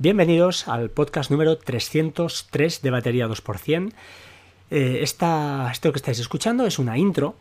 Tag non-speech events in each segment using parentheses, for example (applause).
Bienvenidos al podcast número 303 de Batería 2%. Eh, esto que estáis escuchando es una intro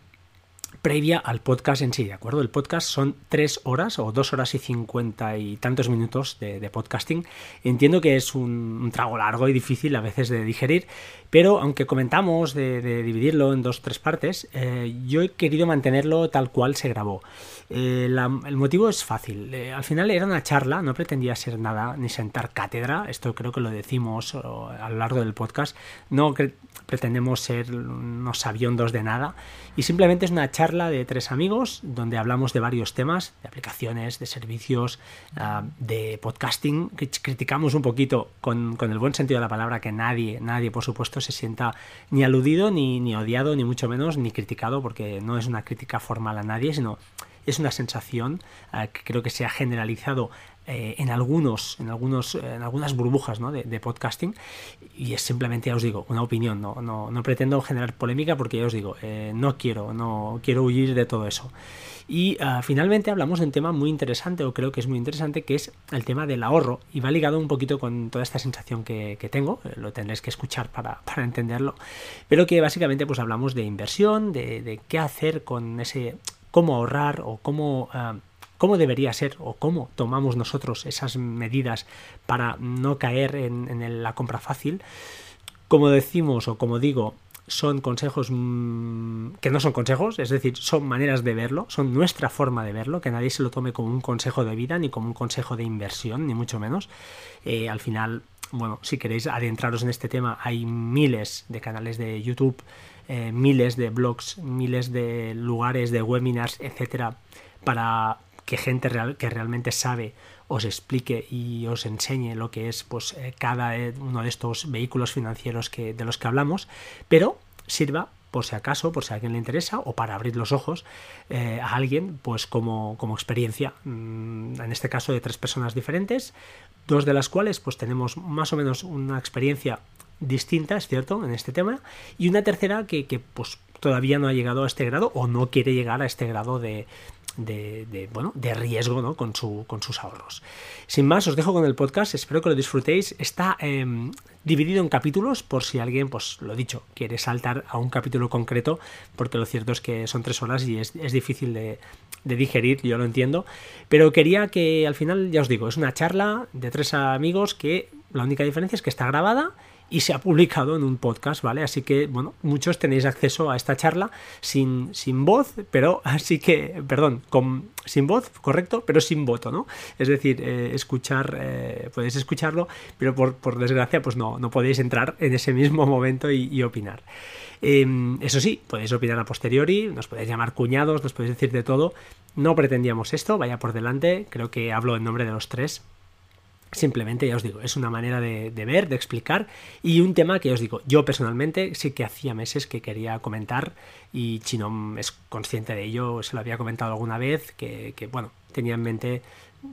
previa al podcast en sí, ¿de acuerdo? El podcast son tres horas o dos horas y cincuenta y tantos minutos de, podcasting. Entiendo que es un, trago largo y difícil a veces de digerir, pero aunque comentamos de, dividirlo en dos o tres partes, eh, yo he querido mantenerlo tal cual se grabó. Eh, el motivo es fácil. Eh, al final era una charla, no pretendía ser nada ni sentar cátedra. Esto creo que lo decimos a lo largo del podcast. No pretendemos ser unos aviondos de nada. Y simplemente es una charla de tres amigos donde hablamos de varios temas, de aplicaciones, de servicios, ah, de podcasting. Criticamos un poquito con, el buen sentido de la palabra que nadie, nadie por supuesto se sienta ni aludido, ni, ni odiado, ni mucho menos, ni criticado, porque no es una crítica formal a nadie, sino es una sensación eh, que creo que se ha generalizado eh, en algunos, en algunos, en algunas burbujas de, podcasting y es simplemente, ya os digo, una opinión. No, no, pretendo generar polémica porque ya os digo, eh, no quiero, no quiero huir de todo eso. Y finalmente hablamos de un tema muy interesante, o creo que es muy interesante, que es el tema del ahorro. Y va ligado un poquito con toda esta sensación que, tengo, lo tendréis que escuchar (laughs) para, entenderlo. Pero que básicamente pues hablamos de inversión, de, de qué hacer con ese cómo ahorrar o cómo, ah, cómo debería ser o cómo tomamos nosotros esas medidas para no caer en, la compra fácil. Como decimos o como digo, son consejos mm, que no son consejos, es decir, son maneras de verlo, son nuestra forma de verlo, que nadie se lo tome como un consejo de vida ni como un consejo de inversión, ni mucho menos. Eh, al final, bueno, si queréis adentraros en este tema, hay miles de canales de YouTube eh, miles de blogs, miles de lugares, de webinars, etcétera, para que gente real, que realmente sabe os explique y os enseñe lo que es pues eh, cada eh, uno de estos vehículos financieros que, de los que hablamos, pero sirva por si acaso, por si a alguien le interesa, o para abrir los ojos a alguien, pues como, como experiencia, mm, en este caso de tres personas diferentes, dos de las cuales pues tenemos más o menos una experiencia distinta, es cierto, en este tema, y una tercera que, que pues todavía no ha llegado a este grado o no quiere llegar a este grado de, de, bueno, de riesgo ¿no? con, su, con sus ahorros. Sin más, os dejo con el podcast, espero que lo disfrutéis. Está em, dividido en capítulos por si alguien, pues lo dicho, quiere saltar a un capítulo concreto, porque lo cierto es que son tres horas y es, difícil de, de, digerir, yo lo entiendo. Pero quería que al final, ya os digo, es una charla de tres amigos que la única diferencia es que está grabada y se ha publicado en un podcast, ¿vale? Así que, bueno, muchos tenéis acceso a esta charla sin, sin voz, pero (laughs) así que, perdón, con, sin voz, correcto, pero sin voto, ¿no? Es decir, eh, escuchar, eh, podéis escucharlo, pero por, desgracia, pues no, no podéis entrar en ese mismo momento y, opinar. Em, eso sí, podéis opinar a posteriori, nos podéis llamar cuñados, nos podéis decir de todo. No pretendíamos esto, vaya por delante, creo que hablo en nombre de los tres, Simplemente, ya os digo, es una manera de, ver, de explicar y un tema que os digo, yo personalmente sí que hacía meses que quería comentar y Chino es consciente de ello, se lo había comentado alguna vez, que, bueno, tenía en mente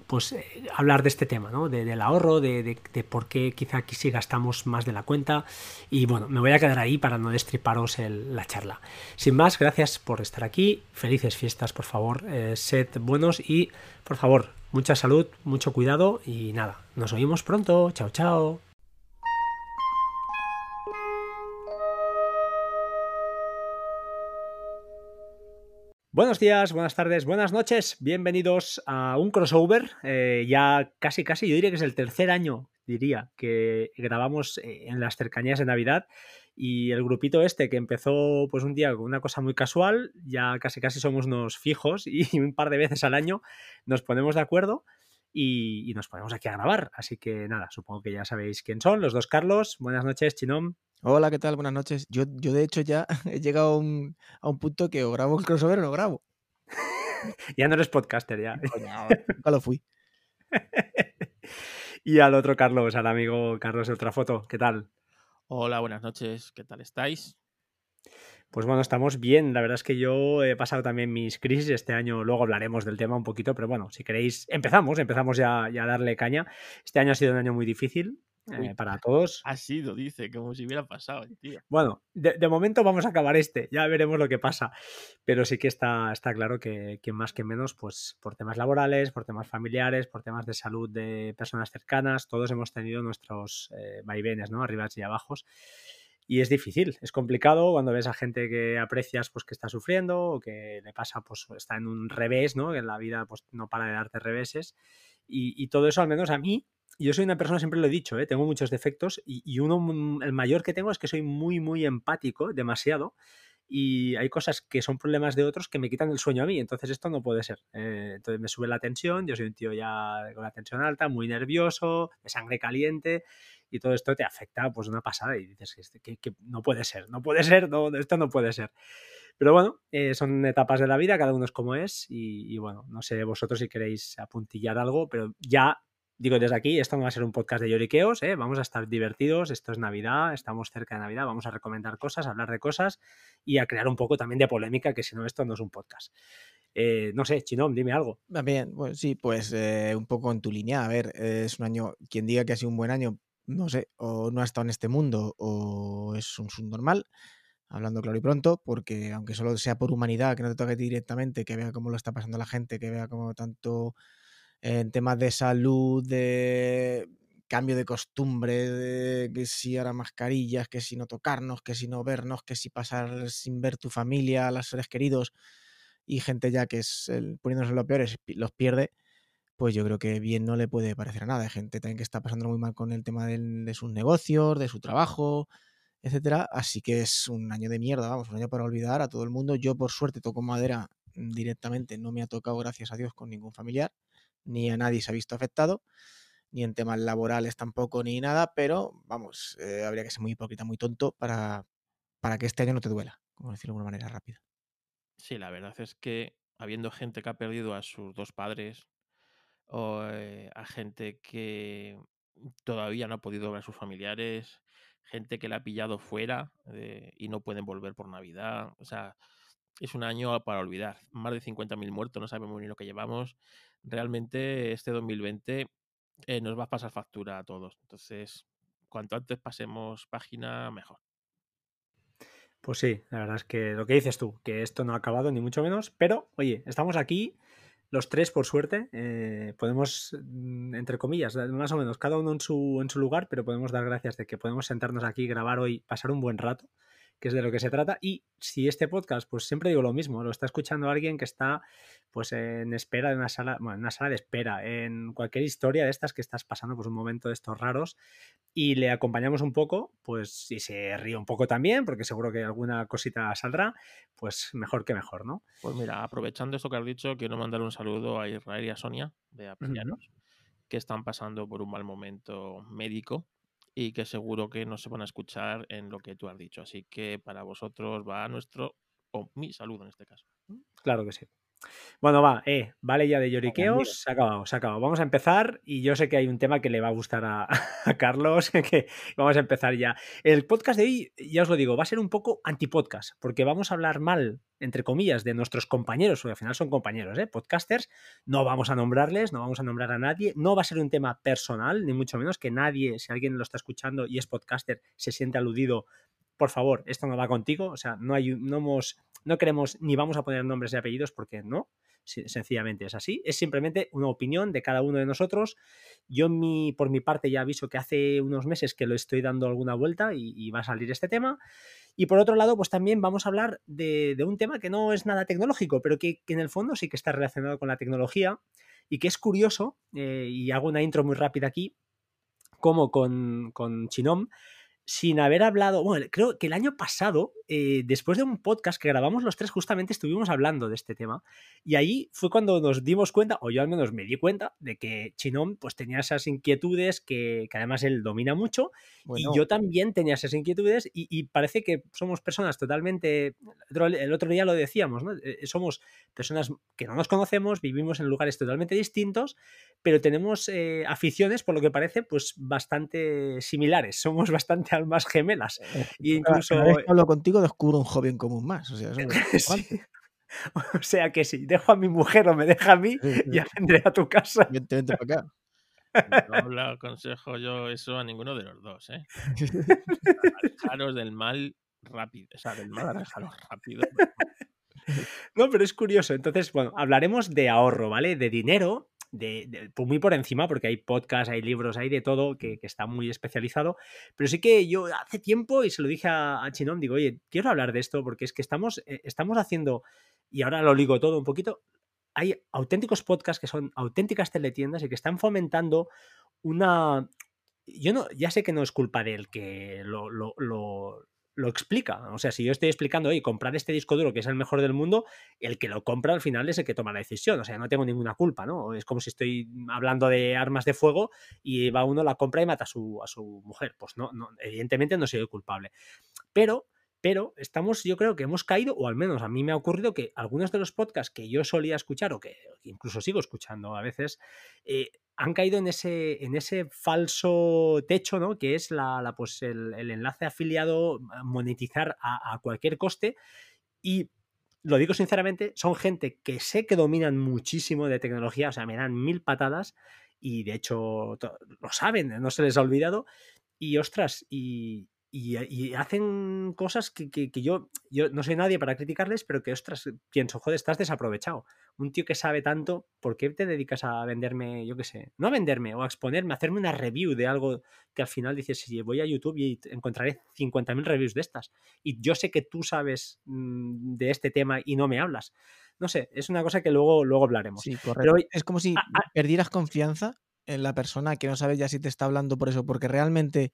pues eh, hablar de este tema, ¿no? del ahorro, de, por qué quizá aquí sí gastamos más de la cuenta y bueno, me voy a quedar ahí para no destriparos la charla. Sin más, gracias por estar aquí, felices fiestas por favor, eh, sed buenos y por favor, mucha salud, mucho cuidado y nada, nos oímos pronto, chao chao. Buenos días, buenas tardes, buenas noches, bienvenidos a un crossover, eh, ya casi casi, yo diría que es el tercer año, diría, que grabamos eh, en las cercanías de Navidad y el grupito este que empezó pues un día con una cosa muy casual, ya casi casi somos unos fijos (laughs) y un par de veces al año nos ponemos de acuerdo y, nos ponemos aquí a grabar. Así que nada, supongo que ya sabéis quién son, los dos Carlos. Buenas noches, Chinón. Hola, ¿qué tal? Buenas noches. Yo, yo de hecho ya (laughs) he llegado a un, a un punto que o grabo el crossover o no grabo. (laughs) ya no eres podcaster, ya. nunca lo fui. (laughs) y al otro Carlos, al amigo Carlos de otra foto, ¿qué tal? Hola, buenas noches, ¿qué tal estáis? Pues bueno, estamos bien. La verdad es que yo he pasado también mis crisis este año. Luego hablaremos del tema un poquito, pero bueno, si queréis, empezamos, empezamos ya, a darle caña. Este año ha sido un año muy difícil. Eh, para (laughs) todos. Ha sido, dice, como si hubiera pasado, tío. Bueno, de, momento vamos a acabar este, ya veremos lo que pasa. Pero sí que está, está claro que, que, más que menos, pues por temas laborales, por temas familiares, por temas de salud de personas cercanas, todos hemos tenido nuestros eh, vaivenes, ¿no? Arriba y abajos. Y es difícil, es complicado cuando ves a gente que aprecias pues que está sufriendo o que le pasa pues está en un revés, ¿no? Que en la vida pues no para de darte reveses. Y, y todo eso al menos a mí yo soy una persona, siempre lo he dicho, ¿eh? tengo muchos defectos y, uno, mm, el mayor que tengo es que soy muy, muy empático, demasiado. Y hay cosas que son problemas de otros que me quitan el sueño a mí, entonces esto no puede ser. Eh, entonces me sube la tensión, yo soy un tío ya con la tensión alta, muy nervioso, de sangre caliente, y todo esto te afecta pues una pasada y dices que, que no puede ser, no puede ser, no, esto no puede ser. Pero bueno, eh, son etapas de la vida, cada uno es como es y, y, bueno, no sé vosotros si queréis apuntillar algo, pero ya digo desde aquí, esto no va a ser un podcast de lloriqueos, ¿eh? vamos a estar divertidos, esto es Navidad, estamos cerca de Navidad, vamos a recomendar cosas, hablar de cosas y a crear un poco también de polémica, que si no, esto no es un podcast. Eh, no sé, Chinom, dime algo. También, pues sí, pues eh, un poco en tu línea. A ver, es un año, quien diga que ha sido un buen año, no sé, o no ha estado en este mundo o es un subnormal, hablando claro y pronto, porque aunque solo sea por humanidad, que no te toque directamente, que vea cómo lo está pasando la gente, que vea cómo tanto en temas de salud, de cambio de costumbre, de que si ahora mascarillas, que si no tocarnos, que si no vernos, que si pasar sin ver tu familia, a los seres queridos y gente ya que es el, poniéndose lo peor los pierde, pues yo creo que bien no le puede parecer a nada. Hay gente también que está pasando muy mal con el tema de, sus negocios, de su trabajo, etcétera. Así que es un año de mierda, vamos, un año para olvidar a todo el mundo. Yo por suerte toco madera directamente, no me ha tocado, gracias a Dios, con ningún familiar ni a nadie se ha visto afectado, ni en temas laborales tampoco, ni nada, pero vamos, eh, habría que ser muy hipócrita, muy tonto para, para que este año no te duela, como decirlo de una manera rápida. Sí, la verdad es que habiendo gente que ha perdido a sus dos padres, o eh, a gente que todavía no ha podido ver a sus familiares, gente que la ha pillado fuera y no pueden volver por Navidad. O sea, es un año para olvidar. Más de 50.000 muertos, no sabemos ni lo que llevamos realmente este 2020 eh, nos va a pasar factura a todos. Entonces, cuanto antes pasemos página, mejor. Pues sí, la verdad es que lo que dices tú, que esto no ha acabado ni mucho menos, pero oye, estamos aquí los tres por suerte, eh, podemos, mm, entre comillas, más o menos, cada uno en su, en su lugar, pero podemos dar gracias de que podemos sentarnos aquí, grabar hoy, pasar un buen rato que es de lo que se trata. Y si este podcast, pues siempre digo lo mismo, lo está escuchando alguien que está pues en espera de una sala, bueno, en una sala de espera, en cualquier historia de estas que estás pasando pues un momento de estos raros y le acompañamos un poco, pues si se ríe un poco también, porque seguro que alguna cosita saldrá, pues mejor que mejor, ¿no? Pues mira, aprovechando esto que has dicho, quiero mandar un saludo a Israel y a Sonia de Apillanos, que están pasando por un mal momento médico y que seguro que no se van a escuchar en lo que tú has dicho. Así que para vosotros va nuestro, o mi saludo en este caso. Claro que sí. Bueno, va, eh, vale ya de lloriqueos, se ha acabado, se ha acabado. Vamos a empezar y yo sé que hay un tema que le va a gustar a, (laughs) Carlos, (laughs) que vamos a empezar ya. El podcast de hoy, ya os lo digo, va a ser un poco antipodcast, porque vamos a hablar mal, entre comillas, de nuestros compañeros, porque al final son compañeros, ¿eh? podcasters, no vamos a nombrarles, no vamos a nombrar a nadie, no va a ser un tema personal, ni mucho menos que nadie, si alguien lo está escuchando y es podcaster, se siente aludido por favor, esto no va contigo, o sea, no, hay, no, hemos, no queremos ni vamos a poner nombres y apellidos porque no, sencillamente es así, es simplemente una opinión de cada uno de nosotros. Yo mi, por mi parte ya aviso que hace unos meses que lo estoy dando alguna vuelta y, va a salir este tema. Y por otro lado, pues también vamos a hablar de, un tema que no es nada tecnológico, pero que, en el fondo sí que está relacionado con la tecnología y que es curioso, eh, y hago una intro muy rápida aquí, como con, con Chinom, sin haber hablado, bueno, creo que el año pasado, eh, después de un podcast que grabamos los tres, justamente estuvimos hablando de este tema. Y ahí fue cuando nos dimos cuenta, o yo al menos me di cuenta, de que Chinón pues tenía esas inquietudes que, además él domina mucho. Y yo también tenía esas inquietudes y, parece que somos personas totalmente, el otro día lo decíamos, ¿no? Eh, somos personas que no nos conocemos, vivimos en lugares totalmente distintos, pero tenemos eh, aficiones, por lo que parece, pues bastante similares. (laughs) Somos bastante almas gemelas. Eh, y incluso. Cada vez hablo contigo, descubro un joven común más. O sea, (laughs) (laughs) o sea que si dejo a mi mujer o me deja a mí, ya vendré a tu casa. Vente, vente para acá. No le aconsejo yo eso a ninguno de los dos, ¿eh? Alejaros del mal rápido, o sea, del mal (laughs) alejaros rápido. No, pero es curioso. Entonces, bueno, hablaremos de ahorro, ¿vale? De dinero, de, pues muy por encima, porque hay podcasts, hay libros, hay de todo que, está muy especializado. Pero sí que yo hace tiempo, y se lo dije a, a Chinom, digo, oye, quiero hablar de esto porque es que estamos, eh, estamos haciendo, y ahora lo ligo todo un poquito, hay auténticos podcasts que son auténticas teletiendas y que están fomentando una... Yo no, ya sé que no es culpa de él que lo, lo, lo, explica. O sea, si yo estoy explicando, oye, comprar este disco duro que es el mejor del mundo, el que lo compra al final es el que toma la decisión. O sea, no tengo ninguna culpa, ¿no? Es como si estoy hablando de armas de fuego y va uno, la compra y mata a su, a su mujer. Pues no, evidentemente no soy culpable. Pero pero estamos, yo creo que hemos caído, o al menos a mí me ha ocurrido que algunos de los podcasts que yo solía escuchar o que incluso sigo escuchando a veces, eh, han caído en ese, en ese falso techo, ¿no? Que es la, pues el, enlace afiliado, monetizar a, cualquier coste. Y lo digo sinceramente, son gente que sé que dominan muchísimo de tecnología, o sea, me dan mil patadas y de hecho lo saben, no se les ha olvidado. Y ostras, y, y, hacen cosas que, yo, yo no soy nadie para criticarles, pero que, ostras, pienso, joder, estás desaprovechado. Un tío que sabe tanto, ¿por qué te dedicas a venderme, yo qué sé, no a venderme o a exponerme, a hacerme una review de algo que al final dices, si voy a YouTube y encontraré 50.000 reviews de estas? Y yo sé que tú sabes mm, de este tema y no me hablas. No sé, es una cosa que luego, luego hablaremos. Sí, correcto. es como si perdieras confianza en la persona que no sabes ya si te está hablando por eso, porque realmente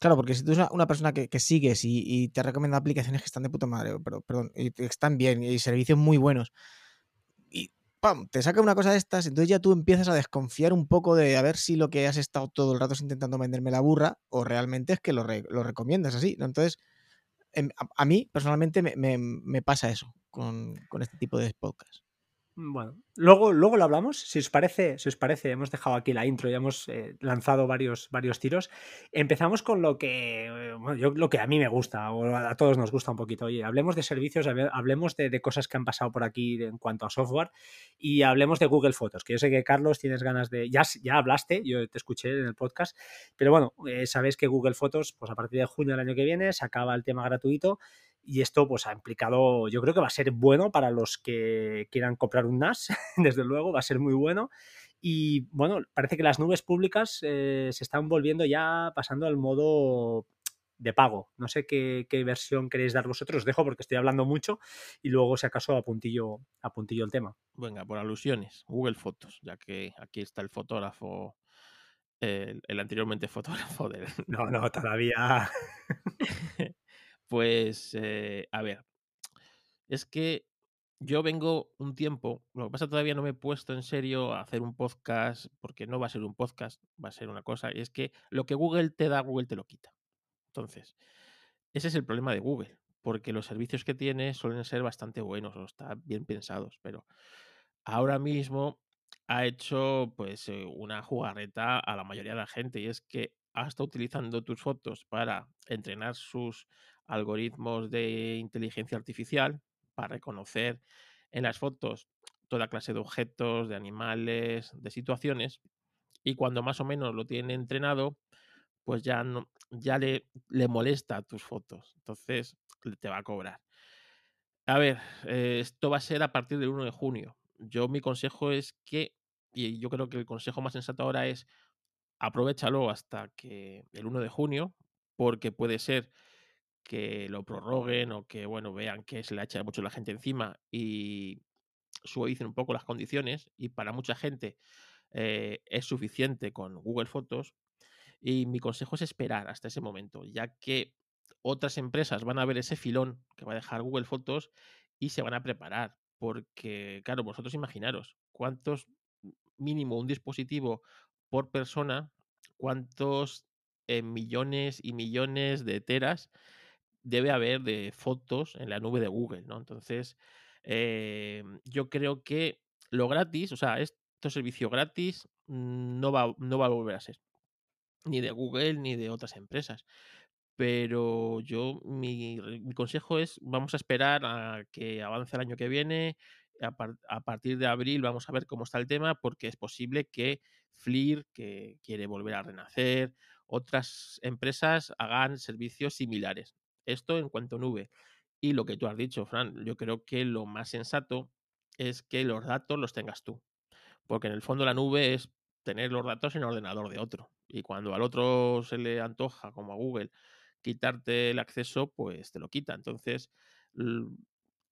Claro, porque si tú eres una, persona que, sigues y, te recomienda aplicaciones que están de puta madre, pero, perdón, y están bien y servicios muy buenos, y ¡pam! te saca una cosa de estas, entonces ya tú empiezas a desconfiar un poco de a ver si lo que has estado todo el rato intentando venderme la burra o realmente es que lo, recomiendas así. ¿no? Entonces, em, a, mí personalmente me, pasa eso con, con este tipo de podcasts. Bueno, luego, luego lo hablamos. Si os parece, si os parece, hemos dejado aquí la intro, y hemos eh, lanzado varios, varios tiros. Empezamos con lo que, eh, yo, lo que a mí me gusta, o a todos nos gusta un poquito. Oye, hablemos de servicios, hablemos de, cosas que han pasado por aquí en cuanto a software y hablemos de Google Fotos, que yo sé que Carlos tienes ganas de, ya, ya hablaste, yo te escuché en el podcast, pero bueno, eh, sabéis que Google Fotos, pues a partir de junio del año que viene, se acaba el tema gratuito y esto pues ha implicado, yo creo que va a ser bueno para los que quieran comprar un NAS, (laughs) desde luego, va a ser muy bueno. Y bueno, parece que las nubes públicas eh, se están volviendo ya pasando al modo de pago. No sé qué, versión queréis dar vosotros, os dejo porque estoy hablando mucho y luego si acaso apuntillo, apuntillo el tema. Venga, por alusiones, Google Fotos, ya que aquí está el fotógrafo, el, el anteriormente (laughs) fotógrafo del... No, no, todavía... (laughs) Pues, eh, a ver, es que yo vengo un tiempo, lo que pasa todavía no me he puesto en serio a hacer un podcast, porque no va a ser un podcast, va a ser una cosa, y es que lo que Google te da, Google te lo quita. Entonces, ese es el problema de Google, porque los servicios que tiene suelen ser bastante buenos o están bien pensados, pero ahora mismo ha hecho pues eh, una jugarreta a la mayoría de la gente y es que ha estado utilizando tus fotos para entrenar sus algoritmos de inteligencia artificial para reconocer en las fotos toda clase de objetos, de animales, de situaciones. Y cuando más o menos lo tiene entrenado, pues ya, no, ya le, le molesta tus fotos. Entonces te va a cobrar. A ver, eh, esto va a ser a partir del 1 de junio. Yo mi consejo es que, y yo creo que el consejo más sensato ahora es aprovechalo hasta que el 1 de junio, porque puede ser que lo prorroguen o que, bueno, vean que se le echa mucho la gente encima y suavicen un poco las condiciones y para mucha gente eh, es suficiente con Google Fotos. Y mi consejo es esperar hasta ese momento, ya que otras empresas van a ver ese filón que va a dejar Google Fotos y se van a preparar. Porque, claro, vosotros imaginaros cuántos mínimo un dispositivo por persona, cuántos eh, millones y millones de teras debe haber de fotos en la nube de Google, ¿no? Entonces, eh, yo creo que lo gratis, o sea, este servicio gratis no va, a volver a ser. Ni de Google ni de otras empresas. Pero yo, mi, consejo es, vamos a esperar a que avance el año que viene. A, a, partir de abril vamos a ver cómo está el tema, porque es posible que FLIR, que quiere volver a renacer, otras empresas hagan servicios similares. Esto en cuanto a nube. Y lo que tú has dicho, Fran, yo creo que lo más sensato es que los datos los tengas tú. Porque en el fondo la nube es tener los datos en el ordenador de otro. Y cuando al otro se le antoja, como a Google, quitarte el acceso, pues te lo quita. Entonces,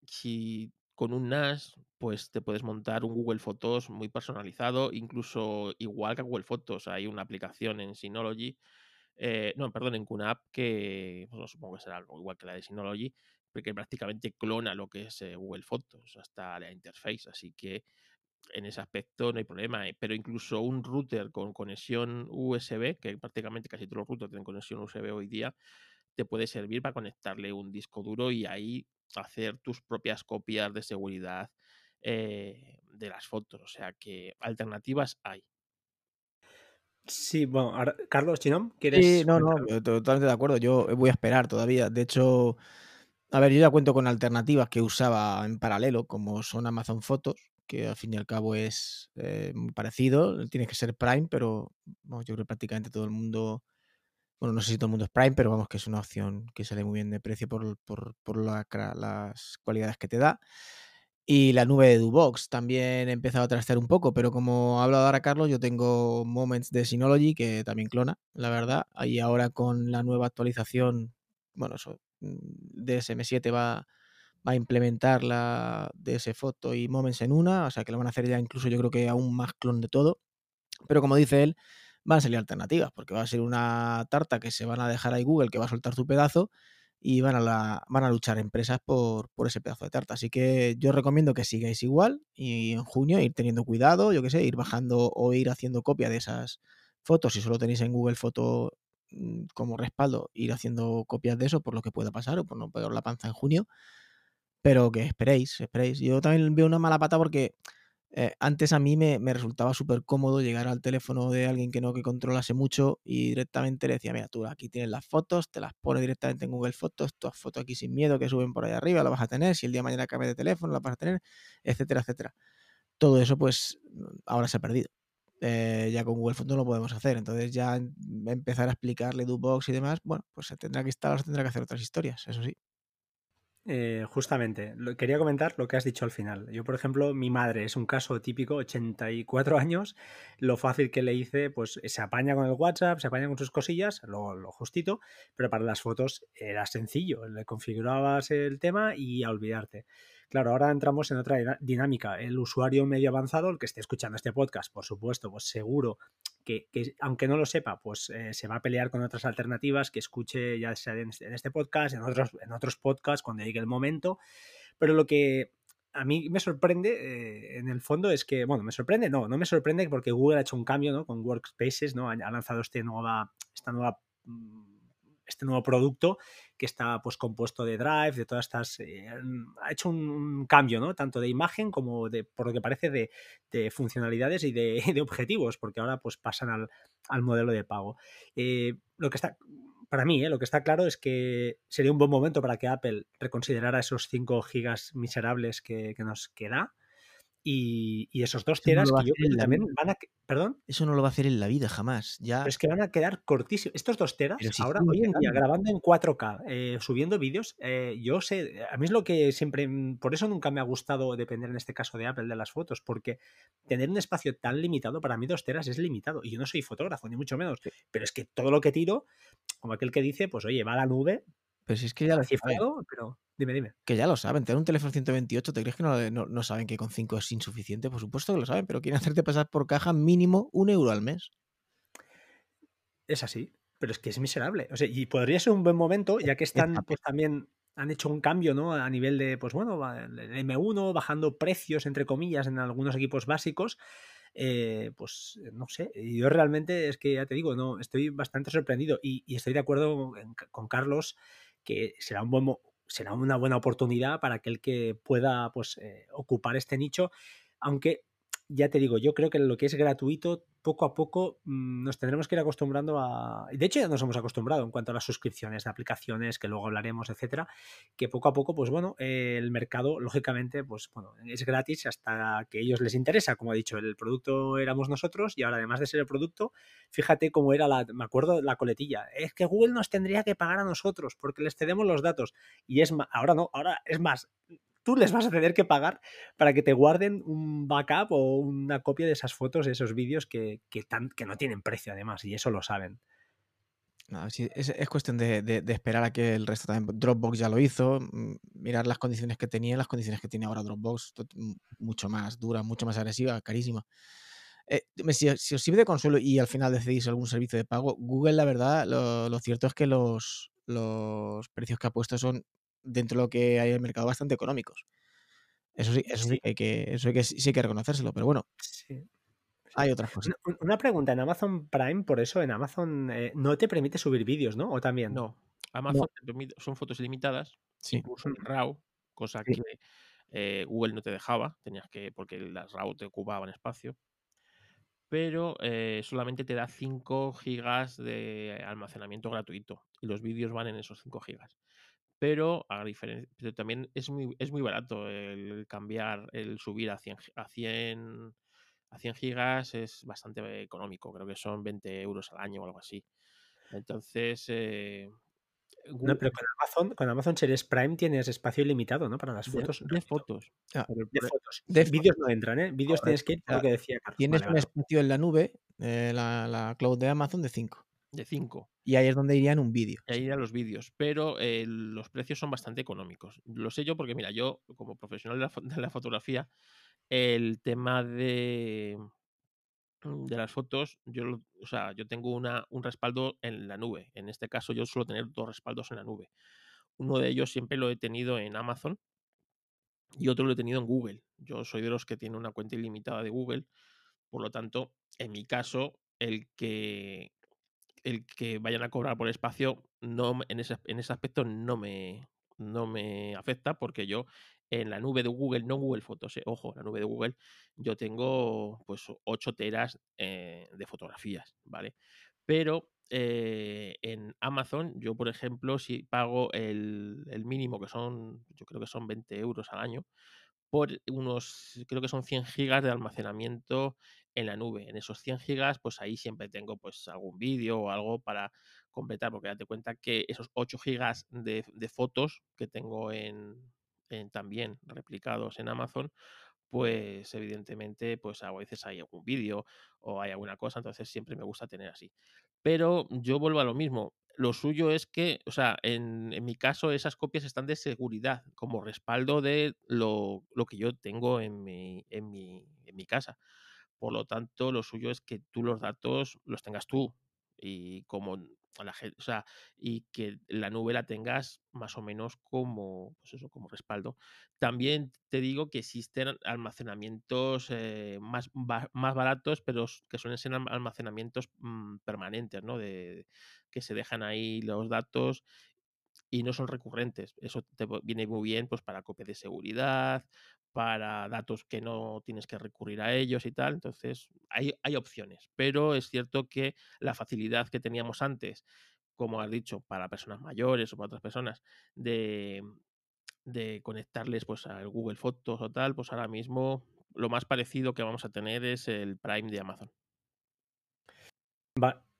si con un NAS, pues te puedes montar un Google Fotos muy personalizado, incluso igual que Google Fotos. Hay una aplicación en Synology, eh, no, perdón, en QNAP, que pues, supongo que será algo igual que la de Synology, porque prácticamente clona lo que es eh, Google Fotos, hasta la interface. Así que en ese aspecto no hay problema. Eh, pero incluso un router con conexión USB, que prácticamente casi todos los routers tienen conexión USB hoy día, te puede servir para conectarle un disco duro y ahí hacer tus propias copias de seguridad eh, de las fotos. O sea que alternativas hay. Sí, bueno, Carlos Chinom, ¿quieres? Sí, no, no, totalmente de acuerdo. Yo voy a esperar todavía. De hecho, a ver, yo ya cuento con alternativas que usaba en paralelo, como son Amazon Fotos, que al fin y al cabo es eh, muy parecido. Tiene que ser Prime, pero yo creo que prácticamente todo el mundo, bueno, no sé si todo el mundo es Prime, pero vamos que es una opción que sale muy bien de precio por, las cualidades que te da. Y la nube de Dubox también he empezado a trastear un poco, pero como ha hablado ahora Carlos, yo tengo Moments de Synology que también clona, la verdad. Y ahora con la nueva actualización, bueno, eso, mm, DSM7 va va a implementar la DS Foto y Moments en una, o sea que lo van a hacer ya incluso yo creo que aún más clon de todo. Pero como dice él, van a salir alternativas, porque va a ser una tarta que se van a dejar ahí Google, que va a soltar su pedazo, y van a, la, van a luchar empresas por, por, ese pedazo de tarta. Así que yo recomiendo que sigáis igual y en junio ir teniendo cuidado, yo que sé, ir bajando o ir haciendo copia de esas fotos. Si solo tenéis en Google Foto mm, como respaldo, ir haciendo copias de eso por lo que pueda pasar o por no pegar la panza en junio pero que esperéis, esperéis. Yo también veo una mala pata porque eh, antes a mí me, resultaba súper cómodo llegar al teléfono de alguien que no que controlase mucho y directamente le decía, mira, tú aquí tienes las fotos, te las pones directamente en Google Fotos, tu foto aquí sin miedo que suben por ahí arriba, la vas a tener, si el día de mañana cambia de teléfono, la vas a tener, etcétera, etcétera. Todo eso pues ahora se ha perdido. Eh, ya con Google Fotos no lo podemos hacer, entonces ya empezar a explicarle Dubox y demás, bueno, pues se tendrá que instalar, se tendrá que hacer otras historias, eso sí. Eh, justamente, quería comentar lo que has dicho al final. Yo, por ejemplo, mi madre es un caso típico, 84 años, lo fácil que le hice, pues se apaña con el WhatsApp, se apaña con sus cosillas, lo, lo justito, pero para las fotos era sencillo, le configurabas el tema y a olvidarte. Claro, ahora entramos en otra dinámica. El usuario medio avanzado, el que esté escuchando este podcast, por supuesto, pues seguro que, aunque no lo sepa, pues eh, se va a pelear con otras alternativas que escuche ya sea en este, este podcast, en otros, en otros podcasts, cuando llegue el momento. Pero lo que a mí me sorprende, eh, en el fondo, es que, bueno, me sorprende, no, no me sorprende porque Google ha hecho un cambio, ¿no? Con Workspaces, ¿no? Ha, lanzado este nueva, esta nueva mm, este nuevo producto que está pues compuesto de Drive, de todas estas... Eh, ha hecho un, cambio, ¿no? Tanto de imagen como de, por lo que parece, de, funcionalidades y (laughs) de, objetivos, porque ahora pues pasan al, modelo de pago. Eh, lo que está... Para mí, ¿eh? lo que está claro es que sería un buen momento para que Apple reconsiderara esos 5 gigas miserables que nos queda y, esos dos teras que yo también van a. ¿Perdón? Eso no lo va a hacer en la vida jamás. Ya... es que van a quedar cortísimos. Estos dos teras, ahora, hoy en día, grabando en 4K, eh, subiendo vídeos, eh, yo sé. A mí es lo que siempre. Mm, por eso nunca me ha gustado depender en este caso de Apple de las fotos, porque tener un espacio tan limitado, para mí dos teras es limitado. Y yo no soy fotógrafo, ni mucho menos. Pero es que todo lo que tiro, como aquel que dice, pues oye, va a la nube. Pero si es que ya lo cifrado, pero Dime, dime. Que ya lo saben, tener un teléfono 128, ¿te crees que no, saben que con 5 es insuficiente? Por supuesto que lo saben, pero quieren hacerte pasar por caja mínimo un euro al mes. Es así, pero es que es miserable. O sea, y podría ser un buen momento, ya que están, pues también han hecho un cambio, ¿no? A nivel de, pues bueno, el M1, bajando precios, entre comillas, en algunos equipos básicos. Eh, pues no sé, yo realmente es que ya te digo, no, estoy bastante sorprendido y, estoy de acuerdo con Carlos que será un buen, será una buena oportunidad para aquel que pueda pues, eh, ocupar este nicho, aunque ya te digo, yo creo que lo que es gratuito, poco a poco mm, nos tendremos que ir acostumbrando a. De hecho, ya nos hemos acostumbrado en cuanto a las suscripciones de aplicaciones, que luego hablaremos, etcétera, que poco a poco, pues bueno, eh, el mercado, lógicamente, pues bueno, es gratis hasta que ellos les interesa. Como ha dicho, el producto éramos nosotros y ahora, además de ser el producto, fíjate cómo era la. Me acuerdo la coletilla. Es que Google nos tendría que pagar a nosotros porque les cedemos los datos. Y es más, ahora no, ahora es más, les vas a tener que pagar para que te guarden un backup o una copia de esas fotos, de esos vídeos que, que, que no tienen precio además, y eso lo saben. es, cuestión de, esperar a que el resto también. Dropbox ya lo hizo, mm, mirar las condiciones que tenía, las condiciones que tiene ahora Dropbox, mucho más dura, mucho más agresiva, carísima. Eh, si, os sirve de consuelo y al final decidís algún servicio de pago, Google, la verdad, lo, lo cierto es que los, los precios que ha puesto son dentro de lo que hay en el mercado bastante económicos. Eso sí, eso sí, hay que, eso hay que, sí hay que reconocérselo, pero bueno. Hay otras cosas. Una, pregunta, en Amazon Prime, por eso en Amazon eh, no te permite subir vídeos, ¿no? ¿O también? No, Amazon son fotos ilimitadas, sí. incluso en RAW, cosa que eh, Google no te dejaba, tenías que, porque las RAW te ocupaban espacio. Pero eh, solamente te da 5 gigas de almacenamiento gratuito y los vídeos van en esos 5 gigas pero a diferencia, pero también es muy, es muy barato el cambiar, el subir a 100, a 100, a 100 gigas es bastante económico, creo que son 20 euros al año o algo así. Entonces, eh, no, pero con Amazon, con Amazon Series Prime tienes espacio ilimitado, ¿no? Para las fotos. De, fotos. Ah, de fotos. De vídeos no entran, ¿eh? Vídeos tienes que ir, lo que decía Carlos. Tienes un espacio en la nube, eh, la, la, cloud de Amazon de 5 de 5. Y ahí es donde irían un vídeo. Ahí irían los vídeos, pero eh, los precios son bastante económicos. Lo sé yo porque, mira, yo como profesional de la, (laughs) fotografía, el tema de, de las fotos, yo, o sea, yo tengo una, un respaldo en la nube. En este caso, yo suelo tener dos respaldos en la nube. Uno de ellos siempre lo he tenido en Amazon y otro lo he tenido en Google. Yo soy de los que tiene una cuenta ilimitada de Google. Por lo tanto, en mi caso, el que el que vayan a cobrar por espacio no, en, ese, en ese aspecto no me, no me afecta porque yo en la nube de Google, no Google Fotos, eh, ojo, la nube de Google, yo tengo pues 8 teras eh, de fotografías, ¿vale? Pero eh, en Amazon, yo por ejemplo, si pago el, el, mínimo, que son, yo creo que son 20 euros al año, por unos, creo que son 100 gigas de almacenamiento en la nube. En esos 100 gigas, pues ahí siempre tengo pues algún vídeo o algo para completar, porque date cuenta que esos 8 gigas de, fotos que tengo en, también replicados en Amazon, pues evidentemente, pues a veces hay algún vídeo o hay alguna cosa, entonces siempre me gusta tener así. Pero yo vuelvo a lo mismo. Lo suyo es que, o sea, en, mi caso esas copias están de seguridad como respaldo de lo, lo que yo tengo en mi, en mi, en mi casa. Por lo tanto, lo suyo es que tú los datos los tengas tú y como la o sea, y que la nube la tengas más o menos como, pues eso, como respaldo. También te digo que existen almacenamientos eh, más, más baratos, pero que suelen ser almacenamientos mm, permanentes, ¿no? De, que se dejan ahí los datos y no son recurrentes. Eso te viene muy bien pues para copia de seguridad, para datos que no tienes que recurrir a ellos y tal. Entonces, hay, hay opciones, pero es cierto que la facilidad que teníamos antes, como has dicho, para personas mayores o para otras personas, de, de conectarles pues al Google Fotos o tal, pues ahora mismo lo más parecido que vamos a tener es el Prime de Amazon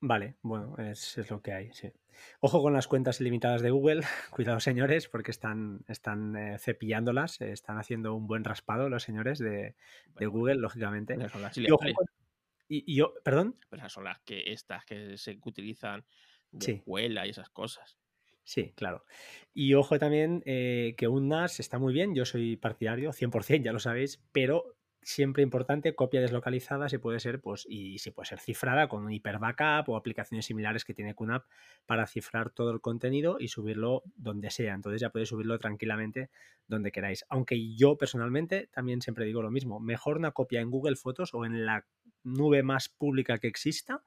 vale, bueno, es, lo que hay, sí. Ojo con las cuentas ilimitadas de Google, (laughs) cuidado señores, porque están, están eh, cepillándolas, están haciendo un buen raspado los señores de, Google, lógicamente. y, yo, perdón. Pero esas son las que estas que se utilizan de escuela y esas cosas. Sí, claro. Y ojo también eh, que un NAS está muy bien, yo soy partidario, 100%, ya lo sabéis, pero siempre importante, copia deslocalizada, si puede ser, pues, y si puede ser cifrada con un hiper backup o aplicaciones similares que tiene QNAP para cifrar todo el contenido y subirlo donde sea. Entonces ya podéis subirlo tranquilamente donde queráis. Aunque yo personalmente también siempre digo lo mismo, mejor una copia en Google Fotos o en la nube más pública que exista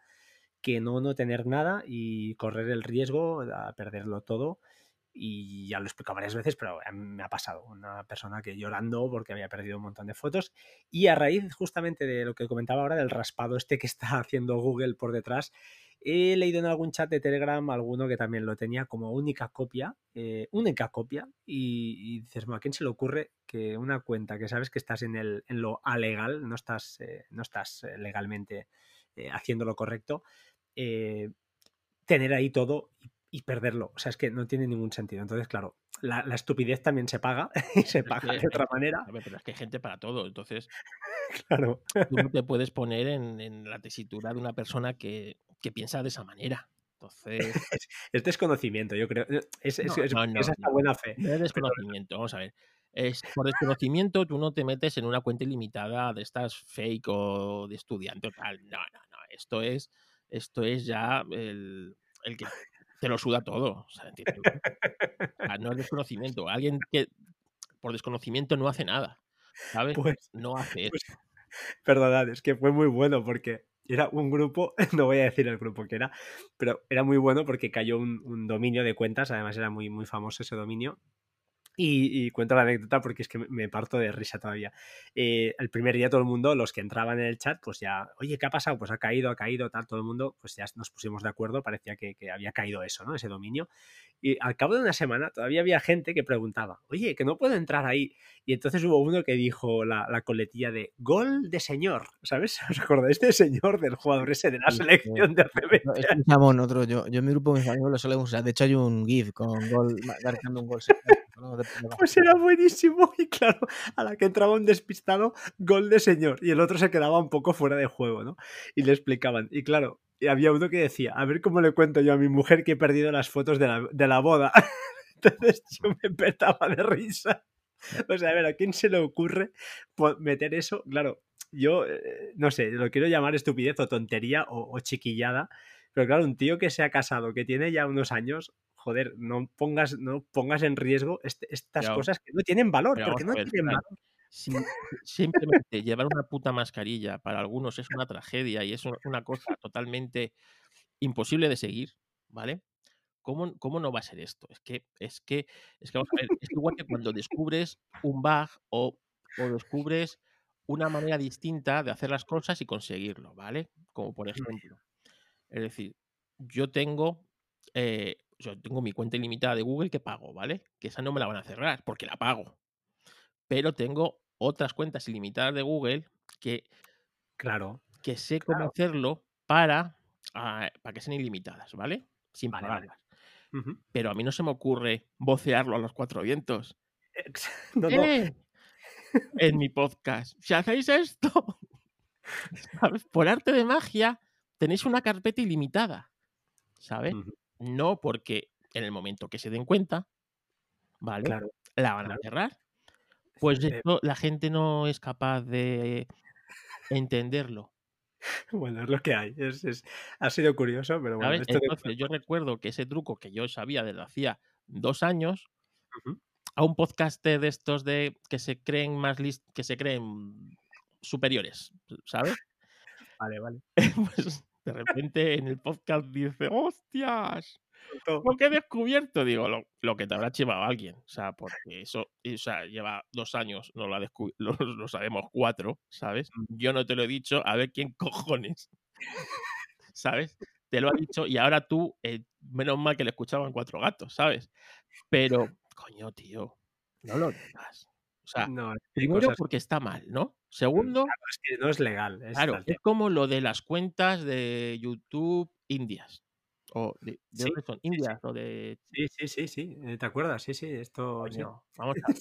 que no no tener nada y correr el riesgo a perderlo todo y ya lo he explicado varias veces, pero me ha pasado. Una persona que llorando porque había perdido un montón de fotos. Y a raíz justamente de lo que comentaba ahora, del raspado este que está (laughs) haciendo Google por detrás, he leído en algún chat de Telegram alguno que también lo tenía como única copia, eh, única copia, y, dices, ¿a quién se le ocurre que una cuenta que sabes que estás en, el, en lo alegal, no estás, eh, no estás eh, legalmente haciendo lo correcto, tener ahí todo perderlo. O sea, es que no tiene ningún sentido. Entonces, claro, la, estupidez también se paga (laughs) y se paga de otra manera. pero es que hay gente para todo. Entonces, (laughs) claro. tú no te puedes poner en, la tesitura de una persona que, piensa de esa manera. Entonces. (laughs) Es, desconocimiento, yo creo. Es, es, esa buena fe. No es desconocimiento, vamos a ver. Es, por desconocimiento tú no te metes en una cuenta ilimitada de estas fake o de estudiante o tal. No, no, no. Esto es, esto es ya el, el que te lo suda todo. O sea, no es desconocimiento. Alguien que por desconocimiento no hace nada. ¿Sabes? Pues, no hace pues, eso. perdonad, es que fue muy bueno porque era un grupo, (laughs) no voy a decir el grupo que era, pero era muy bueno porque cayó un, un dominio de cuentas, además era muy, muy famoso ese dominio, y, cuento la anécdota porque es que me parto de risa todavía. Eh, el primer día todo el mundo, los que entraban en el chat, pues ya, oye, ¿qué ha pasado? Pues ha caído, ha caído, tal, todo el mundo, pues ya nos pusimos de acuerdo, parecía que, que había caído eso, ¿no? Ese dominio. Y al cabo de una semana todavía había gente que preguntaba, oye, que no puedo entrar ahí. Y entonces hubo uno que dijo la, la coletilla de gol de señor, ¿sabes? (laughs) ¿Os acordáis del señor del jugador ese de la selección de hace Es un otro. Yo, yo en mi grupo de mis amigos lo solemos usar. De hecho, hay un GIF con gol, marcando un gol. Pues era buenísimo y claro, a la que entraba un despistado, gol de señor y el otro se quedaba un poco fuera de juego, ¿no? Y le explicaban. Y claro, y había uno que decía, a ver cómo le cuento yo a mi mujer que he perdido las fotos de la, de la boda. (laughs) Entonces yo me petaba de risa. O sea, a ver, ¿a quién se le ocurre meter eso? Claro, yo eh, no sé, lo quiero llamar estupidez o tontería o, chiquillada, pero claro, un tío que se ha casado, que tiene ya unos años, joder, no pongas, no pongas en riesgo estas cosas que no tienen valor, porque no tienen valor. simplemente llevar una puta mascarilla para algunos es una tragedia y es una cosa totalmente imposible de seguir, ¿vale? ¿Cómo, ¿Cómo, no va a ser esto? Es que, es que, es que vamos a ver, es igual que cuando descubres un bug o, o descubres una manera distinta de hacer las cosas y conseguirlo, ¿vale? Como por ejemplo, es decir, yo tengo eh, yo tengo mi cuenta ilimitada de Google que pago, ¿vale? Que esa no me la van a cerrar porque la pago. Pero tengo otras cuentas ilimitadas de Google que, claro, que sé cómo hacerlo para, ah, para que sean ilimitadas, ¿vale? Sin pagarlas. Pero a mí no se me ocurre vocearlo a los cuatro vientos. (laughs) no, ¡Eh! En mi podcast. Si hacéis esto, (laughs) por arte de magia, tenéis una carpeta ilimitada. ¿Sabes? No porque en el momento que se den cuenta, ¿vale? la van a cerrar. Pues eh la gente no es capaz de entenderlo. Bueno, es lo que hay. Es, ha sido curioso, pero bueno. Entonces, yo recuerdo que ese truco que yo sabía desde hacía dos años, a un podcaster de estos de que se creen más list que se creen superiores, ¿sabes? Vale, vale. (laughs) pues de repente en el podcast dice, ¡hostias! Lo que he descubierto, digo, lo, que te habrá chivado alguien. O sea, porque eso, o sea, lleva dos años, no (laughs) lo, lo, sabemos cuatro, ¿sabes? Mm. Yo no te lo he dicho, a ver quién (laughs) cojones. ¿Sabes? Te lo ha dicho y ahora tú, eh, menos mal que le escuchaban cuatro gatos, ¿sabes? Pero, coño, tío, no lo digas. O sea, primero porque está mal, ¿no? Segundo, es que no es legal. claro, es como lo de las cuentas de YouTube indias. O de, de sí, son? Indias sí, o de. Sí, sí, sí, sí. Eh, ¿Te acuerdas? Sí, sí, esto. Vamos a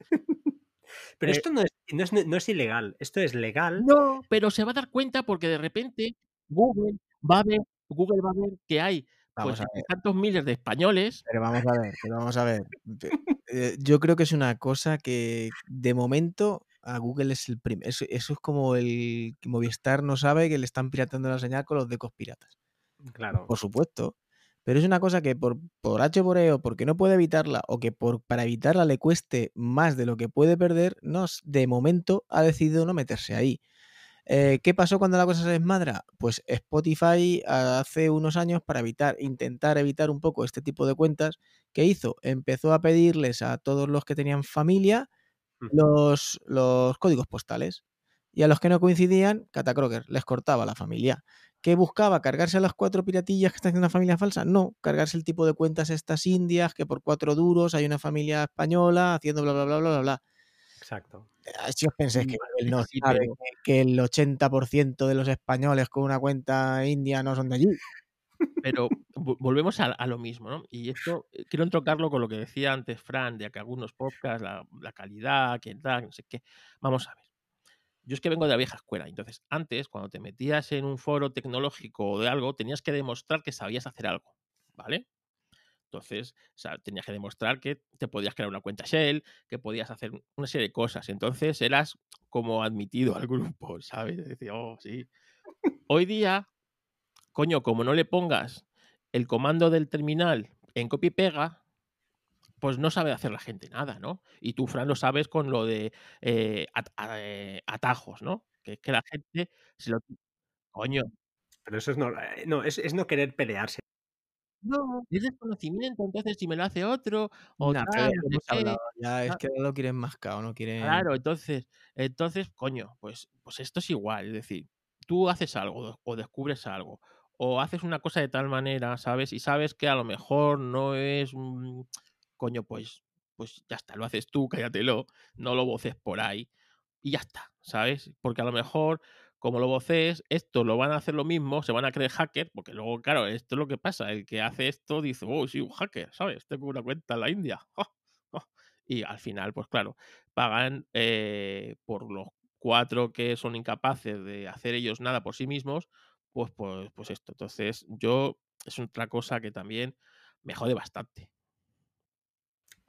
(laughs) Pero eh esto no es, no, es, no es ilegal, esto es legal. No, pero se va a dar cuenta porque de repente Google va a ver, Google va a ver que hay pues, tantos miles de españoles. Pero vamos a ver, pero vamos a ver. (laughs) Eh, yo creo que es una cosa que de momento a Google es el primer. Eso, eso, es como el que Movistar no sabe que le están piratando la señal con los decos piratas. Claro. Por supuesto. Pero es una cosa que por, por H por E o porque no puede evitarla o que por, para evitarla le cueste más de lo que puede perder, no, de momento ha decidido no meterse ahí. Eh, ¿Qué pasó cuando la cosa se desmadra? Pues Spotify hace unos años para evitar, intentar evitar un poco este tipo de cuentas, ¿qué hizo? Empezó a pedirles a todos los que tenían familia los, los códigos postales. Y a los que no coincidían, Catacroker les cortaba la familia. ¿Qué buscaba? ¿Cargarse a las cuatro piratillas que están haciendo una familia falsa? No, cargarse el tipo de cuentas estas indias, que por cuatro duros hay una familia española haciendo bla, bla, bla, bla, bla, bla. Exacto. Si os pensáis que él no sabe que el 80% de los españoles con una cuenta india no son de allí. Pero vo- volvemos a, lo mismo, ¿no? Y esto eh, quiero entrocarlo con lo que decía antes Fran, de que algunos podcasts, la, calidad, que tal, no sé qué. Vamos a ver. Yo es que vengo de la vieja escuela. Entonces, antes, cuando te metías en un foro tecnológico o de algo, tenías que demostrar que sabías hacer algo, ¿vale? Entonces, tenías que demostrar que te podías crear una cuenta Shell, que podías hacer una serie de cosas. Entonces, eras como admitido al grupo, ¿sabes? Decía, oh, sí. Hoy día, coño, como no le pongas el comando del terminal en copia y pega, pues no sabe hacer la gente nada, ¿no? Y tú, Fran, lo sabes con lo de eh, at- a- eh, atajos, ¿no? Que es que la gente se lo... Coño, Pero eso es no, eh, no es, es no querer pelearse. no, es desconocimiento, entonces si me lo hace otro, o Nah, tal, ya no sé ya es Ah. que no lo quieren mascado, no quieren. Claro, entonces, entonces, coño, pues, pues esto es igual. Es decir, tú haces algo o descubres algo, o haces una cosa de tal manera, ¿sabes? Y sabes que a lo mejor no es. mm, coño, pues, pues ya está, lo haces tú, cállatelo, no lo voces por ahí. Y ya está, ¿sabes? Porque a lo mejor, como lo voces, esto lo van a hacer lo mismo, se van a creer hacker, porque luego, claro, esto es lo que pasa. El que hace esto dice, oh, sí, un hacker, ¿sabes? Tengo una cuenta en la India. (laughs) Y al final, pues claro, pagan eh, por los cuatro que son incapaces de hacer ellos nada por sí mismos, pues, pues, pues esto. Entonces, yo es otra cosa que también me jode bastante.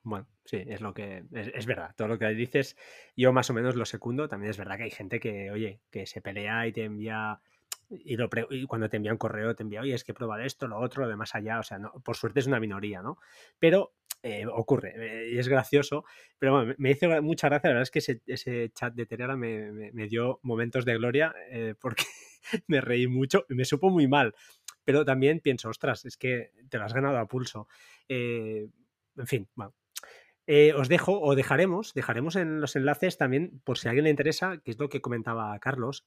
Bueno, sí, es lo que es, es verdad. Todo lo que dices, yo más o menos lo secundo. También es verdad que hay gente que, oye, que se pelea y te envía y, lo pre- y cuando te envía un correo te envía, oye, es que probar esto, lo otro, lo de más allá. O sea, no, por suerte es una minoría, ¿no? Pero eh, ocurre eh, y es gracioso. Pero bueno, me- hizo mucha gracia. La verdad es que ese, chat de Telegram me, me- dio momentos de gloria eh, porque (laughs) me reí mucho y me supo muy mal. Pero también pienso, ostras, es que te lo has ganado a pulso. En fin, bueno. Os dejo o dejaremos, dejaremos en los enlaces también, por si a alguien le interesa, que es lo que comentaba Carlos.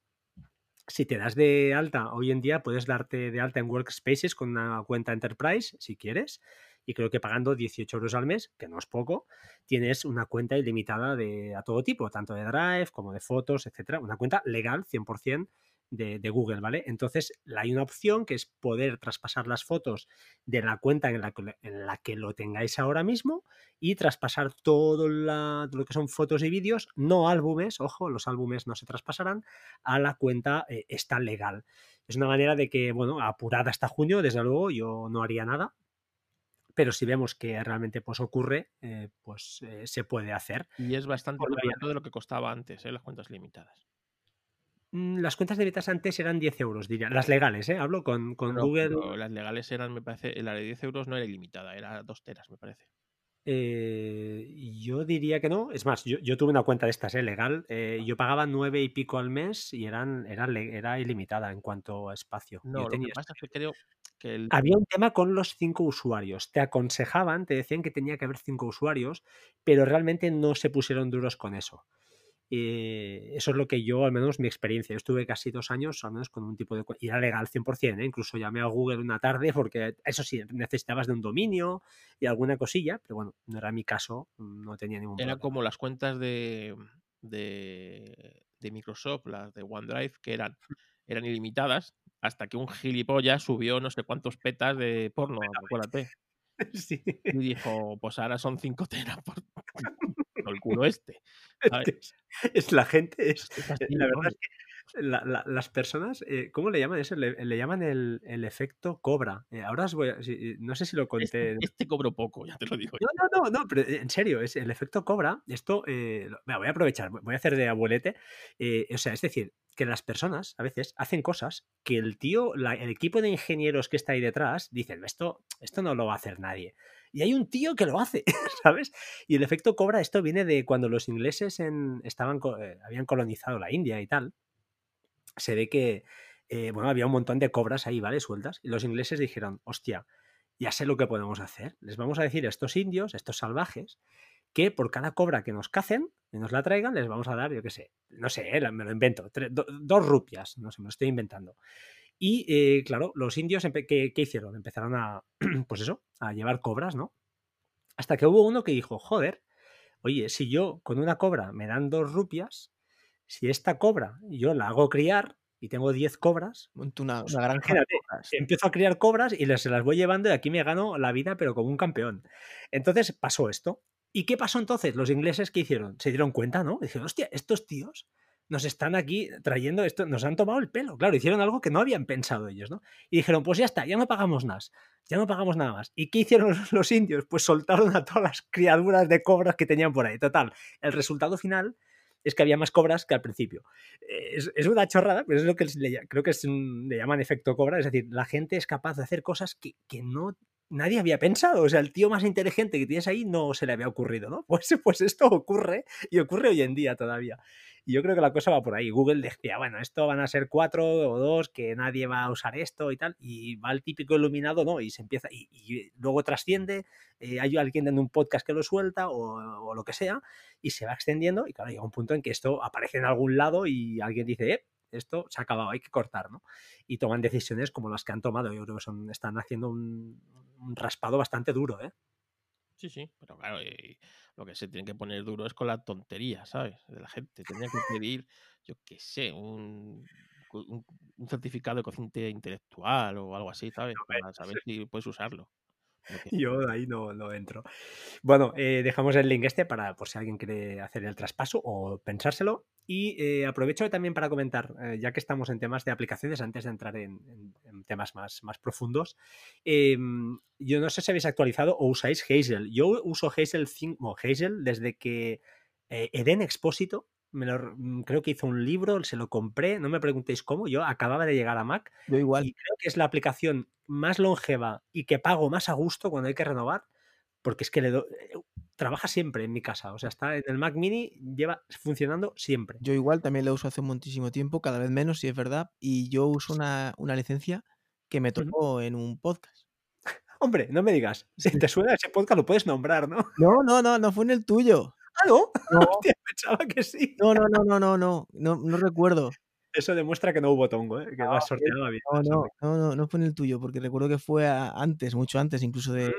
Si te das de alta hoy en día, puedes darte de alta en Workspaces con una cuenta Enterprise, si quieres, y creo que pagando 18 euros al mes, que no es poco, tienes una cuenta ilimitada de a todo tipo, tanto de Drive como de fotos, etcétera. Una cuenta legal, 100% de, de Google, ¿vale? Entonces, hay una opción que es poder traspasar las fotos de la cuenta en la que, en la que lo tengáis ahora mismo y traspasar todo la- lo que son fotos y vídeos, no álbumes, ojo, los álbumes no se traspasarán, a la cuenta eh, esta legal. Es una manera de que, bueno, apurada hasta junio, desde luego, yo no haría nada, pero si vemos que realmente pues ocurre, eh, pues eh, se puede hacer. Y es bastante más barato de lo que costaba antes, ¿eh? las cuentas limitadas. Mm, Las cuentas de betas antes eran 10 euros, diría. Las legales, ¿eh? Hablo con, con No, Google. las legales eran, me parece, la de 10 euros no era ilimitada, era 2 teras, me parece. Eh, yo diría que no. Es más, yo, yo tuve una cuenta de estas, ¿eh? legal. eh, yo pagaba nueve y pico al mes y eran, era ilimitada en cuanto a espacio. No, yo lo tenía que pasa es que creo que el, Había un tema con los cinco usuarios. Te aconsejaban, te decían que tenía que haber cinco usuarios, pero realmente no se pusieron duros con eso. Eh, eso es lo que yo, al menos mi experiencia. Yo estuve casi dos años, al menos con un tipo de... Y era legal 100%, ¿eh? incluso llamé a Google una tarde porque, eso sí, necesitabas de un dominio y alguna cosilla, pero bueno, no era mi caso, no tenía ningún era problema. como las cuentas de, de, de Microsoft, las de OneDrive, que eran, eran ilimitadas, hasta que un gilipollas subió no sé cuántos petas de porno, acuérdate. (laughs) Sí. Y dijo, pues ahora son 5 teras por, el culo (laughs) este. Es, ¿sabes? que es- la gente, es, Eh, La verdad es que la- la- las personas, eh, ¿cómo le llaman eso? Le, le llaman el, el efecto cobra. Eh, ahora os voy a, si- no sé si lo conté. Este, este cobró poco, ya te lo digo. No, no, no, no, pero en serio, es el efecto cobra. Esto, eh, mira, voy a aprovechar, voy a hacer de abuelete. o sea, es decir, que las personas a veces hacen cosas que el tío, la- el equipo de ingenieros que está ahí detrás, dicen, esto, esto no lo va a hacer nadie. Y hay un tío que lo hace, (laughs) ¿sabes? Y el efecto cobra, esto viene de cuando los ingleses en, estaban, eh, habían colonizado la India y tal. se ve que, eh, bueno, había un montón de cobras ahí, ¿vale? Sueltas. Y los ingleses dijeron, hostia, ya sé lo que podemos hacer. Les vamos a decir a estos indios, estos salvajes, que por cada cobra que nos cacen y nos la traigan, les vamos a dar, yo qué sé, no sé, eh, me lo invento, dos rupias, no sé, me lo estoy inventando. Y eh, claro, los indios, ¿qué, ¿qué, hicieron? Empezaron a, (clears throat) pues eso, a llevar cobras, ¿no? Hasta que hubo uno que dijo, joder, oye, si yo con una cobra me dan dos rupias, si esta cobra yo la hago criar, y tengo 10 cobras. Monto una, pues una granja Empiezo a criar cobras y les, se las voy llevando y aquí me gano la vida, pero como un campeón. Entonces pasó esto. ¿Y qué pasó entonces? Los ingleses, ¿qué hicieron? Se dieron cuenta, ¿no? Dijeron, hostia, estos tíos nos están aquí trayendo esto, nos han tomado el pelo. Claro, hicieron algo que no habían pensado ellos, ¿no? Y dijeron, pues ya está, ya no pagamos nada, ya no pagamos nada más. ¿Y qué hicieron (laughs) los indios? Pues soltaron a todas las criaturas de cobras que tenían por ahí. Total, el resultado final es que había más cobras que al principio. Eh, es, una chorrada, pero es lo que creo que le llaman efecto cobra, es decir, la gente es capaz de hacer cosas que, que no nadie había pensado. O sea, el tío más inteligente que tienes ahí no se le había ocurrido, ¿no? (laughs) Pues, pues esto ocurre y ocurre hoy en día todavía. Y yo creo que la cosa va por ahí. Google decía, bueno, esto van a ser cuatro o dos, que nadie va a usar esto y tal. Y va el típico iluminado, ¿no? Y se empieza, y, luego trasciende, eh, hay alguien en un podcast que lo suelta o, lo que sea, y se va extendiendo. Y claro, llega un punto en que esto aparece en algún lado y alguien dice, eh, esto se ha acabado, hay que cortar, ¿no? Y toman decisiones como las que han tomado. Yo creo que son, están haciendo un, un raspado bastante duro, ¿eh? Sí, sí, pero claro, eh, lo que se tiene que poner duro es con la tontería, ¿sabes? De la gente. Tendría que pedir, yo qué sé, un, un, certificado de cociente intelectual o algo así, ¿sabes? Para saber si puedes usarlo. Yo ahí no, no entro. Bueno, eh, dejamos el link este para por si alguien quiere hacer el traspaso o pensárselo. Y eh, aprovecho también para comentar, eh, ya que estamos en temas de aplicaciones, antes de entrar en, temas más, más profundos, em, yo no sé si habéis actualizado o usáis Hazel. Yo uso Hazel, 5, Hazel desde que Eden Expósito me lo, mm, creo que hizo un libro, se lo compré, no me preguntéis cómo, yo acababa de llegar a Mac. Yo igual. Y creo que es la aplicación más longeva y que pago más a gusto cuando hay que renovar, porque es que le do, eh, trabaja siempre en mi casa, o sea, está en el Mac mini, lleva funcionando siempre. Yo igual también lo uso hace muchísimo tiempo, cada vez menos, si es verdad, y yo uso una, una licencia que me tocó en un podcast. (laughs) Hombre, no me digas, si (laughs) te suena ese podcast lo puedes nombrar, ¿no? No, no, no, no fue en el tuyo. ¿Ah, no? (laughs) pensaba que sí. No, no, no, no, no, no, no, no recuerdo. Eso demuestra que no hubo tongo, ¿eh? que lo has sorteado bien. No, no, no, no, no fue en el tuyo, porque recuerdo que fue antes, mucho antes incluso de, mm.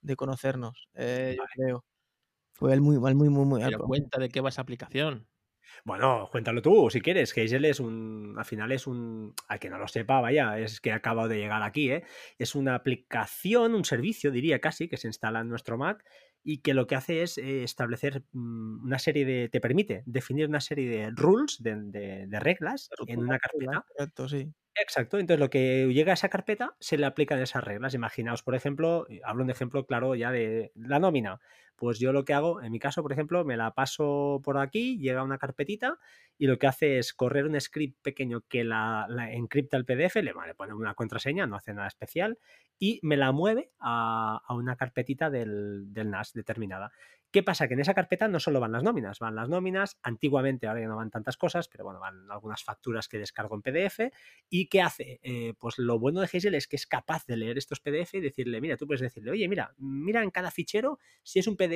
de conocernos, eh, yo creo. Fue el muy, muy, muy, muy. Pero cuenta de qué va esa aplicación. Bueno, cuéntalo tú, si quieres. Hazel es un, al final es un, al que no lo sepa, vaya, es que ha acabado de llegar aquí, ¿eh? Es una aplicación, un servicio, diría casi, que se instala en nuestro Mac y que lo que hace es eh, establecer mm, una serie de, te permite definir una serie de rules, de, de, reglas en una carpeta. Exacto, sí. Exacto, entonces lo que llega a esa carpeta se le aplican esas reglas. Imaginaos, por ejemplo, hablo un ejemplo claro ya de la nómina. Pues yo lo que hago, en mi caso, por ejemplo, me la paso por aquí, llega una carpetita y lo que hace es correr un script pequeño que la, encripta el PDF, le, pone una contraseña, no hace nada especial, y me la mueve a, una carpetita del, NAS determinada. ¿Qué pasa? Que en esa carpeta no solo van las nóminas, van las nóminas, antiguamente ahora ya no van tantas cosas, pero bueno, van algunas facturas que descargo en PDF. ¿Y qué hace? Eh, pues lo bueno de Hazel es que es capaz de leer estos PDF y decirle, mira, tú puedes decirle, oye, mira, mira en cada fichero, si es un PDF,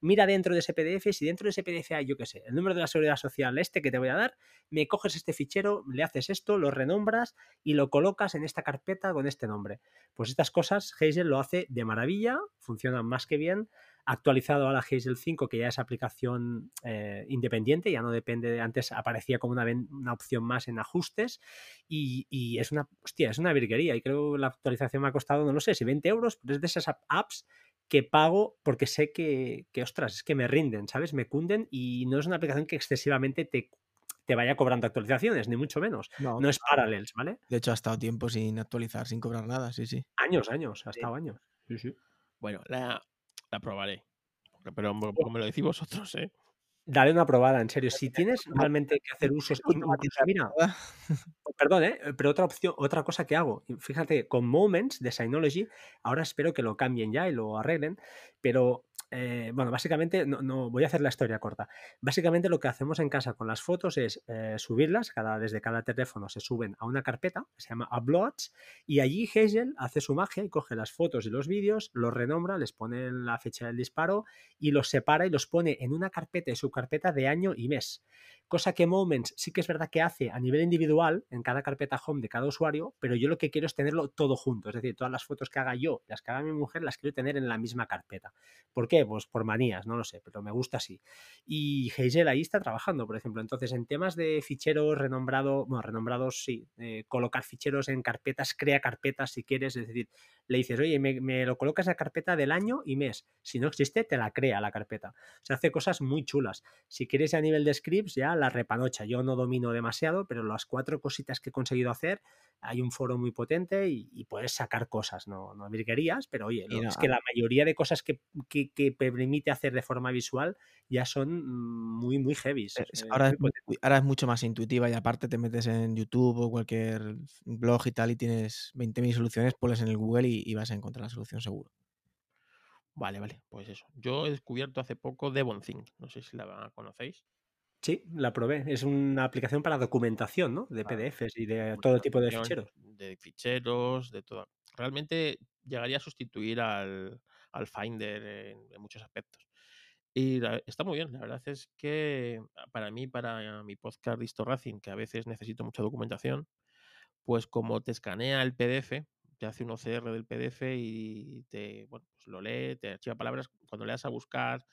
mira dentro de ese PDF, si dentro de ese PDF hay, yo qué sé, el número de la seguridad social, este que te voy a dar, me coges este fichero, le haces esto, lo renombras y lo colocas en esta carpeta con este nombre. Pues estas cosas Hazel lo hace de maravilla, funcionan más que bien actualizado a la Hazel 5, que ya es aplicación eh, independiente, ya no depende de antes, aparecía como una, una opción más en ajustes y, es una, hostia, es una virguería y creo que la actualización me ha costado, no lo sé, si 20 euros, pero es de esas apps que pago porque sé que, que, ostras, es que me rinden, ¿sabes? Me cunden y no es una aplicación que excesivamente te te vaya cobrando actualizaciones, ni mucho menos. No, es Parallels, ¿vale? De hecho, ha estado tiempo sin actualizar, sin cobrar nada, sí, sí. Años, años, ha estado años. Sí, sí. Bueno, la, la probaré. pero como me lo decís vosotros, ¿eh? Dale una probada, en serio. Si tienes realmente que hacer usos. Mira, perdón, ¿eh? pero otra opción, otra cosa que hago, fíjate, con Moments de Synology, ahora espero que lo cambien ya y lo arreglen, pero eh, bueno, básicamente, no, no, voy a hacer la historia corta. Básicamente lo que hacemos en casa con las fotos es eh, subirlas, cada, desde cada teléfono se suben a una carpeta que se llama Uploads y allí Hazel hace su magia y coge las fotos y los vídeos, los renombra, les pone la fecha del disparo y los separa y los pone en una carpeta y subcarpeta de año y mes. Cosa que Moments sí que es verdad que hace a nivel individual en cada carpeta home de cada usuario, pero yo lo que quiero es tenerlo todo junto. Es decir, todas las fotos que haga yo, las que haga mi mujer, las quiero tener en la misma carpeta. ¿Por qué? Pues por manías, no lo sé, pero me gusta así. Y Hazel ahí está trabajando, por ejemplo. Entonces, en temas de ficheros renombrados, bueno, renombrados sí, eh, colocar ficheros en carpetas, crea carpetas si quieres, es decir, le dices, oye, me, me, lo colocas la carpeta del año y mes. Si no existe, te la crea la carpeta. O sea, hace cosas muy chulas. Si quieres a nivel de scripts, ya la repanocha. Yo no domino demasiado, pero las cuatro cositas que he conseguido hacer, hay un foro muy potente y, y puedes sacar cosas, no, no virguerías, pero oye, no, es que la mayoría de cosas que, que, que, permite hacer de forma visual ya son muy, muy heavy. Es, ahora, es, ahora, es, mucho más intuitiva y aparte te metes en YouTube o cualquier blog y tal y tienes 20.000 soluciones, pones en el Google y, y vas a encontrar la solución seguro. Vale, vale, pues eso. Yo he descubierto hace poco Devonthink, no sé si la conocéis. Sí, la probé. Es una aplicación para documentación, ¿no? De PDFs y de todo tipo de ficheros. De ficheros, de todo. Realmente llegaría a sustituir al, al Finder en, muchos aspectos. Y está muy bien. La verdad es que para mí, para mi podcast Disto Racing, que a veces necesito mucha documentación, pues como te escanea el PDF, te hace un OCR del PDF y te, bueno, pues lo lee, te archiva palabras. Cuando le das a buscar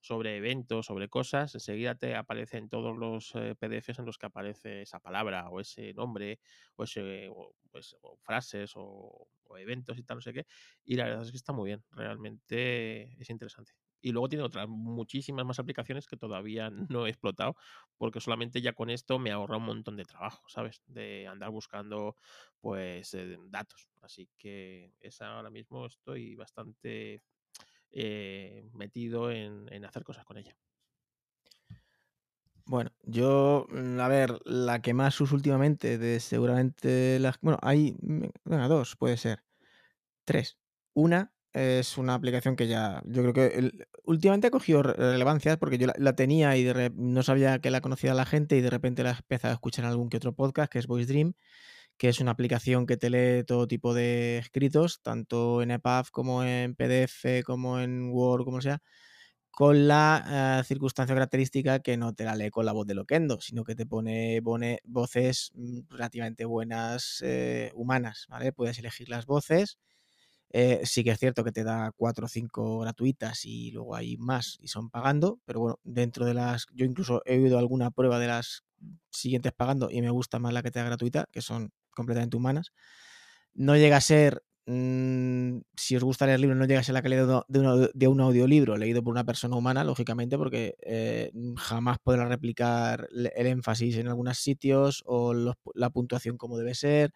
sobre eventos, sobre cosas, enseguida te aparecen todos los eh, PDFs en los que aparece esa palabra o ese nombre o, ese, pues, o frases o, o, eventos y tal, no sé qué. Y la verdad es que está muy bien, realmente es interesante. Y luego tiene otras muchísimas más aplicaciones que todavía (laughs) no he explotado, porque solamente ya con esto me ahorra un montón de trabajo, ¿sabes? De andar buscando, pues, eh, datos. Así que esa ahora mismo estoy bastante eh, metido en, hacer cosas con ella. Bueno, yo, mm, a ver, la que más uso últimamente, de seguramente las. Bueno, hay. Venga, dos, puede ser. Tres. Una es una aplicación que ya. Yo creo que últimamente ha cogido relevancia porque yo la, tenía y de no sabía que la conocía la gente y de repente la empezado a escuchar en algún que otro podcast, que es Voice Dream que es una aplicación que te lee todo tipo de escritos, tanto en EPUB como en PDF, como en Word, como sea, con la uh, circunstancia característica que no te la lee con la voz de Loquendo, sino que te pone, voces mm, relativamente buenas, eh, humanas, ¿vale? Puedes elegir las voces. Eh, sí que es cierto que te da cuatro o cinco gratuitas y luego hay más y son pagando, pero bueno, dentro de las, yo incluso he oído alguna prueba de las siguientes pagando y me gusta más la que te da gratuita, que son completamente humanas. No llega a ser, mmm, si os gusta leer libros, no llega a ser la calidad de, de un audiolibro leído por una persona humana, lógicamente, porque eh, jamás podrá replicar el énfasis en algunos sitios o la puntuación como debe ser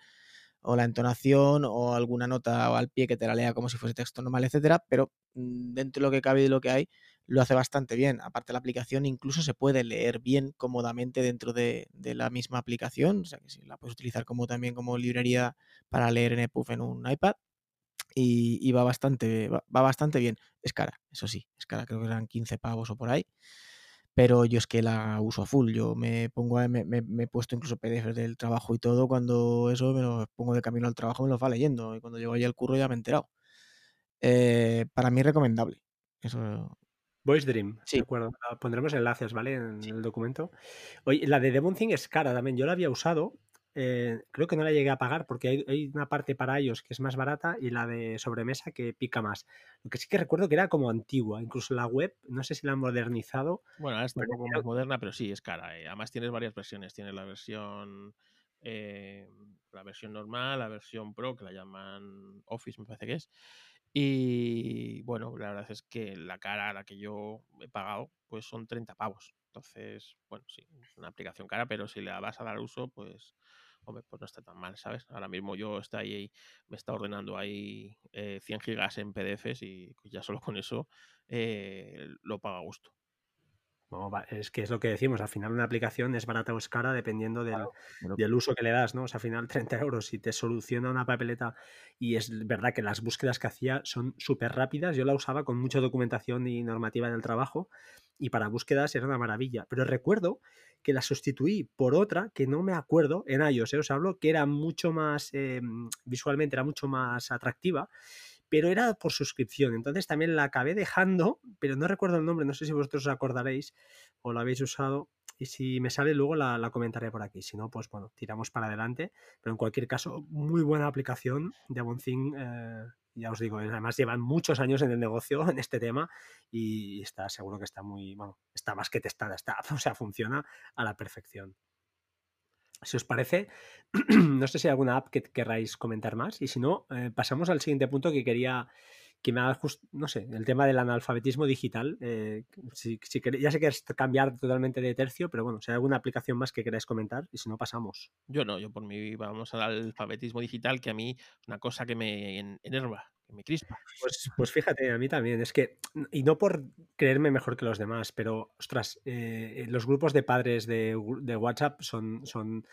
o la entonación o alguna nota al pie que te la lea como si fuese texto normal, etcétera, pero mm, dentro de lo que cabe y de lo que hay, lo hace bastante bien. Aparte, la aplicación incluso se puede leer bien cómodamente dentro de, la misma aplicación, o sea que sí, la puedes utilizar como también como librería para leer en EPUB en un iPad. Y, va, bastante, va, bastante bien. Es cara, eso sí, es cara, creo que eran 15 pavos o por ahí. Pero yo es que la uso a full. Yo me pongo, me, me, he puesto incluso PDF del trabajo y todo. Cuando eso me lo pongo de camino al trabajo, me lo va leyendo. Y cuando llego allí al curro ya me he enterado. Eh, para mí recomendable. Eso Voice Dream, sí. de acuerdo. Pondremos enlaces, ¿vale? En sí. el documento. Oye, la de Devon Thing es cara también. Yo la había usado. Eh, creo que no la llegué a pagar porque hay, hay, una parte para ellos que es más barata y la de sobremesa que pica más. Lo que sí que recuerdo que era como antigua, incluso la web, no sé si la han modernizado. Bueno, ahora está un poco más moderna, pero sí, es cara. Eh. Además tienes varias versiones. Tienes la versión eh, la versión normal, la versión Pro, que la llaman Office, me parece que es. Y bueno, la verdad es que la cara a la que yo he pagado, pues son 30 pavos. Entonces, bueno, sí, es una aplicación cara, pero si le vas a dar uso, pues, hombre, pues no está tan mal, ¿sabes? Ahora mismo yo estoy ahí, me está ordenando ahí eh, 100 gigas en PDFs y ya solo con eso eh, lo pago a gusto. Es que es lo que decimos, al final una aplicación es barata o es cara dependiendo del, uso que le das, ¿no? O sea, al final (laughs) 30 euros y te soluciona una papeleta y es verdad que las búsquedas que hacía son súper rápidas, yo la usaba con mucha documentación y normativa en el trabajo y para búsquedas era una maravilla, pero recuerdo que la sustituí por otra que no me acuerdo en iOS, ¿eh? os hablo que era mucho más, em, visualmente era mucho más atractiva pero era por suscripción. Entonces también la acabé dejando, pero no recuerdo el nombre, no sé si vosotros os acordaréis o lo habéis usado. Y si me sale luego la, comentaré por aquí. Si no, pues bueno, tiramos para adelante. Pero en cualquier caso, muy buena aplicación de Avonthing. Eh, ya os digo, además llevan muchos años en el negocio (laughs) en este tema y está seguro que está muy, bueno, está más que testada, está, (laughs) o sea, funciona a la perfección. Si os parece, (clears throat) no sé si hay alguna app que querráis comentar más y si no, eh, pasamos al siguiente punto que quería que me haga no sé, el tema del analfabetismo digital. Eh, si, ya sé que es cambiar totalmente de tercio, pero bueno, si hay alguna aplicación más que queráis comentar y si no, pasamos. Yo no, yo por mí vamos al alfabetismo digital, que a mí es una cosa que me enerva me crispa. Pues, pues, fíjate, a mí también. Es que, y no por creerme mejor que los demás, pero, ostras, eh, los grupos de padres de, WhatsApp son, son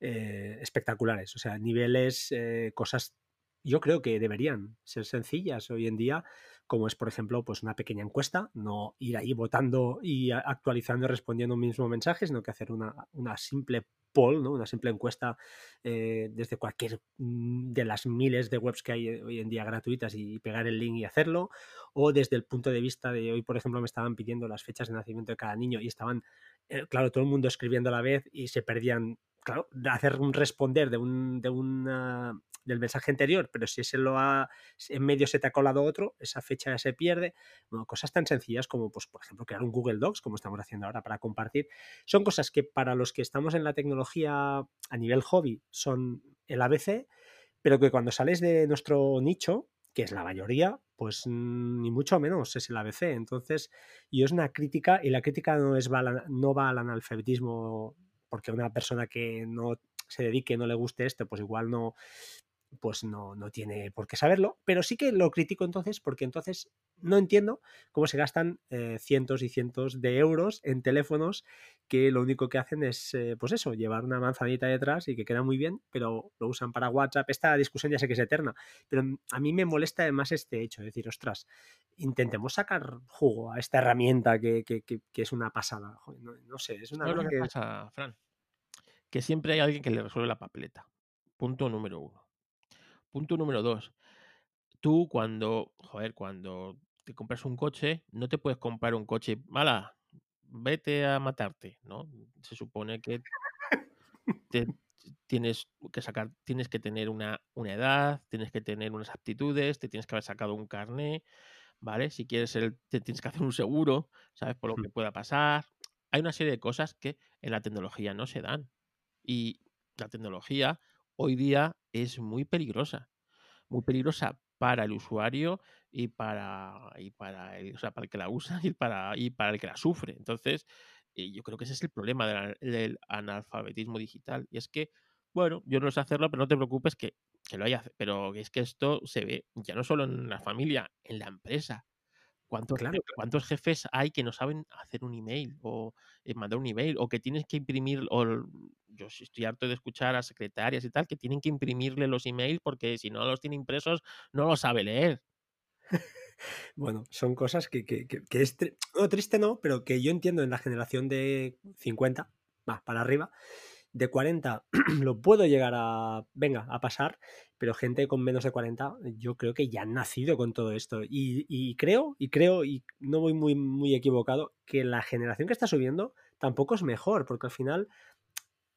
eh, espectaculares. O sea, niveles, eh, cosas, yo creo que deberían ser sencillas hoy en día, como es, por ejemplo, pues una pequeña encuesta, no ir ahí votando y actualizando y respondiendo un mismo mensaje, sino que hacer una simple poll, ¿no? una simple encuesta eh, desde cualquier mm, de las miles de webs que hay eh, hoy en día gratuitas y pegar el link y hacerlo, o desde el punto de vista de hoy, por ejemplo, me estaban pidiendo las fechas de nacimiento de cada niño y estaban, claro, todo el mundo escribiendo a la vez y se perdían, claro, hacer un responder de un, de del mensaje anterior, pero si ese lo ha, en medio se te ha colado otro, esa fecha se pierde. Cosas tan sencillas como, pues, por ejemplo, crear un Google Docs, como estamos haciendo ahora para compartir, son cosas que para los que estamos en la tecnología a nivel hobby son el ABC, pero que cuando sales de nuestro nicho, que es la mayoría, pues mm, ni mucho menos es el ABC. Entonces, y es una crítica, y la crítica no, es, no va al analfabetismo porque una persona que no se dedique, no le guste esto, pues igual no, pues no, no tiene por qué saberlo, pero sí que lo critico entonces porque entonces no entiendo cómo se gastan eh, cientos y cientos de euros en teléfonos que lo único que hacen es, eh, pues eso, llevar una manzanita detrás y que queda muy bien, pero lo usan para WhatsApp. Esta discusión ya sé que es eterna, pero a mí me molesta además este hecho, de decir, ostras, intentemos sacar jugo a esta herramienta que, es una pasada. no, sé, es una... que pasa, Fran? Que siempre hay alguien que le resuelve la papeleta. Punto número uno. Punto número dos. Tú cuando, joder, cuando te compras un coche, no te puedes comprar un coche, mala, vete a matarte, ¿no? Se supone que tienes que sacar, tienes que tener una, una, edad, tienes que tener unas aptitudes, te tienes que haber sacado un carné, ¿vale? Si quieres el, te tienes que hacer un seguro, ¿sabes? Por lo que pueda pasar. Hay una serie de cosas que en la tecnología no se dan. Y la tecnología hoy día es muy peligrosa. Muy peligrosa para el usuario y para, y para, el, o sea, para el que la usa y para, y para el que la sufre. Entonces, eh, yo creo que ese es el problema del, analfabetismo digital. Y es que, bueno, yo no sé hacerlo, pero no te preocupes que, que lo haya. Pero es que esto se ve ya no solo en la familia, en la empresa. ¿Cuántos, ¿Cuántos jefes hay que no saben hacer un email o eh, mandar un email o que tienes que imprimir, o yo estoy harto de escuchar a secretarias y tal, que tienen que imprimirle los emails porque si no los tiene impresos no los sabe leer. (laughs) bueno, son cosas que, que, que, es triste no, pero que yo entiendo en la generación de 50, va, para arriba, de 40 (clears throat) lo puedo llegar a, venga, a pasar, pero gente con menos de 40 yo creo que ya han nacido con todo esto. Y, creo, y creo, y no voy muy, muy equivocado, que la generación que está subiendo tampoco es mejor, porque al final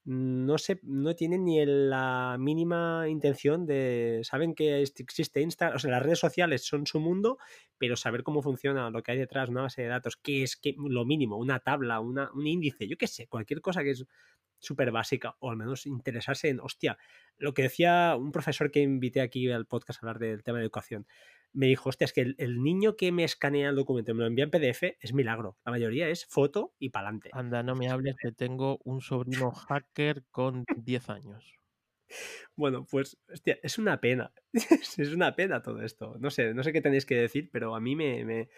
no, se, no tienen ni la mínima intención de, saben que existe Instagram, o sea, las redes sociales son su mundo, pero saber cómo funciona lo que hay detrás, una base de datos, qué es que, lo mínimo, una tabla, una, un índice, yo qué sé, cualquier cosa que es súper básica, o al menos interesarse en, hostia, lo que decía un profesor que invité aquí al podcast a hablar del tema de educación, me dijo, hostia, es que el, niño que me escanea el documento y me lo envía en PDF es milagro. La mayoría es foto y pa'lante. Anda, no me hables que tengo un sobrino hacker con (laughs) 10 años. Bueno, pues, hostia, es una pena. (laughs) es una pena todo esto. No sé, no sé qué tenéis que decir, pero a mí me, me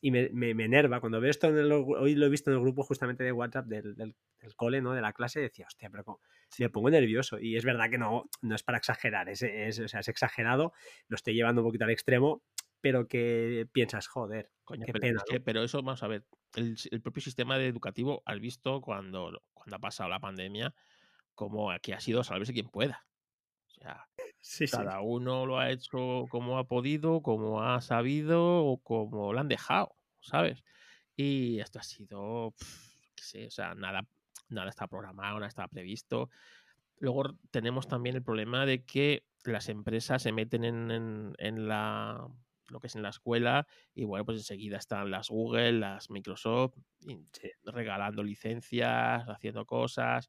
y me, me, me, enerva. Cuando veo esto, en el, hoy lo he visto en el grupo justamente de WhatsApp del, del, del cole, ¿no? De la clase, decía, hostia, pero como, me pongo nervioso. Y es verdad que no, no es para exagerar, es, es, o sea, es exagerado, lo estoy llevando un poquito al extremo, pero que piensas, joder, Coño, qué pero, pena. que- pero eso, vamos a ver, el, el propio sistema educativo, has visto cuando, cuando ha pasado la pandemia, como aquí ha sido salvarse quien pueda. O sea, (laughs) Sí, sí. cada uno lo ha hecho como ha podido, como ha sabido o como lo han dejado, ¿sabes? Y esto ha sido, pf, qué sé, o sea, nada, nada está programado, nada está previsto. Luego tenemos también el problema de que las empresas se meten en, en- en la lo que es en la escuela y bueno, pues enseguida están las Google, las Microsoft Sí. regalando licencias, haciendo cosas.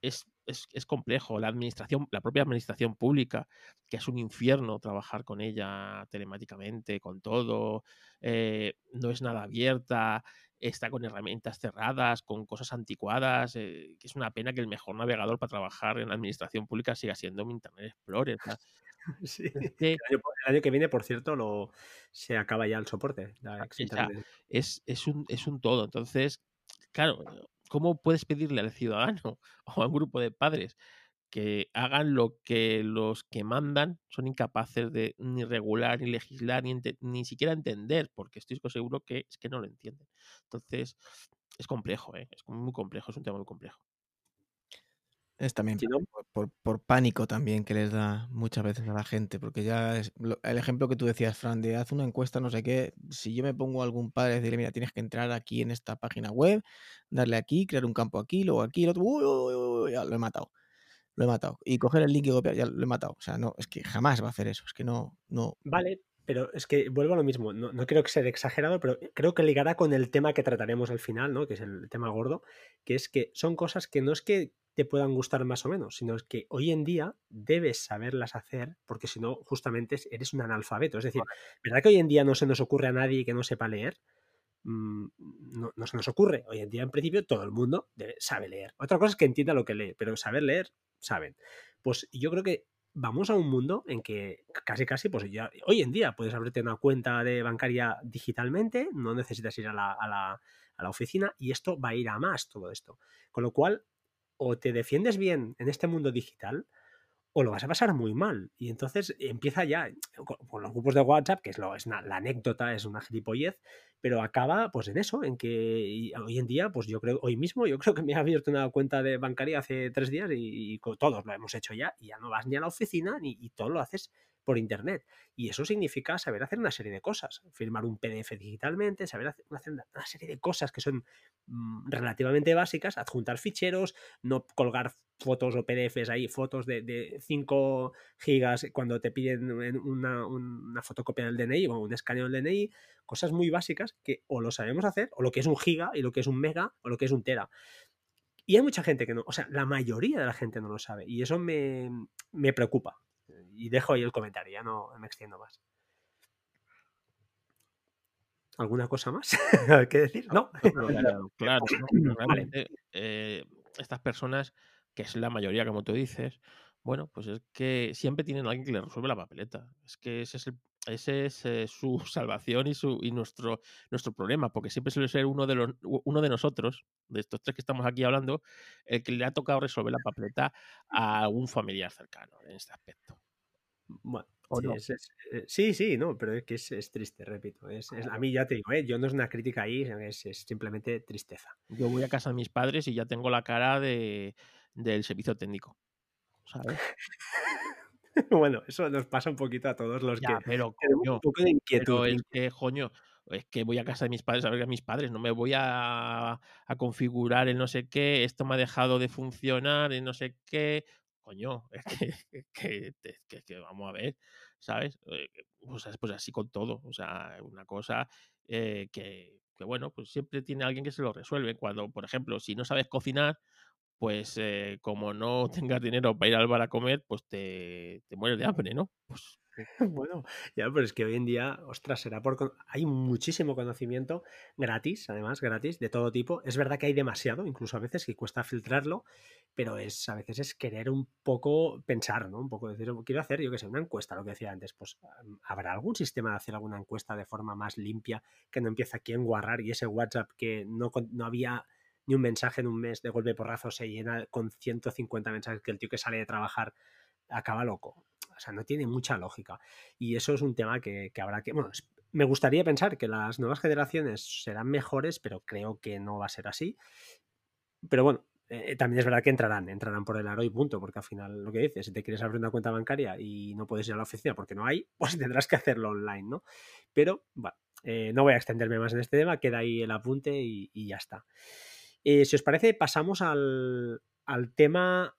Es, es, es complejo. La administración, la propia administración pública, que es un infierno trabajar con ella telemáticamente, con todo, eh, no es nada abierta, está con herramientas cerradas, con cosas anticuadas, eh, que es una pena que el mejor navegador para trabajar en la administración pública siga siendo mi Internet Explorer. (laughs) Sí. El año, el año que viene, por cierto, lo, se acaba ya el soporte. La Ah, o sea, es, es, un, es un todo. Entonces, claro, ¿cómo puedes pedirle al ciudadano (laughs) o a un grupo de padres que hagan lo que los que mandan son incapaces de ni regular, ni legislar, ni, ni siquiera entender? Porque estoy seguro que es que no lo entienden. Entonces, es complejo, ¿eh? es muy complejo, es un tema muy complejo. Es también no, por, por- por pánico también que les da muchas veces a la gente, porque ya es lo- el ejemplo que tú decías, Fran, de haz una encuesta, no sé qué, si yo me pongo a algún padre y decirle, mira, tienes que entrar aquí en esta página web, darle aquí, crear un campo aquí, luego aquí, el otro, uy, uy, uy, uy, ya lo he matado, lo he matado. Y coger el link y copiar, ya lo he matado. O sea, no, es que jamás va a hacer eso, es que no, no, Vale, pero es que vuelvo a lo mismo. No, no creo que sea exagerado, pero creo que ligará con el tema que trataremos al final, ¿no? Que es el tema gordo, que es que son cosas que no es que te puedan gustar más o menos, sino es que hoy en día debes saberlas hacer, porque si no, justamente eres un analfabeto. Es decir, ¿verdad que hoy en día no se nos ocurre a nadie que no sepa leer? Mm, No, no se nos ocurre. Hoy en día, en principio, todo el mundo debe- sabe leer. Otra cosa es que entienda lo que lee, pero saber leer, saben. Pues yo creo que vamos a un mundo en que casi casi, pues ya hoy en día puedes abrirte una cuenta de bancaria digitalmente, no necesitas ir a la, a la- a la oficina y esto va a ir a más todo esto. Con lo cual, o te defiendes bien en este mundo digital o lo vas a pasar muy mal. Y entonces empieza ya con, con los grupos de WhatsApp, que es, una- la anécdota, es una gilipollez, pero acaba pues en eso, en que hoy en día, pues yo creo, hoy mismo, yo creo que me he abierto una cuenta de bancaria hace tres días y, todos lo hemos hecho ya, y ya no vas ni a la oficina ni, y todo lo haces por internet. Y eso significa saber hacer una serie de cosas, firmar un PDF digitalmente, saber hacer, una serie de cosas que son mm, relativamente básicas, adjuntar ficheros, no colgar fotos o PDFs ahí, fotos de, de 5 gigas cuando te piden una, una, fotocopia del DNI o un escaneo del DNI, cosas muy básicas que o lo sabemos hacer, o lo que es un giga y lo que es un mega o lo que es un tera. Y hay mucha gente que no, o sea, la mayoría de la gente no lo sabe y eso me, me preocupa. Y dejo ahí el comentario, ya no me extiendo más. ¿Alguna cosa más (laughs) que decir? No. no (laughs) claro, claro realmente eh, estas personas, que es la mayoría, como tú dices, bueno, pues es que siempre tienen a alguien que le resuelve la papeleta. Es que ese es, el, ese es eh, su (laughs) salvación y, su, y nuestro, nuestro problema, porque siempre suele ser uno de, los, uno de nosotros, de estos tres que estamos aquí hablando, el que le ha tocado resolver la papeleta a un familiar cercano en este aspecto. Bueno, sí, no? es, es, eh, sí, sí, no, pero es que es, es triste, repito. A mí ya te digo, ¿eh? yo no es una crítica ahí, es, simplemente tristeza. Yo voy a casa de mis padres y ya tengo la cara de, del servicio técnico. ¿sabes? (laughs) bueno, eso nos pasa un poquito a todos los ya, que pero, coño, un poco de inquietud. Pero es que, coño, es que voy a casa de mis padres a ver a mis padres, no me voy a, a configurar el no sé qué, esto me ha dejado de funcionar, el no sé qué. Coño, es que, (laughs) que, que, que vamos a ver, ¿sabes? Pues, pues, así con todo, o sea, una cosa eh, que, que, bueno, pues siempre tiene alguien que se lo resuelve. Cuando, por ejemplo, si no sabes cocinar, pues eh, como no (laughs) tengas dinero para ir al bar a comer, pues te, te mueres de hambre, ¿no? Pues, (laughs) Bueno, ya, pero es que hoy en día, ostras, será por. Hay muchísimo conocimiento gratis, además, gratis, de todo tipo. Es verdad que hay demasiado, incluso a veces que cuesta filtrarlo, pero es a veces es querer un poco pensar, ¿no? Un poco decir, quiero hacer, yo qué sé, una encuesta, lo que decía antes. Pues habrá algún sistema de hacer alguna encuesta de forma más limpia que no empiece aquí en guarrar y ese WhatsApp que no, no había ni un mensaje en un mes de golpe porrazo se llena con 150 mensajes que el tío que sale de trabajar acaba loco. O sea, no tiene mucha lógica. Y eso es un tema que, habrá que... Bueno, me gustaría pensar que las nuevas generaciones serán mejores, pero creo que no va a ser así. Pero bueno, eh, también es verdad que entrarán, entrarán por el aro y punto, porque al final lo que dices, si te quieres abrir una cuenta bancaria y no puedes ir a la oficina porque no hay, (laughs) pues tendrás que hacerlo online, ¿no? Pero, bueno, eh, no voy a extenderme más en este tema, queda ahí el apunte y, ya está. Eh, si os parece, pasamos al, al tema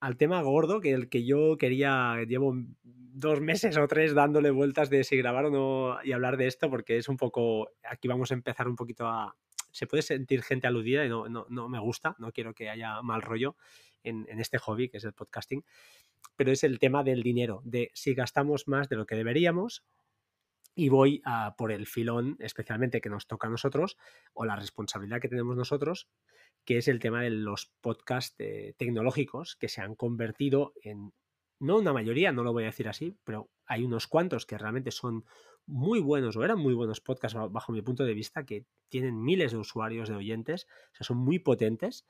al tema gordo, que el que yo quería, llevo dos meses o tres dándole vueltas de si grabar o no y hablar de esto, porque es un poco, aquí vamos a empezar un poquito a, se puede sentir gente aludida y no, no, me gusta, no quiero que haya mal rollo en, en, este hobby que es el podcasting, pero es el tema del dinero, de si gastamos más de lo que deberíamos y voy a por el filón especialmente que nos toca a nosotros o la responsabilidad que tenemos nosotros que es el tema de los podcasts eh, tecnológicos que se han convertido en, no una mayoría, no lo voy a decir así, pero hay unos cuantos que realmente son muy buenos o eran muy buenos podcasts bajo mi punto de vista, que tienen miles de usuarios, de oyentes, o sea, son muy potentes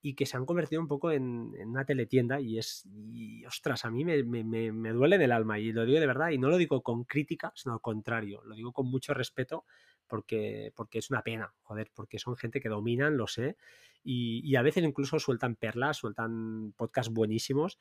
y que se han convertido un poco en, una teletienda y es, y, ostras, a mí me, me, me, duele del alma y lo digo de verdad y no lo digo con crítica, sino al contrario, lo digo con mucho respeto porque, porque es una pena, joder, porque son gente que dominan, lo sé, y, a veces incluso sueltan perlas, sueltan podcasts buenísimos,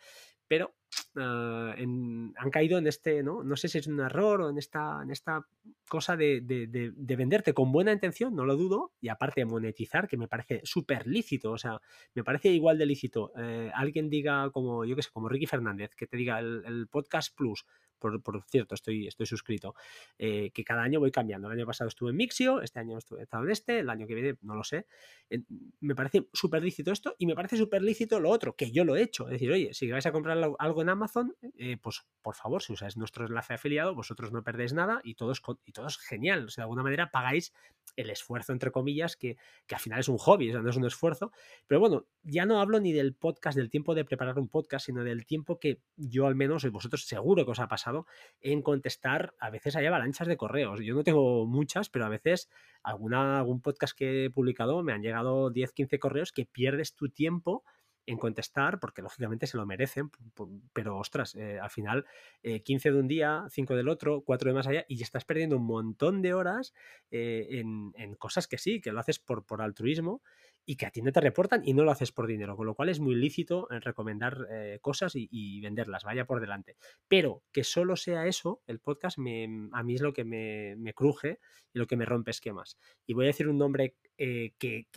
pero ah, han caído en este, ¿no? No sé si es un error o en esta, en esta cosa de, de, venderte con buena intención, no lo dudo, y aparte monetizar, que me parece súper lícito, o sea, me parece igual de lícito. Eh, alguien diga como, yo qué sé, como Ricky Fernández, que te diga el, podcast plus por, cierto, estoy, estoy suscrito, eh, que cada año voy cambiando. El año pasado estuve en Mixio, este año estuve en este, el año que viene no lo sé. me parece súper lícito esto y me parece súper lícito lo otro, que yo lo he hecho. Es decir, oye, si vais a comprar algo en Amazon, eh, pues por favor, si usáis nuestro enlace afiliado, vosotros no perdéis nada y todo es, y todo es genial. O sea, de alguna manera pagáis el esfuerzo, entre comillas, que, que al final es un hobby, o sea, no es un esfuerzo. Pero bueno, ya no hablo ni del podcast, del tiempo de preparar un podcast, sino del tiempo que yo al menos, y vosotros seguro que os ha pasado, en contestar, a veces hay avalanchas de correos. Yo no tengo muchas, pero a veces alguna, algún podcast que he publicado me han llegado 10, 15 correos que pierdes tu tiempo en contestar, porque lógicamente se lo merecen, pero ostras, eh, al final 15 eh, de un día, 5 del otro, 4 de más allá, y estás perdiendo un montón de horas eh, en, en, cosas que sí, que lo haces por, por altruismo y que a ti no te reportan y no lo haces por dinero, con lo cual es muy lícito en recomendar eh, cosas y, venderlas, vaya por delante. Pero que solo sea eso, el podcast me, a mí es lo que me, cruje y lo que me rompe esquemas. Y voy a decir un nombre eh, que,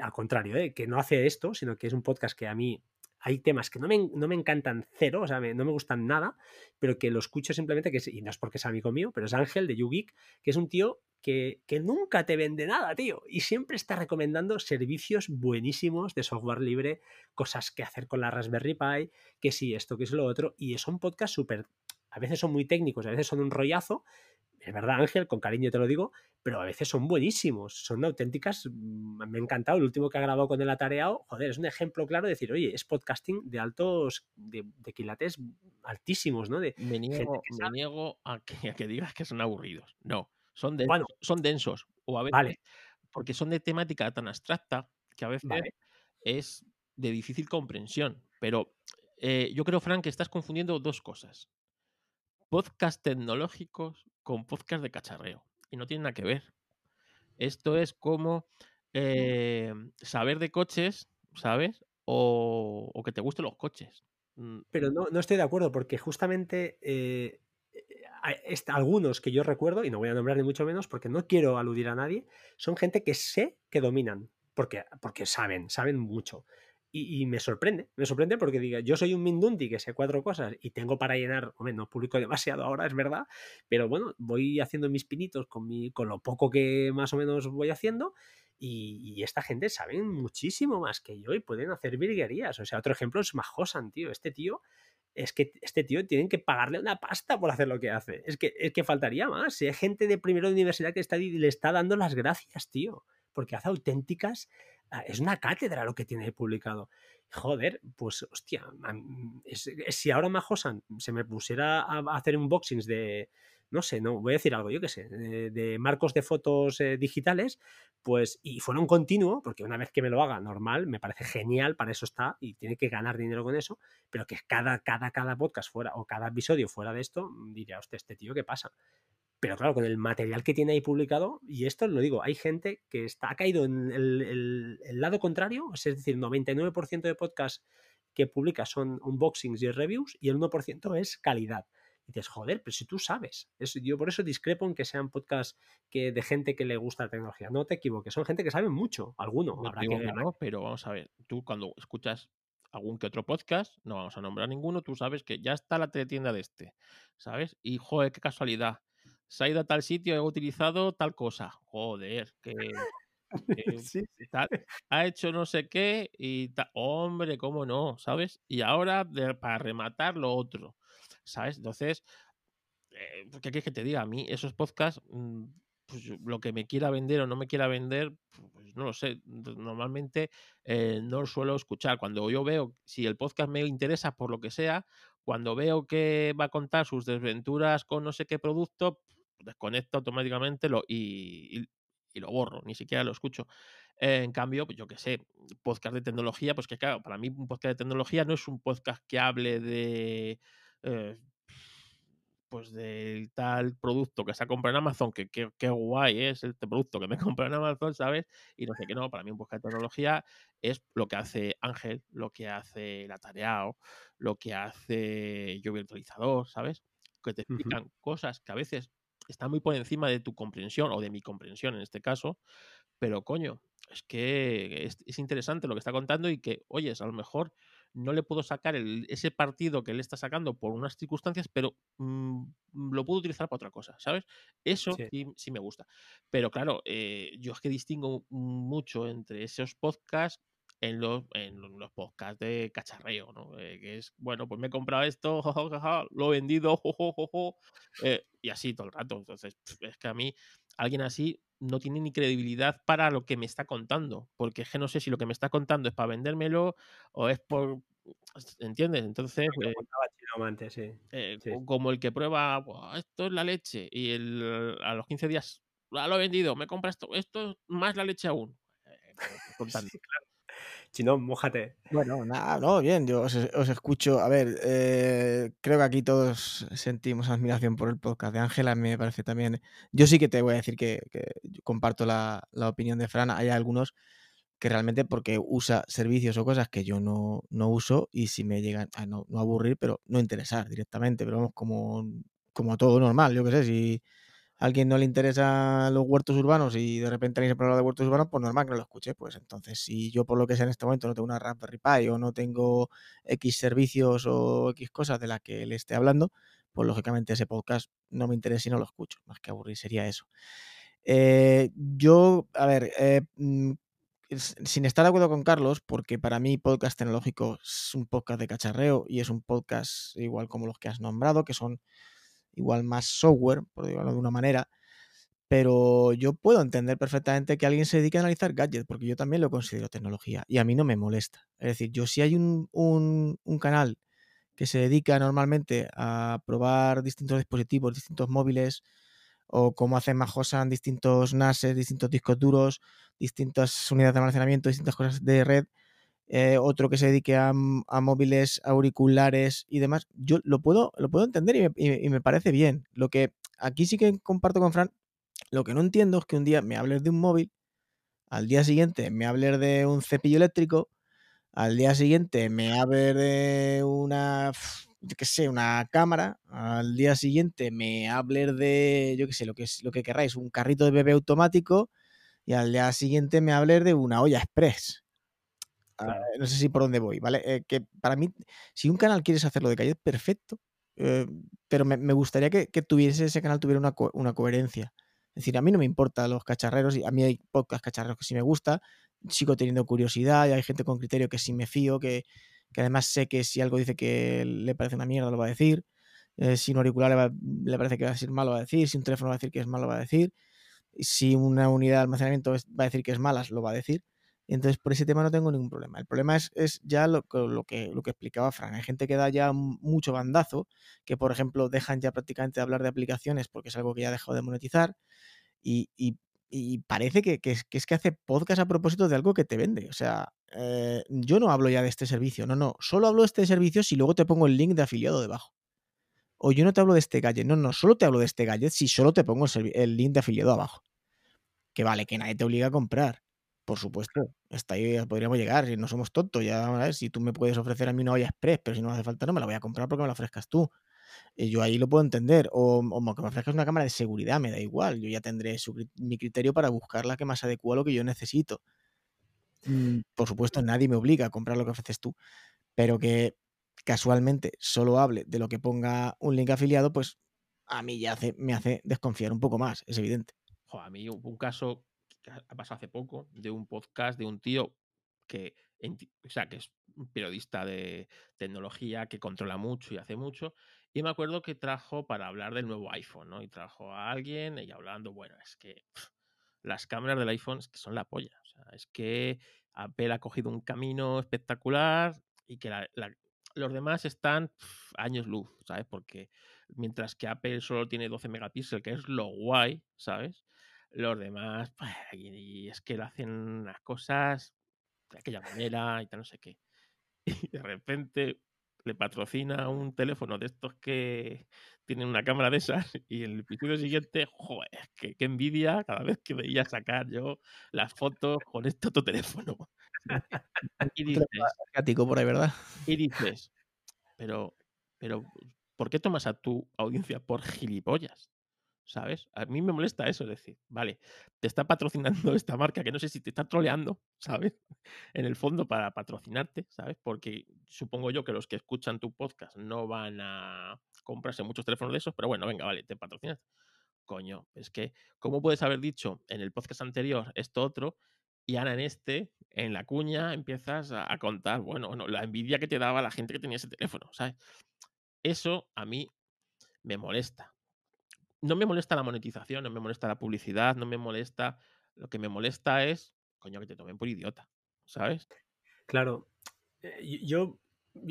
al contrario, eh, que no hace esto, sino que es un podcast que a mí hay temas que no me, no me encantan cero, o sea, no me gustan nada, pero que lo escucho simplemente, que y no es porque sea amigo mío, pero es Ángel de YouGeek, que es un tío que, que, nunca te vende nada, tío, y siempre está recomendando servicios buenísimos de software libre, cosas que hacer con la Raspberry Pi, que sí, esto, que es lo otro, y es un podcast súper, a veces son muy técnicos, a veces son un rollazo, es verdad, Ángel, con cariño te lo digo, pero a veces son buenísimos, son auténticas, mm, me ha encantado, el último que ha grabado con el atareado, joder, es un ejemplo claro de decir, oye, es podcasting de altos, de, quilates altísimos, ¿no? De me niego, me niego a, que, digas que son aburridos, no, son densos, son densos, o a veces, porque son de temática tan abstracta que a veces es de difícil comprensión, pero eh, yo creo, Frank, que estás confundiendo dos cosas podcast tecnológicos con podcast de cacharreo. Y no tiene nada que ver. Esto es como eh, saber de coches, ¿sabes? O, que te gusten los coches. Mm, Pero no, no estoy de acuerdo, porque justamente eh, algunos que yo recuerdo, y no voy a nombrar ni mucho menos porque no quiero aludir a nadie, son gente que sé que dominan, porque, porque saben, saben mucho. Y, me sorprende, me sorprende porque diga, yo soy un Mindundi que sé cuatro cosas y tengo para llenar, hombre, no publico demasiado ahora, es verdad, pero bueno, voy haciendo mis pinitos con, mi, con lo poco que más o menos voy haciendo y, esta gente saben muchísimo más que yo y pueden hacer virguerías. O sea, otro ejemplo es Majosan, tío. Este tío es que este tío tienen que pagarle una pasta por hacer lo que hace. Es que, es que faltaría más. Si hay gente de primero de universidad que está, le está dando las gracias, tío. Porque hace auténticas. Ah, es una cátedra lo que tiene publicado. Joder, pues hostia. si ahora Majosan se me pusiera a hacer unboxings de, no sé, no, voy a decir algo, yo qué sé, de, marcos de fotos eh, digitales, pues, y fuera un continuo, porque una vez que me lo haga normal, me parece genial, para eso está, y tiene que ganar dinero con eso, pero que cada, cada, cada podcast fuera, o cada episodio fuera de esto, diría, hostia, este tío, ¿qué pasa? Pero claro, con el material que tiene ahí publicado, y esto lo digo, hay gente que está, ha caído en el, el lado contrario, es decir, 99% de podcasts que publica son unboxings y reviews, y el 1% es calidad. Y dices, joder, pero si tú sabes. yo por eso discrepo en que sean podcasts que, de gente que le gusta la tecnología. No te equivoques, son gente que sabe mucho, alguno. habrá que, no, pero vamos a ver, tú cuando escuchas algún que otro podcast, no vamos a nombrar ninguno, tú sabes que ya está la teletienda de este, ¿sabes? Y joder, qué casualidad. Se ha ido a tal sitio, he utilizado tal cosa. Joder, que, (laughs) ha hecho no sé qué y tal. Hombre, cómo no, ¿sabes? Y ahora, para rematar lo otro. ¿sabes? Entonces, eh, ¿qué quieres que te diga? A mí esos podcasts, mm, pues lo que me quiera vender o no me quiera vender, pues no lo sé. Normalmente eh, no lo suelo escuchar. Cuando yo veo, si el podcast me interesa por lo que sea, cuando veo que va a contar sus desventuras con no sé qué producto, desconecto automáticamente lo, y, y lo borro, ni siquiera lo escucho. en cambio, pues yo qué sé, podcast de tecnología, pues que claro, para mí un podcast de tecnología no es un podcast que hable de eh, pues del tal producto que se ha comprado en Amazon, que qué guay es este producto que me (laughs) comprado en Amazon, ¿sabes? Y no sé qué, no, para mí un podcast de tecnología es lo que hace Ángel, lo que hace la Tareao, lo que hace Yo Virtualizador, ¿sabes? Que te explican cosas que a veces están muy por encima de tu comprensión o de mi comprensión en este caso, pero coño, es que es, es interesante lo que está contando y que, oyes, a lo mejor no le puedo sacar ese partido que él está sacando por unas circunstancias, pero mm, lo puedo utilizar para otra cosa, ¿sabes? Eso sí, me gusta. Pero claro, eh, yo es que distingo mucho entre esos podcasts en los, en los podcasts de cacharreo, ¿no? Eh, que es, bueno, pues me he comprado esto, (laughs) lo he vendido, eh, y así todo el rato. Entonces, es que a mí, alguien así no tiene ni credibilidad para lo que me está contando, porque es que no sé si lo que me está contando es para vendérmelo o es por... (sniffs) ¿Entiendes? Entonces... Eh, eh, como el que prueba, esto es la leche y el, a los 15 días, lo he vendido, me compra esto, esto es más la leche aún. Eh, (laughs) contando. Chino, mójate. Bueno, nada, no, bien, yo os, escucho. A ver, eh, creo que aquí todos sentimos admiración por el podcast de Ángela, me parece también. Yo sí que te voy a decir que, comparto la, opinión de Fran. Hay algunos que realmente porque usa servicios o cosas que yo no, uso y si me llegan a no, no, aburrir, pero no interesar directamente, pero vamos, como, como todo normal, yo qué sé, si alguien no le interesa los huertos urbanos y de repente se problema de huertos urbanos, pues normal que no lo escuche. Pues entonces, si yo por lo que sea en este momento no tengo una Raspberry Pi o no tengo X servicios o X cosas de las que le esté hablando, pues lógicamente ese podcast no me interesa y no lo escucho. Más que aburrir sería eso. Eh, yo, a ver, eh, mm, sin estar de acuerdo con Carlos, porque para mí podcast tecnológico es un podcast de cacharreo y es un podcast igual como los que has nombrado, que son igual más software, por decirlo de una manera, pero yo puedo entender perfectamente que alguien se dedique a analizar gadgets, porque yo también lo considero tecnología y a mí no me molesta. Es decir, yo si hay un, un, canal que se dedica normalmente a probar distintos dispositivos, distintos móviles, o cómo hacen Majosan distintos NASes, distintos discos duros, distintas unidades de almacenamiento, distintas cosas de red, eh, otro que se dedique a, móviles, auriculares y demás, yo lo puedo, lo puedo entender y me, parece bien. Lo que aquí sí que comparto con Fran, lo que no entiendo es que un día me hables de un móvil, al día siguiente me hables de un cepillo eléctrico, al día siguiente me hables de una, yo qué sé, una cámara, al día siguiente me hables de, yo qué sé, lo que, lo que queráis, un carrito de bebé automático, y al día siguiente me hables de una olla express. Ah, no sé si por dónde voy, ¿vale? Eh, que para mí, si un canal quieres hacerlo de calle, perfecto. Eh, pero me, gustaría que, tuviese ese canal tuviera una, coherencia. Es decir, a mí no me importa los cacharreros, y a mí hay pocas cacharreros que sí me gusta, sigo teniendo curiosidad, y hay gente con criterio que sí me fío, que, que además sé que si algo dice que le parece una mierda lo va a decir, eh, si un auricular le, va- le parece que va a decir malo lo va a decir, si un teléfono va a decir que es malo lo va a decir, si una unidad de almacenamiento va a decir que es mala lo va a decir. Entonces, por ese tema no tengo ningún problema. El problema es, es ya lo, que- lo, que, explicaba Fran. Hay gente que da ya mucho bandazo, que por ejemplo dejan ya prácticamente de hablar de aplicaciones porque es algo que ya ha dejado de monetizar y, y- parece que, que es, que hace podcast a propósito de algo que te vende. O sea, eh, yo no hablo ya de este servicio, no, no, solo hablo de este servicio si luego te pongo el link de afiliado debajo. O yo no te hablo de este gadget, no, no, solo te hablo de este gadget si solo te pongo el, el link de afiliado abajo. Que vale, que nadie te obliga a comprar. Por supuesto, hasta ahí podríamos llegar, si no somos tontos, ya a ver, si tú me puedes ofrecer a mí una olla express, pero si no me hace falta no me la voy a comprar porque me la ofrezcas tú. Y yo ahí lo puedo entender. O, o que me ofrezcas una cámara de seguridad, me da igual. Yo ya tendré mi criterio para buscar la que más adecua a lo que yo necesito. Mm, Por supuesto, nadie me obliga a comprar lo que ofreces tú, pero que casualmente solo hable de lo que ponga un link afiliado, pues a mí ya me hace desconfiar un poco más, es evidente. A mí un caso que ha pasado hace poco de un podcast de un tío que, o sea, que es periodista de tecnología que controla mucho y hace mucho. Y me acuerdo que trajo para hablar del nuevo iPhone, ¿no? Y trajo a alguien y hablando, bueno, es que las cámaras del iPhone que son la polla. Es que Apple ha cogido un camino espectacular y que los demás están años luz, ¿sabes? Porque mientras que Apple solo tiene 12 megapíxeles, que es lo guay, ¿sabes? Los demás, pues, y, es que lo hacen unas cosas de aquella manera y tal, no sé qué. (laughs) Y de repente le patrocina un teléfono de estos que tienen una cámara de esas (laughs) y el episodio siguiente, joder, qué, qué envidia cada vez que veía sacar yo las fotos con este otro teléfono. (laughs) Y dices, por ahí, ¿verdad? y dices, pero, pero, ¿por qué tomas a tu audiencia por gilipollas? ¿Sabes? A mí me molesta eso, es decir, vale, te está patrocinando (laughs) esta marca que no sé si te está troleando, ¿sabes? (laughs) En el fondo para patrocinarte, ¿sabes? Porque supongo yo que los que escuchan tu podcast no van a comprarse muchos teléfonos de esos, pero bueno, venga, vale, te patrocinas. Coño, es que, ¿cómo puedes haber dicho en el podcast anterior esto otro y ahora en este, en la cuña, empiezas a, contar, bueno, bueno, la envidia que te daba la gente que tenía ese teléfono, ¿sabes? Eso a mí me molesta. No me molesta la monetización, no me molesta la publicidad, no me molesta. Lo que me molesta es, coño, que te tomen por idiota, ¿sabes? Claro, eh, yo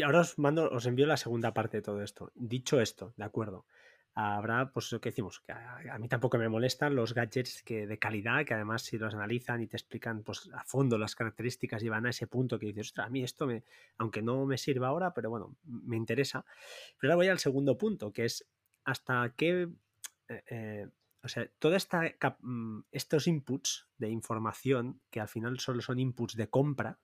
ahora os mando, os envío la segunda parte de todo esto. Dicho esto, de acuerdo. Habrá, pues lo que decimos, que a, a mí tampoco me molestan los gadgets que de calidad, que además si los analizan y te explican pues a fondo las características y van a ese punto que dices, ostras, a mí esto me, aunque no me sirva ahora, pero bueno, me interesa. Pero ahora voy al segundo punto, que es hasta qué eh, eh, o sea, cap- mm, estos inputs de información, que al final solo son inputs de compra,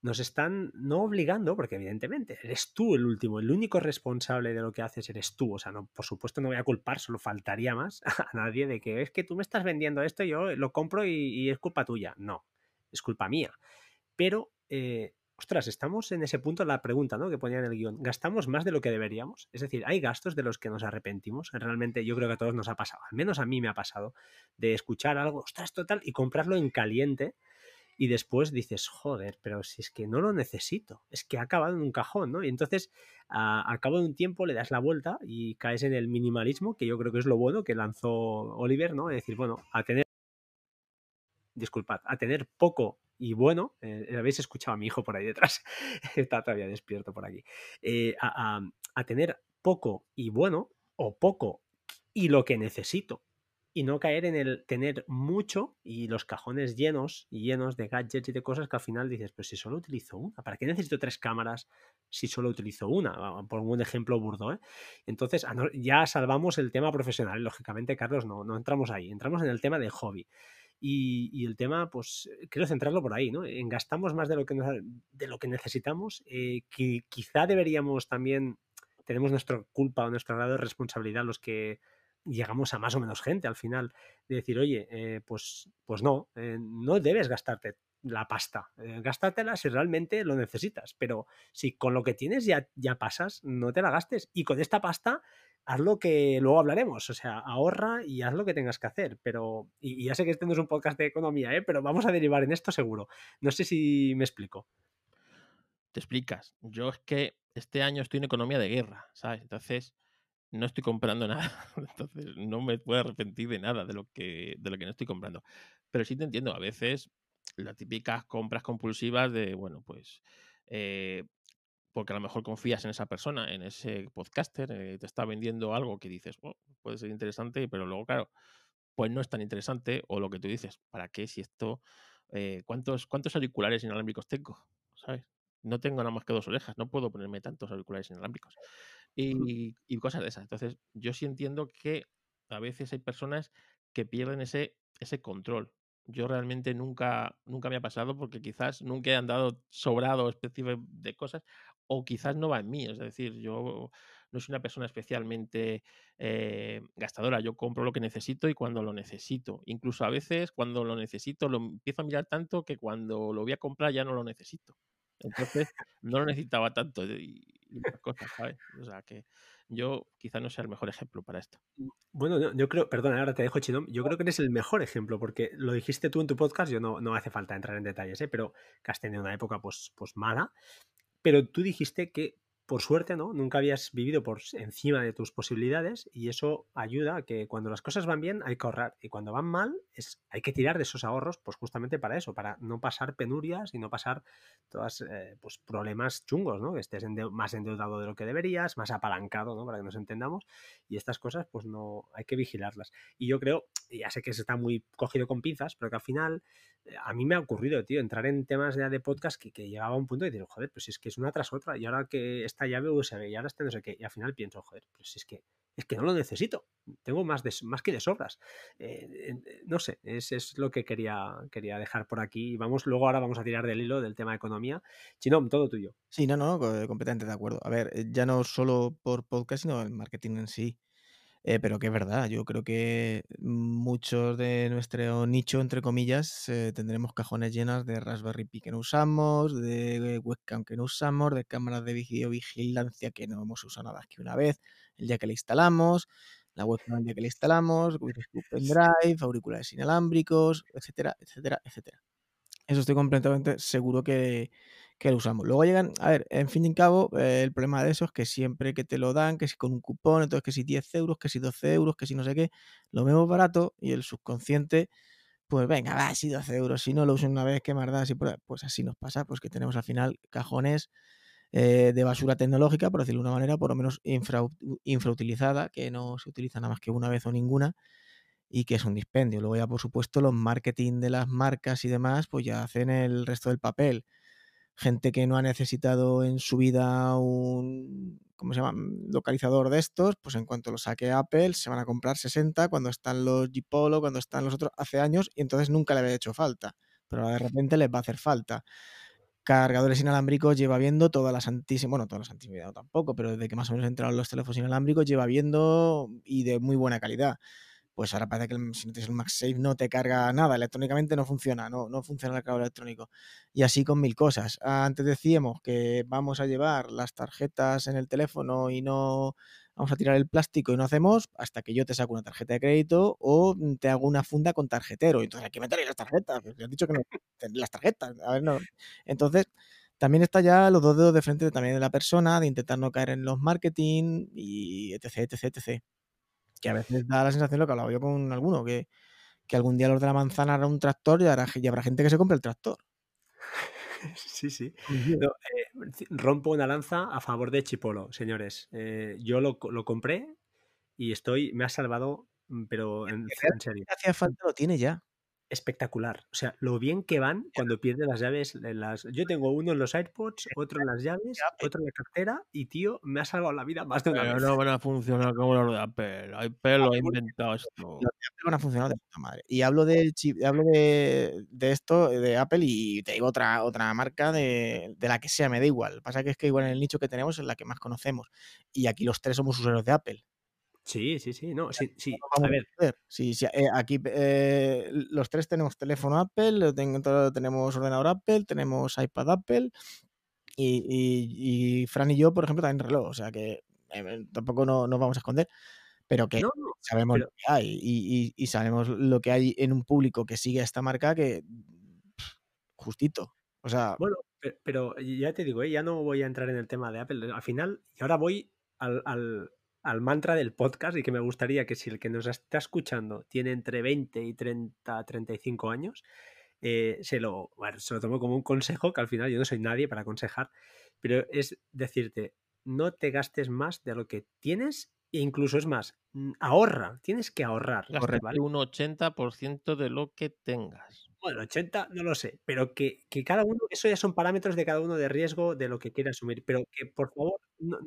nos están no obligando, porque evidentemente eres tú el último, el único responsable de lo que haces eres tú. O sea, no, por supuesto no voy a culpar, solo faltaría más (laughs) a nadie de que es que tú me estás vendiendo esto, yo lo compro y, y es culpa tuya. No, es culpa mía. Pero, eh, ostras, estamos en ese punto, la pregunta ¿no? que ponía en el guion, ¿gastamos más de lo que deberíamos? Es decir, ¿hay gastos de los que nos arrepentimos? Realmente yo creo que a todos nos ha pasado, al menos a mí me ha pasado, de escuchar algo, ostras, total, y comprarlo en caliente y después dices, joder, pero si es que no lo necesito, es que ha acabado en un cajón, ¿no? Y entonces al cabo de un tiempo le das la vuelta y caes en el minimalismo, que yo creo que es lo bueno que lanzó Oliver, ¿no? Es decir, bueno, a tener, disculpad, a tener poco y bueno, eh, habéis escuchado a mi hijo por ahí detrás, (laughs) está todavía despierto por aquí, eh, a, tener poco y bueno, o poco y lo que necesito, y no caer en el tener mucho y los cajones llenos y llenos de gadgets y de cosas que al final dices, pues si solo utilizo una, ¿para qué necesito tres cámaras si solo utilizo una? Por un ejemplo burdo, ¿eh? Entonces ya salvamos el tema profesional, lógicamente, Carlos, no, no entramos ahí, entramos en el tema de hobby. Y, y, el tema, pues quiero centrarlo por ahí, ¿no? En gastamos más de lo que, nos, de lo que necesitamos, eh, que quizá deberíamos también, tenemos nuestra culpa o nuestro grado de responsabilidad los que llegamos a más o menos gente al final de decir, oye, eh, pues, pues no, eh, no debes gastarte la pasta, eh, gástatela si realmente lo necesitas, pero si con lo que tienes ya, ya pasas, no te la gastes y con esta pasta haz lo que luego hablaremos, o sea, ahorra y haz lo que tengas que hacer, pero, y, ya sé que este no es un podcast de economía, ¿eh? pero vamos a derivar en esto seguro, no sé si me explico. te explicas. Yo es que este año estoy en economía de guerra, ¿sabes? Entonces, no estoy comprando (laughs) nada. Entonces, no me puedo arrepentir de nada de lo que, de lo que no estoy comprando. Pero sí te entiendo, a veces las típicas compras compulsivas de, bueno, pues, eh, porque a lo mejor confías en esa persona, en ese podcaster, eh, te está vendiendo algo que dices, oh, puede ser interesante, pero luego, claro, pues no es tan interesante, o lo que tú dices, ¿para qué si esto, eh, ¿cuántos, ¿cuántos auriculares inalámbricos tengo? ¿Sabes? No tengo nada más que dos orejas, no puedo ponerme tantos auriculares inalámbricos. Y, y cosas de esas. Entonces, yo sí entiendo que a veces hay personas que pierden ese, ese control. Yo realmente nunca, nunca me ha pasado porque quizás nunca he andado sobrado específico de cosas o quizás no va en mí. Es decir, yo no soy una persona especialmente eh, gastadora. Yo compro lo que necesito y cuando lo necesito. Incluso a veces cuando lo necesito lo empiezo a mirar tanto que cuando lo voy a comprar ya no lo necesito. Entonces no lo necesitaba tanto y, cosas, ¿sabes? O sea que yo quizás no sea el mejor ejemplo para esto. Bueno, yo, creo, perdona, ahora te dejo Chinom, yo creo que eres el mejor ejemplo, porque lo dijiste tú en tu podcast, yo no, no hace falta entrar en detalles, ¿eh? pero que has tenido una época pues, pues mala, pero tú dijiste que por suerte, ¿no? Nunca habías vivido por encima de tus posibilidades y eso ayuda a que cuando las cosas van bien hay que ahorrar y cuando van mal es, hay que tirar de esos ahorros pues justamente para eso, para no pasar penurias y no pasar todos eh, pues problemas chungos, ¿no? Que estés más endeudado de lo que deberías, más apalancado, ¿no? Para que nos entendamos y estas cosas pues no hay que vigilarlas. Y yo creo, ya sé que se está muy cogido con pinzas, pero que al final a mí me ha ocurrido, tío, entrar en temas de, de podcast que, que, llegaba a un punto y decir, joder, pues es que es una tras otra, y ahora que esta llave USB, y ahora este no sé qué, y al final pienso, joder, pues es que es que no lo necesito, tengo más, más que de sobras. Eh, no sé, es, es, lo que quería, quería dejar por aquí. Vamos, luego ahora vamos a tirar del hilo del tema de economía. Chinom, todo tuyo. Sí, no, no, completamente de acuerdo. A ver, eh, ya no solo por podcast, sino el marketing en sí. Eh, pero que es verdad, yo creo que muchos de nuestro nicho, entre comillas, eh, tendremos cajones llenas de Raspberry Pi que no usamos, de webcam que no usamos, de cámaras de videovigilancia que no hemos usado nada más que una vez el día que la instalamos, la webcam el día que la instalamos, (laughs) pendrive, auriculares inalámbricos, etcétera, etcétera, etcétera. Eso estoy completamente seguro que, que lo usamos. Luego llegan, a ver, en fin y en cabo, eh, el problema de eso es que siempre que te lo dan, que si con un cupón, entonces que si 10 euros, que si 12 euros, que si no sé qué, lo vemos barato y el subconsciente, pues venga, va, si 12 euros, si no lo uso una vez, qué más da, pues así nos pasa, pues que tenemos al final cajones eh, de basura tecnológica, por decirlo de una manera, por lo menos infrautilizada, que no se utiliza nada más que una vez o ninguna y que es un dispendio. Luego ya, por supuesto, los marketing de las marcas y demás, pues ya hacen el resto del papel gente que no ha necesitado en su vida un ¿cómo se llama? localizador de estos, pues en cuanto lo saque Apple se van a comprar 60 cuando están los G Polo, cuando están los otros hace años y entonces nunca le había hecho falta, pero de repente les va a hacer falta. Cargadores inalámbricos lleva viendo todas las antísimas, bueno, todas las antísimas no tampoco, pero desde que más o menos entraron los teléfonos inalámbricos lleva viendo y de muy buena calidad pues ahora parece que si no tienes el MagSafe no te carga nada, electrónicamente no funciona, no, no funciona el cargador electrónico. Y así con mil cosas. Antes decíamos que vamos a llevar las tarjetas en el teléfono y no vamos a tirar el plástico y no hacemos hasta que yo te saco una tarjeta de crédito o te hago una funda con tarjetero. Entonces hay que meter las tarjetas. Pues has dicho que no las tarjetas. A ver, no. Entonces también está ya los dos dedos de frente también de la persona, de intentar no caer en los marketing y etc, etc, etc que a veces da la sensación, lo que hablaba yo con alguno, que, algún día los de la manzana hará un tractor y, habrá gente que se compre el tractor. (laughs) Sí, sí. Eh, rompo una lanza a favor de Chipolo, señores. Eh, yo lo, lo, compré y estoy, me ha salvado, mm, pero en, en serio. Hacía falta, lo tiene ya espectacular. O sea, lo bien que van cuando pierden las llaves. En las... Yo tengo uno en los AirPods, otro en las llaves, otro en la cartera y, tío, me ha salvado la vida más de una Pero vez. no van a funcionar como los de Apple. Apple lo ha inventado esto. Los de Apple van a funcionar de puta madre. Y hablo de, hablo de, de, esto, de Apple, y te digo otra, otra marca de, de la que sea, me da igual. Pasa que es que igual en el nicho que tenemos es la que más conocemos. Y aquí los tres somos usuarios de Apple. Sí, sí, sí, no, sí, sí. A ver. Sí, sí, eh, aquí eh, los tres tenemos teléfono Apple, tenemos ordenador Apple, tenemos iPad Apple y, y, Fran y yo, por ejemplo, también reloj, o sea que eh, tampoco no, nos vamos a esconder, pero que sabemos lo que hay y, y, sabemos lo que hay en un público que sigue a esta marca que justito. O sea, bueno, Pero, pero ya te digo, ¿eh? ya no voy a entrar en el tema de Apple. Al final, y ahora voy al, al, al mantra del podcast y que me gustaría que si el que nos está escuchando tiene entre 20 y 30, 35 años, eh, se, lo, bueno, se lo tomo como un consejo, que al final yo no soy nadie para aconsejar, pero es decirte, no te gastes más de lo que tienes e incluso es más, mm, ahorra, tienes que ahorrar. Gástate ¿vale? un 80% de lo que tengas. Bueno, 80 no lo sé, pero que, que cada uno, eso ya son parámetros de cada uno de riesgo de lo que quiera asumir, pero que por favor, no, no-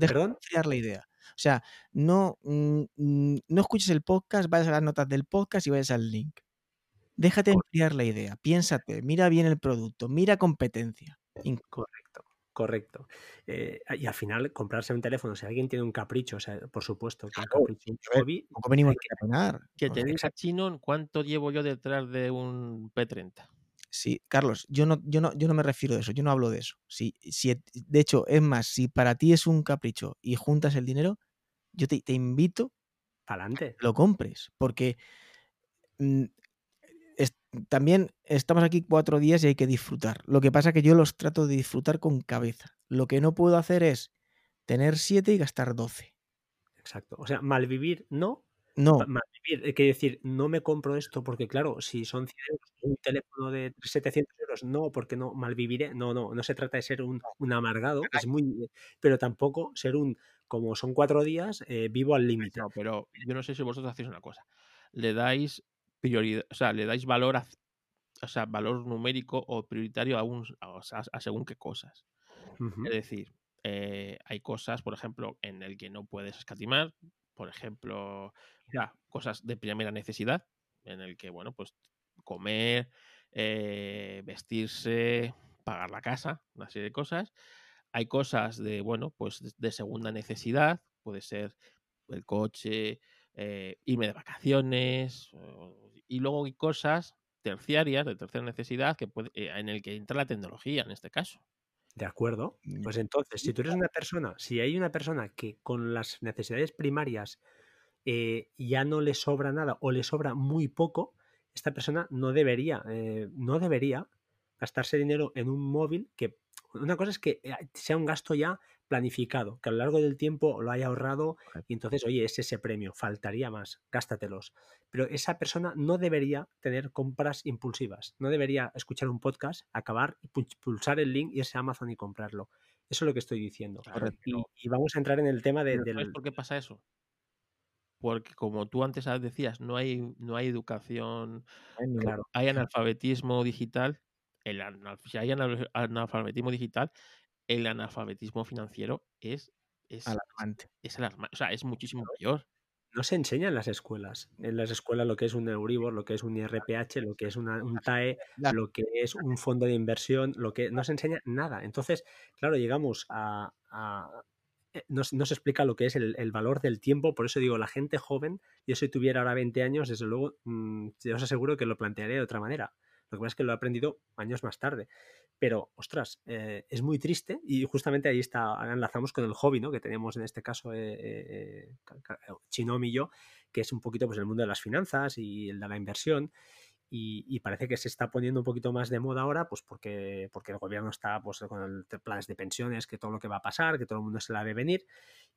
Deja ¿Perdón? enfriar la idea. O sea, no, mm, mm, no escuches el podcast, vayas a las notas del podcast y vayas al link. Déjate enfriar la idea, piénsate, mira bien el producto, mira competencia. Correcto, correcto. Eh, y al final, comprarse un teléfono, si alguien tiene un capricho, o sea, por supuesto, que un Claro, capricho, un a hobby, Tampoco venimos que- a. Que te diga chino cuánto llevo yo detrás de un P30. Sí, Carlos, yo no, yo no, yo no me refiero de eso, yo no hablo de eso. Si, si, de hecho, es más, si para ti es un capricho y juntas el dinero, yo te, te invito adelante. lo compres, porque mm, es- también estamos aquí cuatro días y hay que disfrutar. Lo que pasa es que yo los trato de disfrutar con cabeza. Lo que no puedo hacer es tener siete y gastar doce. Exacto. O sea, malvivir no. No, Malvivir, que decir, no me compro esto porque, claro, si son 100 euros, un teléfono de 700 euros, no, porque no, malviviré. No, no, no se trata de ser un, un amargado, es muy. Pero tampoco ser un, como son cuatro días, eh, vivo al límite. No, pero yo no sé si vosotros hacéis una cosa. Le dais prioridad, o sea, le dais valor a, o sea, valor numérico o prioritario a, un, a, según qué cosas. Es decir, eh, hay cosas, por ejemplo, en el que no puedes escatimar, por ejemplo, cosas de primera necesidad, en el que, bueno, pues comer, eh, vestirse, pagar la casa, una serie de cosas. Hay cosas de, bueno, pues de, segunda necesidad, puede ser el coche, eh, irme de vacaciones, y luego hay cosas terciarias, de tercera necesidad, que puede, eh, en el que entra la tecnología, en este caso. De acuerdo. Mm, Pues entonces, si tú eres una persona, si hay una persona que con las necesidades primarias eh, ya no le sobra nada o le sobra muy poco, esta persona no debería, eh, no debería gastarse dinero en un móvil que una cosa es que eh, sea un gasto ya planificado, que a lo largo del tiempo lo haya ahorrado y entonces, oye, es ese premio, faltaría más, gástatelos. Pero esa persona no debería tener compras impulsivas, no debería escuchar un podcast, acabar, pulsar el link, irse a Amazon y comprarlo. Eso es lo que estoy diciendo. Claro. Y, vamos a entrar en el tema de- pero ¿sabes del... por qué pasa eso? Porque como tú antes decías, no hay, no hay educación, hay ningún- Claro, hay analfabetismo digital. El si hay anal- analfabetismo digital, el analfabetismo financiero es, es, alarmante. es alarma- o sea, es muchísimo mayor. no se enseña en las escuelas. En las escuelas lo que es un Euribor, lo que es un IRPH, lo que es una- un TAE, lo que es un fondo de inversión, lo que no se enseña nada. Entonces, claro, llegamos a... a- no, se- no se explica lo que es el, valor del tiempo, por eso digo, la gente joven, yo si tuviera ahora 20 años, desde luego, mm, yo os aseguro que lo plantearía de otra manera. Lo que pasa es que lo he aprendido años más tarde. Pero, ostras, eh, es muy triste y justamente ahí está, enlazamos con el hobby, ¿no? Que tenemos en este caso eh, eh, Ca- Ca- Chinom y yo, que es un poquito pues el mundo de las finanzas y el de la inversión. Y, y parece que se está poniendo un poquito más de moda ahora, pues porque, porque el gobierno está pues, con el planes de pensiones, que todo lo que va a pasar, que todo el mundo se la ve venir.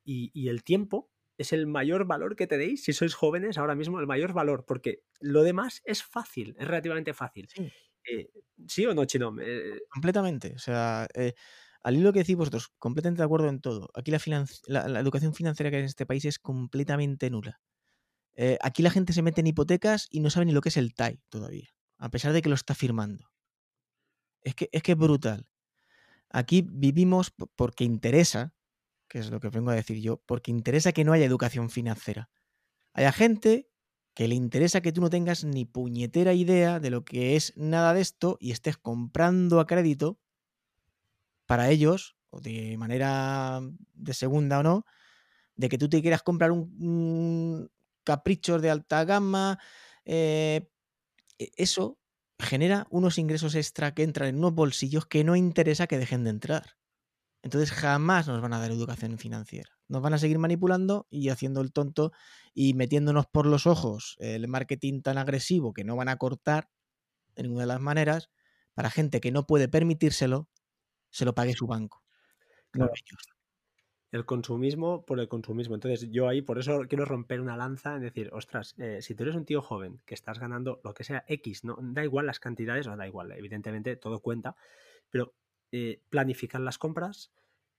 Y, y el tiempo es el mayor valor que tenéis, si sois jóvenes, ahora mismo el mayor valor, porque lo demás es fácil, es relativamente fácil. Sí. Eh, ¿Sí o no, Chinom? Eh, Completamente. O sea, eh, al hilo que decís vosotros, completamente de acuerdo en todo. Aquí la, la educación financiera que hay en este país es completamente nula. Eh, aquí la gente se mete en hipotecas y no sabe ni lo que es el TAI todavía, a pesar de que lo está firmando. Es que es, que brutal. Aquí vivimos porque interesa, que es lo que vengo a decir yo, porque interesa que no haya educación financiera. Hay gente que le interesa que tú no tengas ni puñetera idea de lo que es nada de esto y estés comprando a crédito para ellos, o de manera de segunda o no, de que tú te quieras comprar un caprichos de alta gama, eh, e- eso genera unos ingresos extra que entran en unos bolsillos que no interesa que dejen de entrar. Entonces jamás nos van a dar educación financiera. Nos van a seguir manipulando y haciendo el tonto y metiéndonos por los ojos el marketing tan agresivo que no van a cortar de ninguna de las maneras para gente que no puede permitírselo, se lo pague su banco. no Claro. ellos. El consumismo por el consumismo. Entonces, yo ahí por eso quiero romper una lanza en decir, ostras, eh, si tú eres un tío joven que estás ganando lo que sea X, no da igual las cantidades, o da igual, evidentemente todo cuenta, pero eh, planificar las compras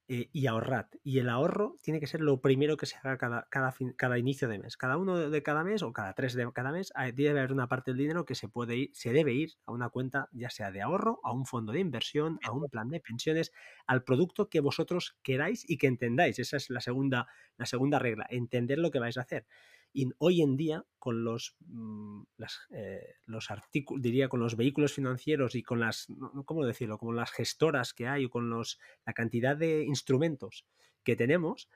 eh, y ahorrad. Y el ahorro tiene que ser lo primero que se haga cada, cada, fin- cada inicio de mes. Cada uno de cada mes o cada tres de cada mes hay- debe haber una parte del dinero que se puede ir, se debe ir a una cuenta, ya sea de ahorro, a un fondo de inversión, a un plan de pensiones, al producto que vosotros queráis y que entendáis. Esa es la segunda, la segunda regla, entender lo que vais a hacer. Y hoy en día, con los, mm, las, eh, los artículos, diría, con los vehículos financieros y con las, ¿cómo decirlo? Con las gestoras que hay o con los, la cantidad de instrumentos que tenemos,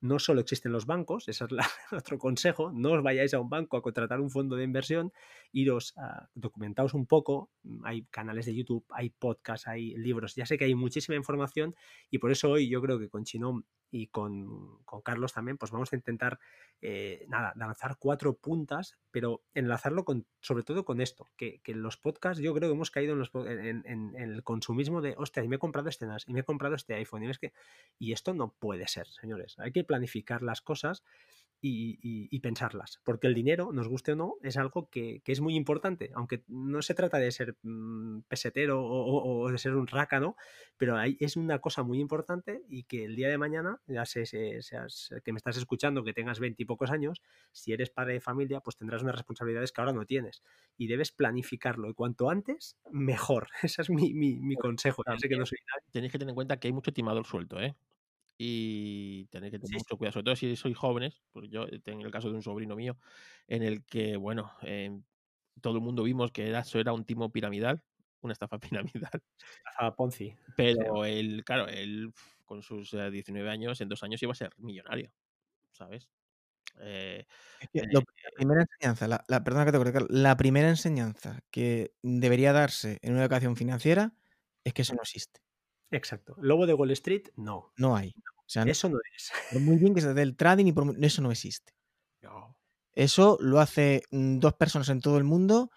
no solo existen los bancos, ese es la- (laughs) otro consejo, no os vayáis a un banco a contratar un fondo de inversión, iros a documentaos un poco, hay canales de YouTube, hay podcasts, hay libros, ya sé que hay muchísima información y por eso hoy yo creo que con Chinón y con, con Carlos también, pues vamos a intentar, eh, nada, lanzar cuatro puntas, pero enlazarlo con, sobre todo con esto, que, que los podcasts yo creo que hemos caído en, los en- en el consumismo de, hostia, y me he comprado este NAS, y me he comprado este iPhone, y es que, y esto no puede ser, señores, hay que planificar las cosas y, y- y pensarlas, porque el dinero, nos guste o no, es algo que, que es muy importante, aunque no se trata de ser mm, pesetero o, o- o de ser un rácano, pero ahí es una cosa muy importante y que el día de mañana, ya sé, sé- seas que me estás escuchando, que tengas veintipocos años, si eres padre de familia, pues tendrás unas responsabilidades que ahora no tienes y debes planificarlo y cuanto antes, mejor. (laughs) Ese es mi, mi- mi consejo. Ya sé que no soy. Tenéis que tener en cuenta que hay mucho timador suelto, ¿eh? Y tenéis que tener Sí, mucho cuidado, sobre todo si sois jóvenes, pues yo tengo el caso de un sobrino mío, en el que, bueno, em, todo el mundo vimos que era, eso era un timo piramidal, una estafa (laughs) piramidal, A Ponzi. pero él, claro, él con sus eh, 19 años, en dos años iba a ser millonario, ¿sabes? Eh, Eh, la primera enseñanza, la, la- perdona que te corte, la primera enseñanza que debería darse en una educación financiera es que eso no existe. Exacto. Lobo de Wall Street, no. No hay. O sea, no- Eso no es. (laughs) por muy bien que se dé el trading y por eso no existe. No. Eso lo hace mm, dos personas en todo el mundo,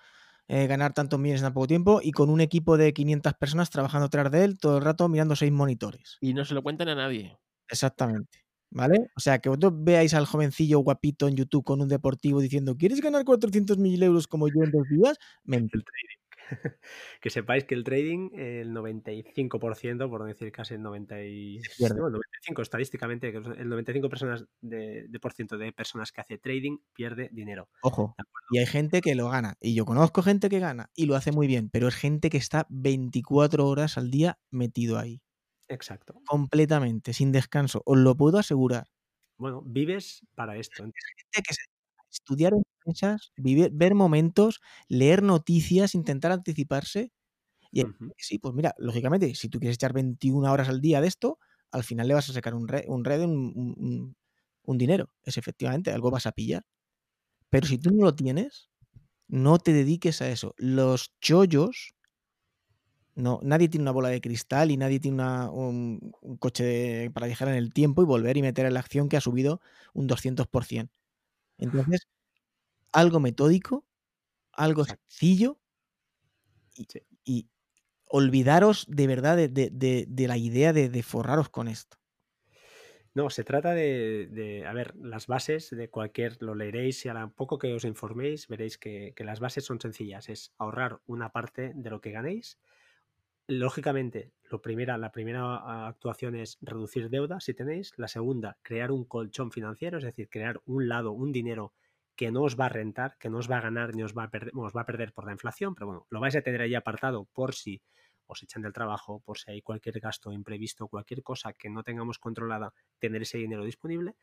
eh, ganar tantos millones en tan poco tiempo y con un equipo de 500 personas trabajando detrás de él todo el rato mirando seis monitores. y no se lo cuentan a nadie. Exactamente. ¿Vale? O sea, que vosotros veáis al jovencillo guapito en YouTube con un deportivo diciendo ¿Quieres ganar 400.000 euros como yo en dos días? (laughs) Mentira. (laughs) Que sepáis que el trading, el 95%, por no decir casi el 90 y... pierde. no, el 95 estadísticamente, el 95% personas de, de por ciento de personas que hace trading pierde dinero. Ojo. Y hay gente que lo gana. Y yo conozco gente que gana y lo hace muy bien, pero es gente que está 24 horas al día metido ahí. Exacto. Completamente, sin descanso. Os lo puedo asegurar. Bueno, vives para esto. gente que se estudiar vivir, ver momentos, leer noticias, intentar anticiparse. Y sí, pues mira, lógicamente, si tú quieres echar 21 horas al día de esto, al final le vas a sacar un red, un, red, un, un- un- un dinero. Es efectivamente, algo vas a pillar. Pero si tú no lo tienes, no te dediques a eso. Los chollos, no, nadie tiene una bola de cristal y nadie tiene una- un, un coche de- para viajar en el tiempo y volver y meter en la acción que ha subido un 200%. Entonces, algo metódico, algo Exacto. sencillo y, Sí. y olvidaros de verdad de, de- de- de la idea de, de forraros con esto. No, se trata de, de- a ver, las bases de cualquier, lo leeréis y a la poco que os informéis veréis que, que las bases son sencillas, es ahorrar una parte de lo que ganéis. Lógicamente, lo primera, la primera actuación es reducir deuda si tenéis, la segunda, crear un colchón financiero, es decir, crear un lado, un dinero que no os va a rentar, que no os va a ganar ni os va a perder, os va a perder por la inflación, pero bueno, lo vais a tener ahí apartado por si os echan del trabajo, por si hay cualquier gasto imprevisto, cualquier cosa que no tengamos controlada, tener ese dinero disponible.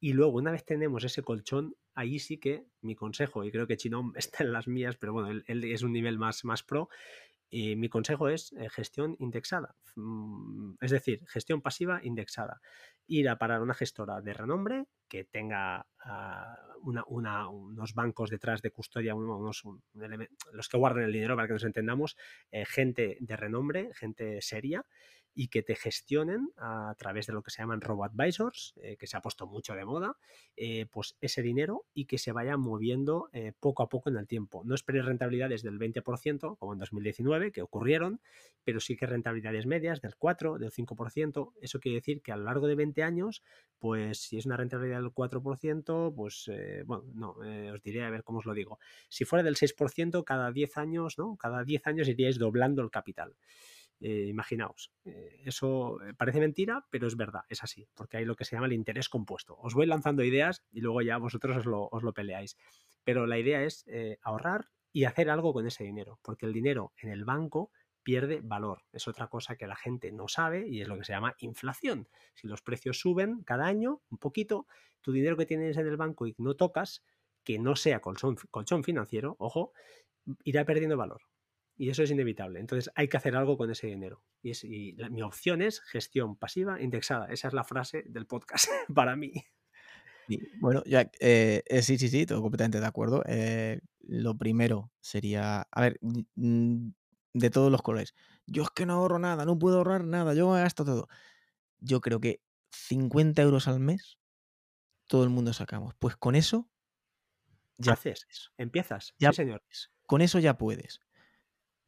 Y luego, una vez tenemos ese colchón, ahí sí que mi consejo, y creo que Chinom (laughs) está en las mías, pero bueno, él, es un nivel más, más pro, y mi consejo es eh, gestión indexada. Mm, Es decir, gestión pasiva indexada. Ir a parar una gestora de renombre que tenga ah, unos bancos detrás de custodia, los que guarden el dinero para que nos entendamos, eh, gente de renombre, gente seria, y que te gestionen a través de lo que se llaman robo-advisors, eh, que se ha puesto mucho de moda, eh, pues ese dinero y que se vaya moviendo eh, poco a poco en el tiempo. No esperes rentabilidades del 20%, como en 2019, que ocurrieron, pero sí que rentabilidades medias del 4, del 5%. Eso quiere decir que a lo largo de 20 años, pues si es una rentabilidad del 4%, pues bueno, no, os diré a ver cómo os lo digo. Si fuera del 6%, cada 10 años, ¿no? Cada 10 años iríais doblando el capital. Eh, imaginaos, eh, eso eh, parece mentira, pero es verdad, es así, porque hay lo que se llama el interés compuesto. Os voy lanzando ideas y luego ya vosotros os lo, os lo peleáis. Pero la idea es ahorrar y hacer algo con ese dinero, porque el dinero en el banco pierde valor. Es otra cosa que la gente no sabe y es lo que se llama inflación. Si los precios suben cada año un poquito, tu dinero que tienes en el banco y no tocas, que no sea colchón, colchón financiero, ojo, irá perdiendo valor. Y eso es inevitable. Entonces hay que hacer algo con ese dinero. Y, es, mi opción es gestión pasiva indexada. Esa es la frase del podcast (laughs) para mí. bueno, ya, eh, eh, sí, sí, sí, todo completamente de acuerdo. Eh, lo primero sería, a ver, de todos los colores. Yo es que no ahorro nada, no puedo ahorrar nada, yo gasto todo. Yo creo que 50 euros al mes, todo el mundo sacamos. Pues con eso ya haces, empiezas. Ya, sí, señor. Con eso ya puedes.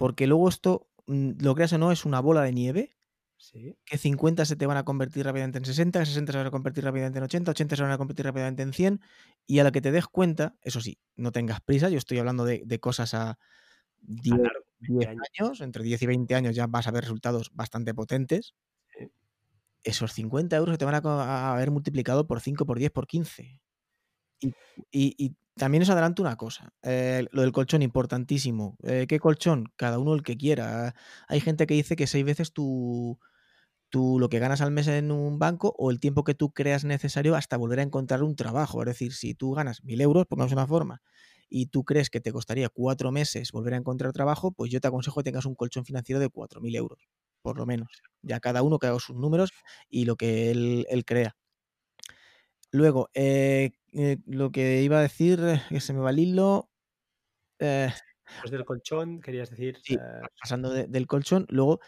Porque luego esto, mm, lo creas o no, es una bola de nieve. Que 50 se te van a convertir rápidamente en 60, que 60 se van a convertir rápidamente en 80, 80 se van a convertir rápidamente en 100. Y a la que te des cuenta, eso sí, no tengas prisa, yo estoy hablando de, cosas a 10, años. entre 10 y 20 años ya vas a ver resultados bastante potentes. Esos 50 euros te van a haber multiplicado por 5, por 10, por 15. y, también os adelanto una cosa, eh, lo del colchón importantísimo. Eh, ¿Qué colchón? Cada uno el que quiera. Hay gente que dice que seis veces tú, tú lo que ganas al mes en un banco o el tiempo que tú creas necesario hasta volver a encontrar un trabajo. Es decir, si tú ganas mil euros, pongamos una forma, y tú crees que te costaría cuatro meses volver a encontrar trabajo, pues yo te aconsejo que tengas un colchón financiero de cuatro mil euros, por lo menos. Ya cada uno que haga sus números y lo que él, él crea. Luego, eh, eh, lo que iba a decir, eh, que se me va el hilo. Después del colchón, querías decir. Sí, pasando del colchón. Luego,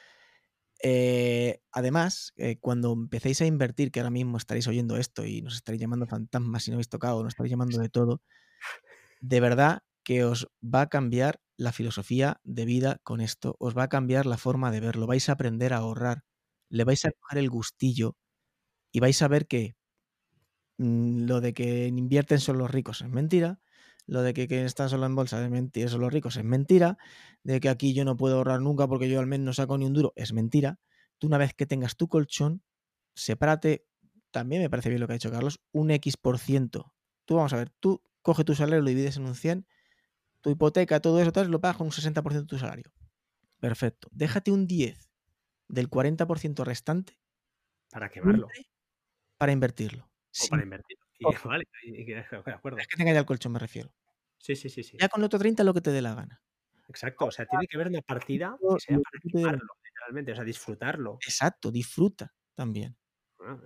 además, cuando empecéis a invertir, que ahora mismo estaréis oyendo esto y nos estaréis llamando fantasmas si no habéis tocado, nos estaréis llamando de (laughs) todo, de verdad que os va a cambiar la filosofía de vida con esto, os va a cambiar la forma de verlo, vais a aprender a ahorrar, le vais a coger el gustillo y vais a ver que lo de que invierten solo los ricos es mentira, lo de que, están solo en bolsa es mentira, son los ricos es mentira, de que aquí yo no puedo ahorrar nunca porque yo al menos no saco ni un duro es mentira. Tú una vez que tengas tu colchón, sepárate, también me parece bien lo que ha dicho Carlos, un X por ciento. Tú vamos a ver, tú coge tu salario, lo divides en un 100, tu hipoteca, todo eso, tal, lo pagas con un 60% de tu salario. Perfecto. Déjate un 10 del 40% restante. Para quemarlo. Para invertirlo para invertir. (laughs) vale, (laughs) de acuerdo. Es que tenga ya el colchón, me refiero. Sí, sí, sí, sí. Ya con el otro 30 lo que te dé la gana. Exacto, o sea, tiene que haber una partida que sea para quemarlo, literalmente, o sea, disfrutarlo. Exacto, disfruta también. Ah,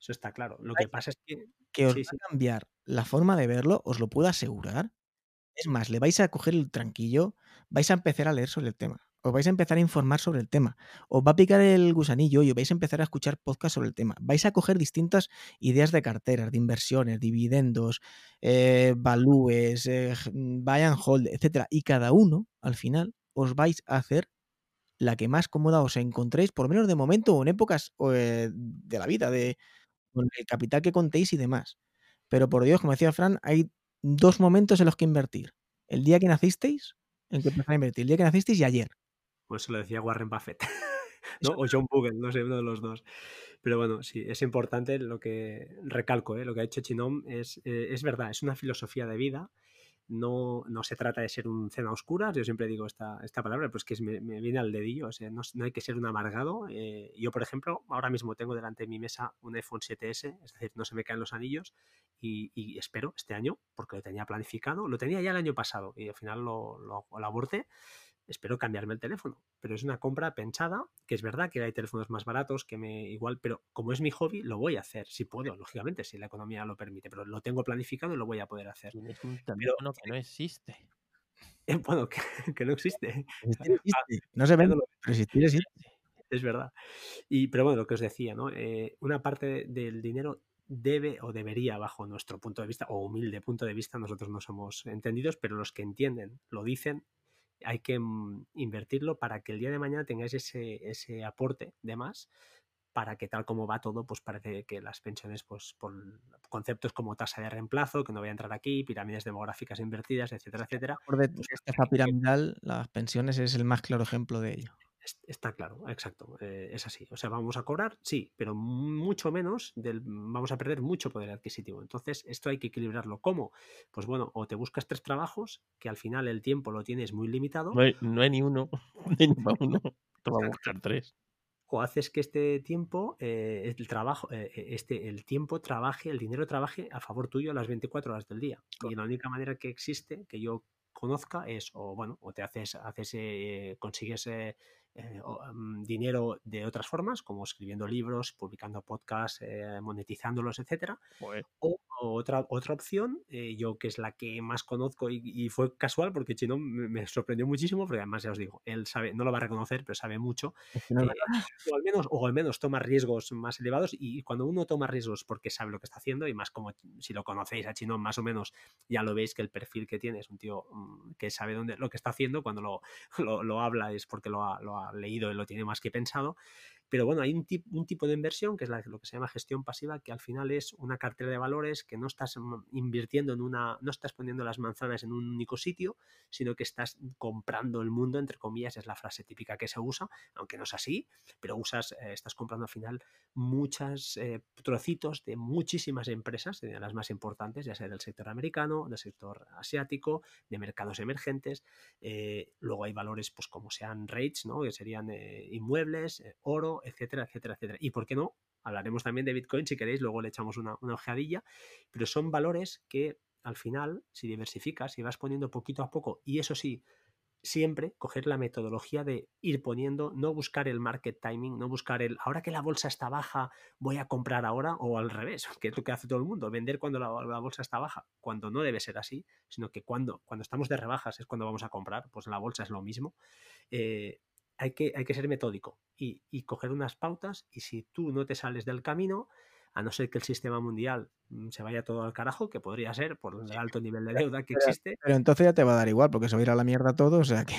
eso está claro. Lo que pasa es que. Que os va a cambiar la forma de verlo, os lo puedo asegurar. Es más, le vais a coger el tranquillo, vais a empezar a leer sobre el tema os vais a empezar a informar sobre el tema, os va a picar el gusanillo y os vais a empezar a escuchar podcasts sobre el tema. Vais a coger distintas ideas de carteras, de inversiones, dividendos, eh, valúes, eh, buy and hold, etc. Y cada uno, al final, os vais a hacer la que más cómoda os encontréis, por menos de momento o en épocas eh, de la vida, de con el capital que contéis y demás. Pero por Dios, como decía Fran, hay dos momentos en los que invertir. El día que nacisteis, en que empezar a invertir, el día que nacisteis y ayer. Pues se lo decía Warren Buffett. (laughs) ¿no? O John Bogle, no sé, uno de los dos. Pero bueno, sí, es importante lo que recalco, ¿eh? lo que ha hecho Chinom es, eh, es verdad, es una filosofía de vida. No, no se trata de ser un cena oscura, yo siempre digo esta, esta palabra, pues que me, me, viene al dedillo, o sea, no, no hay que ser un amargado. Eh, yo, por ejemplo, ahora mismo tengo delante de mi mesa un iPhone 7S, es decir, no se me caen los anillos y, y espero este año, porque lo tenía planificado, lo tenía ya el año pasado y al final lo, lo, lo aborté espero cambiarme el teléfono. Pero es una compra pensada, que es verdad que hay teléfonos más baratos que me igual, pero como es mi hobby, lo voy a hacer, si puedo, lógicamente, si la economía lo permite, pero lo tengo planificado y lo voy a poder hacer. Es un teléfono que no existe. (laughs) bueno, que, no existe. (laughs) (laughs) No se ve, pero existir existe. es verdad. Y, pero bueno, lo que os decía, ¿no? Eh, una parte del dinero debe o debería, bajo nuestro punto de vista, o humilde punto de vista, nosotros no somos entendidos, pero los que entienden lo dicen, hay que mm, invertirlo para que el día de mañana tengáis ese, ese aporte de más para que tal como va todo, pues parece que las pensiones, pues por conceptos como tasa de reemplazo, que no voy a entrar aquí, pirámides demográficas invertidas, etcétera, etcétera. Por de pues esta piramidal, las pensiones es el más claro ejemplo de ello. Está claro, exacto, eh, es así. O sea, vamos a cobrar, sí, pero mucho menos, del, vamos a perder mucho poder adquisitivo. Entonces, esto hay que equilibrarlo. ¿Cómo? Pues bueno, o te buscas tres trabajos, que al final el tiempo lo tienes muy limitado. No hay, no hay ni uno, (laughs) ni uno. (laughs) Te va a buscar tres o haces que este tiempo, eh, el trabajo, eh, eh, este, el tiempo trabaje, el dinero trabaje a favor tuyo a las 24 horas del día. Y la única manera que existe, que yo conozca, es, o bueno, o te haces, haces consigues mm, dinero de otras formas, como escribiendo libros, publicando podcasts, monetizándolos, etcétera. O otra, otra opción, eh, yo que es la que más conozco y, fue casual porque Chino me, sorprendió muchísimo, porque además ya os digo, él sabe, no lo va a reconocer, pero sabe mucho, eh, o, al menos, o al menos toma riesgos más elevados y cuando uno toma riesgos porque sabe lo que está haciendo y más como si lo conocéis a Chino más o menos ya lo veis que el perfil que tiene es un tío mm, que sabe dónde, lo que está haciendo, cuando lo, (laughs) lo, habla es porque lo ha, lo ha leído y lo tiene más que pensado pero bueno, hay un, un tipo de inversión que es lo que se llama gestión pasiva, que al final es una cartera de valores que no estás invirtiendo en una, no estás poniendo las manzanas en un único sitio, sino que estás comprando el mundo, entre comillas, es la frase típica que se usa, aunque no es así, pero usas, eh, estás comprando al final muchos eh, trocitos de muchísimas empresas, de las más importantes, ya sea del sector americano, del sector asiático, de mercados emergentes. Eh, luego hay valores pues como sean rates, ¿no? que serían inmuebles, oro, etcétera, etcétera, etcétera. Y por qué no, hablaremos también de Bitcoin si queréis, luego le echamos una, una ojeadilla, pero son valores que al final, si diversificas y vas poniendo poquito a poco, y eso sí, siempre coger la metodología de ir poniendo, no buscar el market timing, no buscar el ahora que la bolsa está baja, voy a comprar ahora, o al revés, (laughs) que es lo que hace todo el mundo, vender cuando la, bolsa está baja, cuando no debe ser así, sino que cuando, cuando estamos de rebajas es cuando vamos a comprar, pues la bolsa es lo mismo. Eh, hay que, hay que ser metódico y, y, coger unas pautas y si tú no te sales del camino, a no ser que el sistema mundial mm, se vaya todo al carajo, que podría ser por el alto nivel de deuda que existe. Pero entonces ya te va a dar igual, porque se va a ir a la mierda todo, o sea que...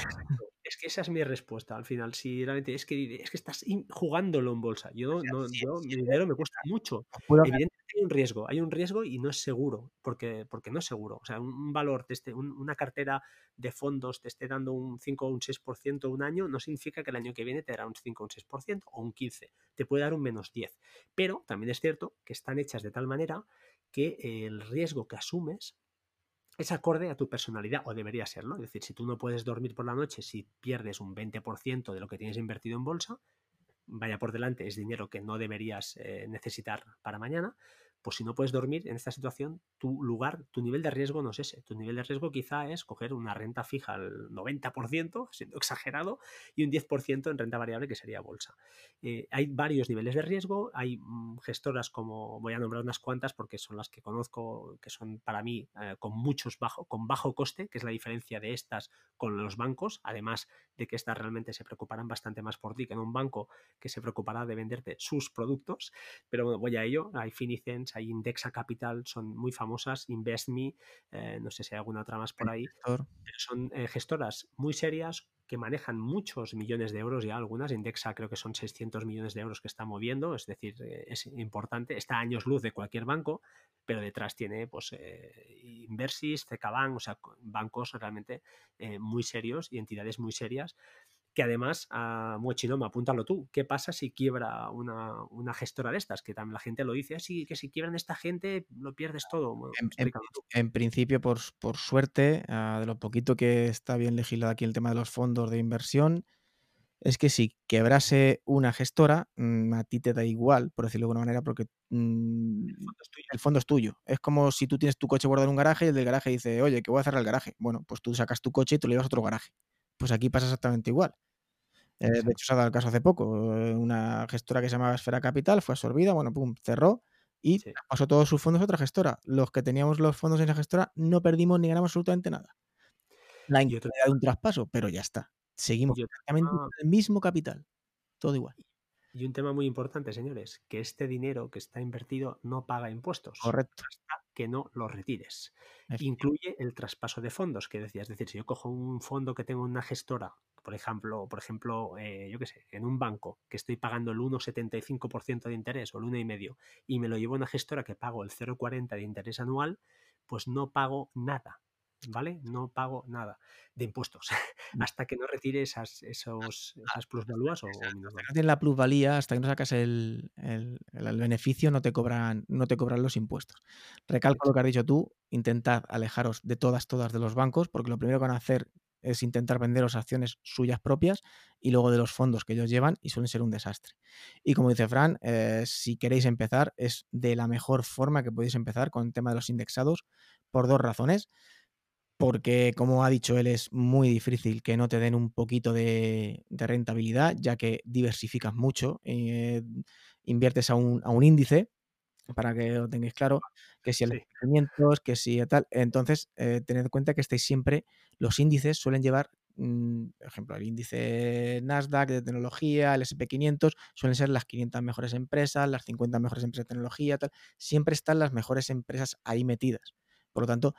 Es que esa es mi respuesta al final. Si realmente es que, es que estás jugándolo en bolsa. Yo, no, yo mi dinero me cuesta mucho. Evidentemente hay un riesgo, hay un riesgo y no es seguro, porque, porque no es seguro. O sea, un, valor, de este, una cartera de fondos te esté dando un 5 o un 6% un año, no significa que el año que viene te dará un 5 o un 6% o un 15%. Te puede dar un menos 10. Pero también es cierto que están hechas de tal manera que el riesgo que asumes es acorde a tu personalidad, o debería serlo. Es decir, si tú no puedes dormir por la noche, si pierdes un 20% de lo que tienes invertido en bolsa, vaya por delante, es dinero que no deberías eh, necesitar para mañana, pues si no puedes dormir en esta situación, tu lugar, tu nivel de riesgo no es ese. Tu nivel de riesgo quizá es coger una renta fija al 90%, siendo exagerado, y un 10% en renta variable que sería bolsa. Eh, hay varios niveles de riesgo, hay mm, gestoras como, voy a nombrar unas cuantas porque son las que conozco, que son para mí eh, con muchos bajo, con bajo coste, que es la diferencia de estas con los bancos, además de que estas realmente se preocuparán bastante más por ti que en un banco que se preocupará de venderte sus productos, pero voy a ello, hay Finicens, hay Indexa Capital, son muy famosas, InvestMe, eh, no sé si hay alguna otra más por ahí. son eh, gestoras muy serias que manejan muchos millones de euros ya algunas. Indexa creo que son 600 millones de euros que está moviendo, es decir, eh, es importante. Está a años luz de cualquier banco, pero detrás tiene pues Inversis, CKBank, o sea, bancos realmente muy serios y entidades muy serias que además, a Muechinoma, apúntalo tú, ¿qué pasa si quiebra una, gestora de estas? Que también la gente lo dice, así ah, que si quiebran esta gente lo pierdes todo. en, principio, por, suerte, ah, de lo poquito que está bien legislado aquí el tema de los fondos de inversión, es que si quebrase una gestora, mm, a ti te da igual, por decirlo de alguna manera, porque mm, el, fondo es tuyo. Es como si tú tienes tu coche guardado en un garaje y el del garaje dice, oye, que voy a cerrar el garaje. Bueno, pues tú sacas tu coche y te lo llevas a otro garaje. Pues aquí pasa exactamente igual. Eh, de hecho, se ha dado el caso hace poco. Eh, una gestora que se llamaba Esfera Capital fue absorbida, bueno, pum, cerró y pasó todos sus fondos a otra gestora. Los que teníamos los fondos en esa gestora no perdimos ni ganamos absolutamente nada. La increíble de un traspaso, pero ya está. Seguimos prácticamente el mismo capital. todo igual. Y un tema muy importante, señores, que este dinero que está invertido no paga impuestos. Correcto. Hasta que no lo retires. Incluye el traspaso de fondos, que decía, es decir, si yo cojo un fondo que tengo una gestora, por ejemplo, por ejemplo, eh, yo qué sé, en un banco que estoy pagando el 1,75% de interés o el 1,5% y me lo llevo a una gestora que pago el 0,40% de interés anual, pues no pago nada ¿vale? No pago nada de impuestos (laughs) mm. hasta que no retire esas, esos, (laughs) esas plusvalías o, Hasta que no la plusvalía, hasta que no sacas el, el, el, beneficio, no te, cobran, no te cobran los impuestos. Recalco lo que has dicho tú, intentad alejaros de todas, todas de los bancos, porque lo primero que van a hacer es intentar venderos acciones suyas propias y luego de los fondos que ellos llevan y suelen ser un desastre. Y como dice Fran, eh, si queréis empezar, es de la mejor forma que podéis empezar con el tema de los indexados por dos razones porque como ha dicho él es muy difícil que no te den un poquito de, rentabilidad, ya que diversificas mucho, eh, inviertes a un, a un, índice, para que lo tengáis claro, que si el 500, que si tal, entonces eh, tened en cuenta que estáis siempre, los índices suelen llevar, mm, por ejemplo, el índice Nasdaq de tecnología, el SP500, suelen ser las 500 mejores empresas, las 50 mejores empresas de tecnología, tal, siempre están las mejores empresas ahí metidas. Por lo tanto,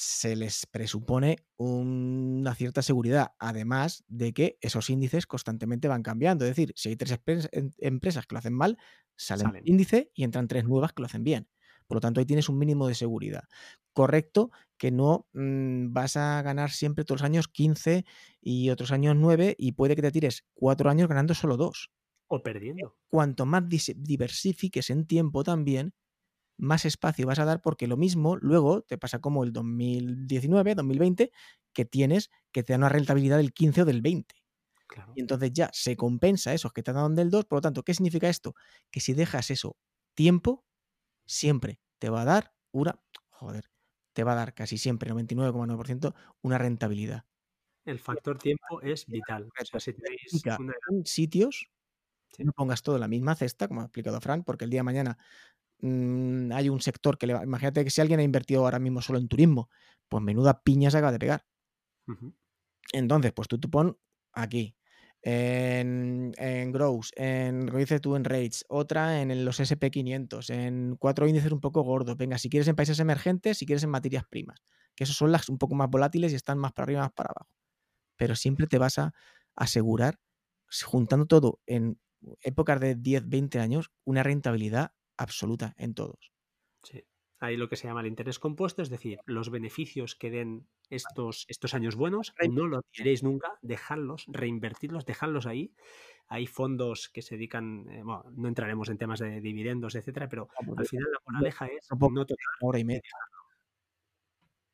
se les presupone una cierta seguridad, además de que esos índices constantemente van cambiando. Es decir, si hay tres empresas que lo hacen mal, salen, el índice y entran tres nuevas que lo hacen bien. Por lo tanto, ahí tienes un mínimo de seguridad. Correcto que no mmm, vas a ganar siempre todos los años 15 y otros años 9 y puede que te tires cuatro años ganando solo dos. O perdiendo. Cuanto más diversifiques en tiempo también, más espacio vas a dar porque lo mismo luego te pasa como el 2019, 2020, que tienes que te da una rentabilidad del 15 o del 20. Y entonces ya se compensa esos que te dan del 2. Por lo tanto, ¿qué significa esto? Que si dejas eso tiempo, siempre te va a dar una, joder, te va a dar casi siempre, 99,9%, una rentabilidad. El factor tiempo es vital. O sea, En sitios, no pongas todo en la misma cesta, como ha explicado Fran, porque el día de mañana Mm, hay un sector que le va. Imagínate que si alguien ha invertido ahora mismo solo en turismo, pues menuda piña se acaba de pegar. Entonces, pues tú te pon aquí. En, en Grows, en, como dices tú, en Rates, otra en los SP500, en cuatro índices un poco gordos. Venga, si quieres en países emergentes, si quieres en materias primas, que esos son las un poco más volátiles y están más para arriba, más para abajo. Pero siempre te vas a asegurar, juntando todo en épocas de 10, 20 años, una rentabilidad absoluta en todos. Sí. Ahí lo que se llama el interés compuesto, es decir, los beneficios que den estos, estos años buenos, no lo queréis nunca, dejadlos, reinvertirlos, dejadlos ahí. Hay fondos que se dedican, eh, bueno, no entraremos en temas de dividendos, etcétera, pero al final la moraleja es no tocar. Hora y media.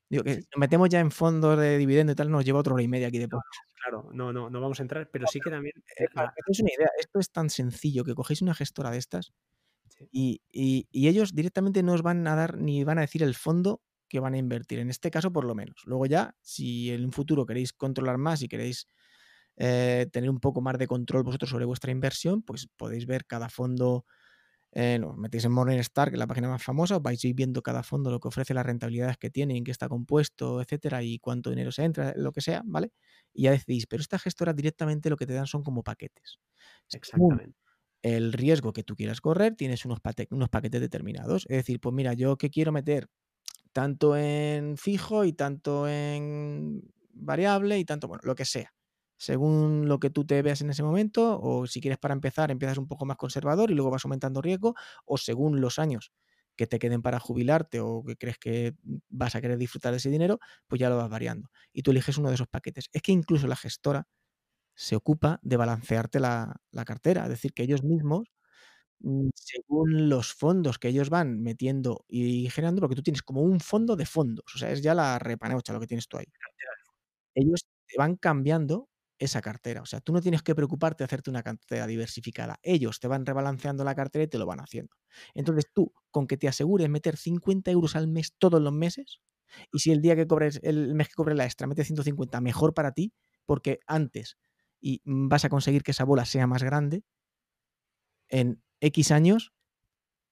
Digo que nos metemos ya en fondos de dividendo y tal, nos lleva otra hora y media aquí de Claro, no, no, no vamos a entrar, pero sí que también. Eh, es una idea, esto es tan sencillo que cogéis una gestora de estas y, ellos directamente no os van a dar ni van a decir el fondo que van a invertir, en este caso por lo menos. Luego ya, si en un futuro queréis controlar más y queréis eh, tener un poco más de control vosotros sobre vuestra inversión, pues podéis ver cada fondo, eh, metéis en Morningstar, que es la página más famosa, vais a ir viendo cada fondo lo que ofrece, las rentabilidades que tiene, en qué está compuesto, etcétera, y cuánto dinero se entra, lo que sea, ¿vale? Y ya decidís, pero estas gestoras directamente lo que te dan son como paquetes. Exactamente el riesgo que tú quieras correr, tienes unos, unos paquetes determinados. Es decir, pues mira, yo que quiero meter tanto en fijo y tanto en variable y tanto, bueno, lo que sea. Según lo que tú te veas en ese momento, o si quieres para empezar, empiezas un poco más conservador y luego vas aumentando riesgo, o según los años que te queden para jubilarte o que crees que vas a querer disfrutar de ese dinero, pues ya lo vas variando. Y tú eliges uno de esos paquetes. Es que incluso la gestora se ocupa de balancearte la, cartera. Es decir, que ellos mismos, mm, según los fondos que ellos van metiendo y generando, porque tú tienes como un fondo de fondos, o sea, es ya la repanocha lo que tienes tú ahí. Ellos te van cambiando esa cartera, o sea, tú no tienes que preocuparte de hacerte una cartera diversificada, ellos te van rebalanceando la cartera y te lo van haciendo. Entonces tú, con que te asegures meter 50 euros al mes todos los meses, y si el día que cobres, el mes que cobres la extra, metes 150, mejor para ti, porque antes y vas a conseguir que esa bola sea más grande, en X años,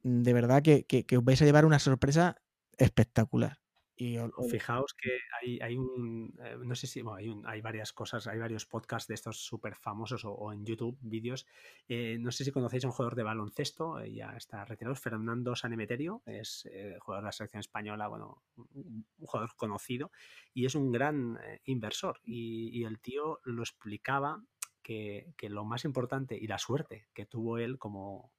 de verdad que, os vais a llevar una sorpresa espectacular. Y Fijaos que hay, hay un, eh, no sé si, bueno, hay, un- hay varias cosas, hay varios podcasts de estos súper famosos o, o en YouTube, vídeos. Eh, no sé si conocéis a un jugador de baloncesto, eh, ya está retirado, Fernando Sanemeterio, es eh, jugador de la selección española, bueno, un, jugador conocido y es un gran eh, inversor. Y, y el tío lo explicaba que, que lo más importante y la suerte que tuvo él como,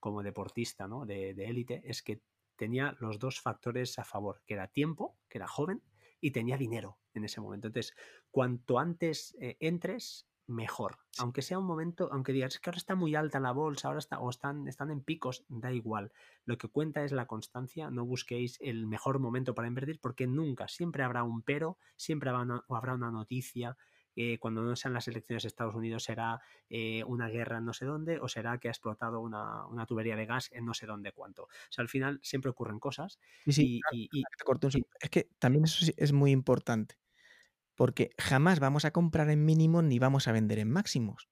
como deportista ¿no? de de élite es que tenía los dos factores a favor, que era tiempo, que era joven, y tenía dinero en ese momento. Entonces, cuanto antes eh, entres, mejor. Aunque sea un momento, aunque digas "Es que ahora está muy alta la bolsa, ahora está, o están, están en picos, da igual. Lo que cuenta es la constancia, no busquéis el mejor momento para invertir, porque nunca, siempre habrá un pero, siempre habrá una, habrá una noticia. Eh, cuando no sean las elecciones de Estados Unidos será eh, una guerra en no sé dónde o será que ha explotado una, una tubería de gas en no sé dónde cuánto. O sea, al final siempre ocurren cosas Sí, sí, y, y- te corté un y-. Es que también eso sí es muy importante. Porque jamás vamos a comprar en mínimos ni vamos a vender en máximos.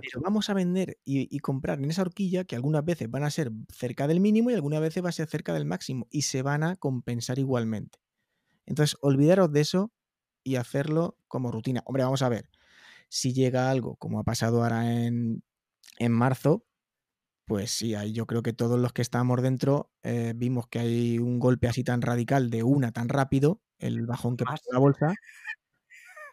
Pero vamos a vender y, y comprar en esa horquilla que algunas veces van a ser cerca del mínimo y algunas veces va a ser cerca del máximo y se van a compensar igualmente. Entonces, olvidaros de eso y hacerlo como rutina. Hombre, vamos a ver. Si llega algo, como ha pasado ahora en, en marzo, pues sí, ahí yo creo que todos los que estábamos dentro eh, vimos que hay un golpe así tan radical de una tan rápido, el bajón que pasó la bolsa,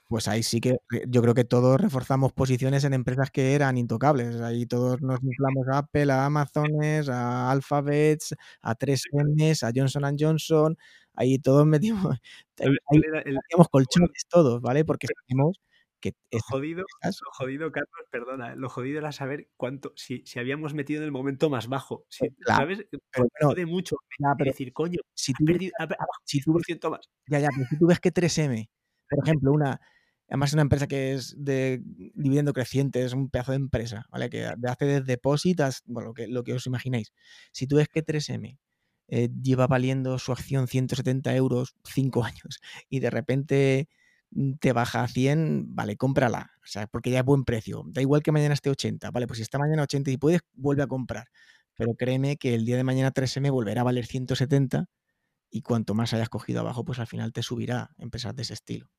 pues ahí sí que eh, yo creo que todos reforzamos posiciones en empresas que eran intocables. Ahí todos nos inflamos a Apple, a Amazones, a Alphabets, a 3M, a Johnson Johnson. Ahí todos metimos, (laughs) ahí, ¿Cuál- ahí cuál era el- hacíamos colchones todos, ¿vale? Porque sabemos que lo jodido, lo jodido, Carlos, perdona, lo jodido era saber cuánto, si, si habíamos metido en el momento más bajo. Si, Claro, ¿Sabes? pero Porque bueno, jode mucho y pero decir, coño, si tú perdido, ha, ha si tú ves 10% más. Ya, ya, pero si tú ves que 3M, por ejemplo, una, además es una empresa que es de dividendo creciente, es un pedazo de empresa, ¿vale? Que hace desde depósitos, bueno, lo que, lo que os imaginéis. Si tú ves que 3M eh, lleva valiendo su acción 170 euros 5 (laughs) años y de repente mm, te baja a 100, vale, cómprala, o sea, porque ya es buen precio. Da igual que mañana esté 80, vale, pues si está mañana 80 y puedes, vuelve a comprar. Pero créeme que el día de mañana 3M volverá a valer 170 y cuanto más hayas cogido abajo, pues al final te subirá empresas de ese estilo.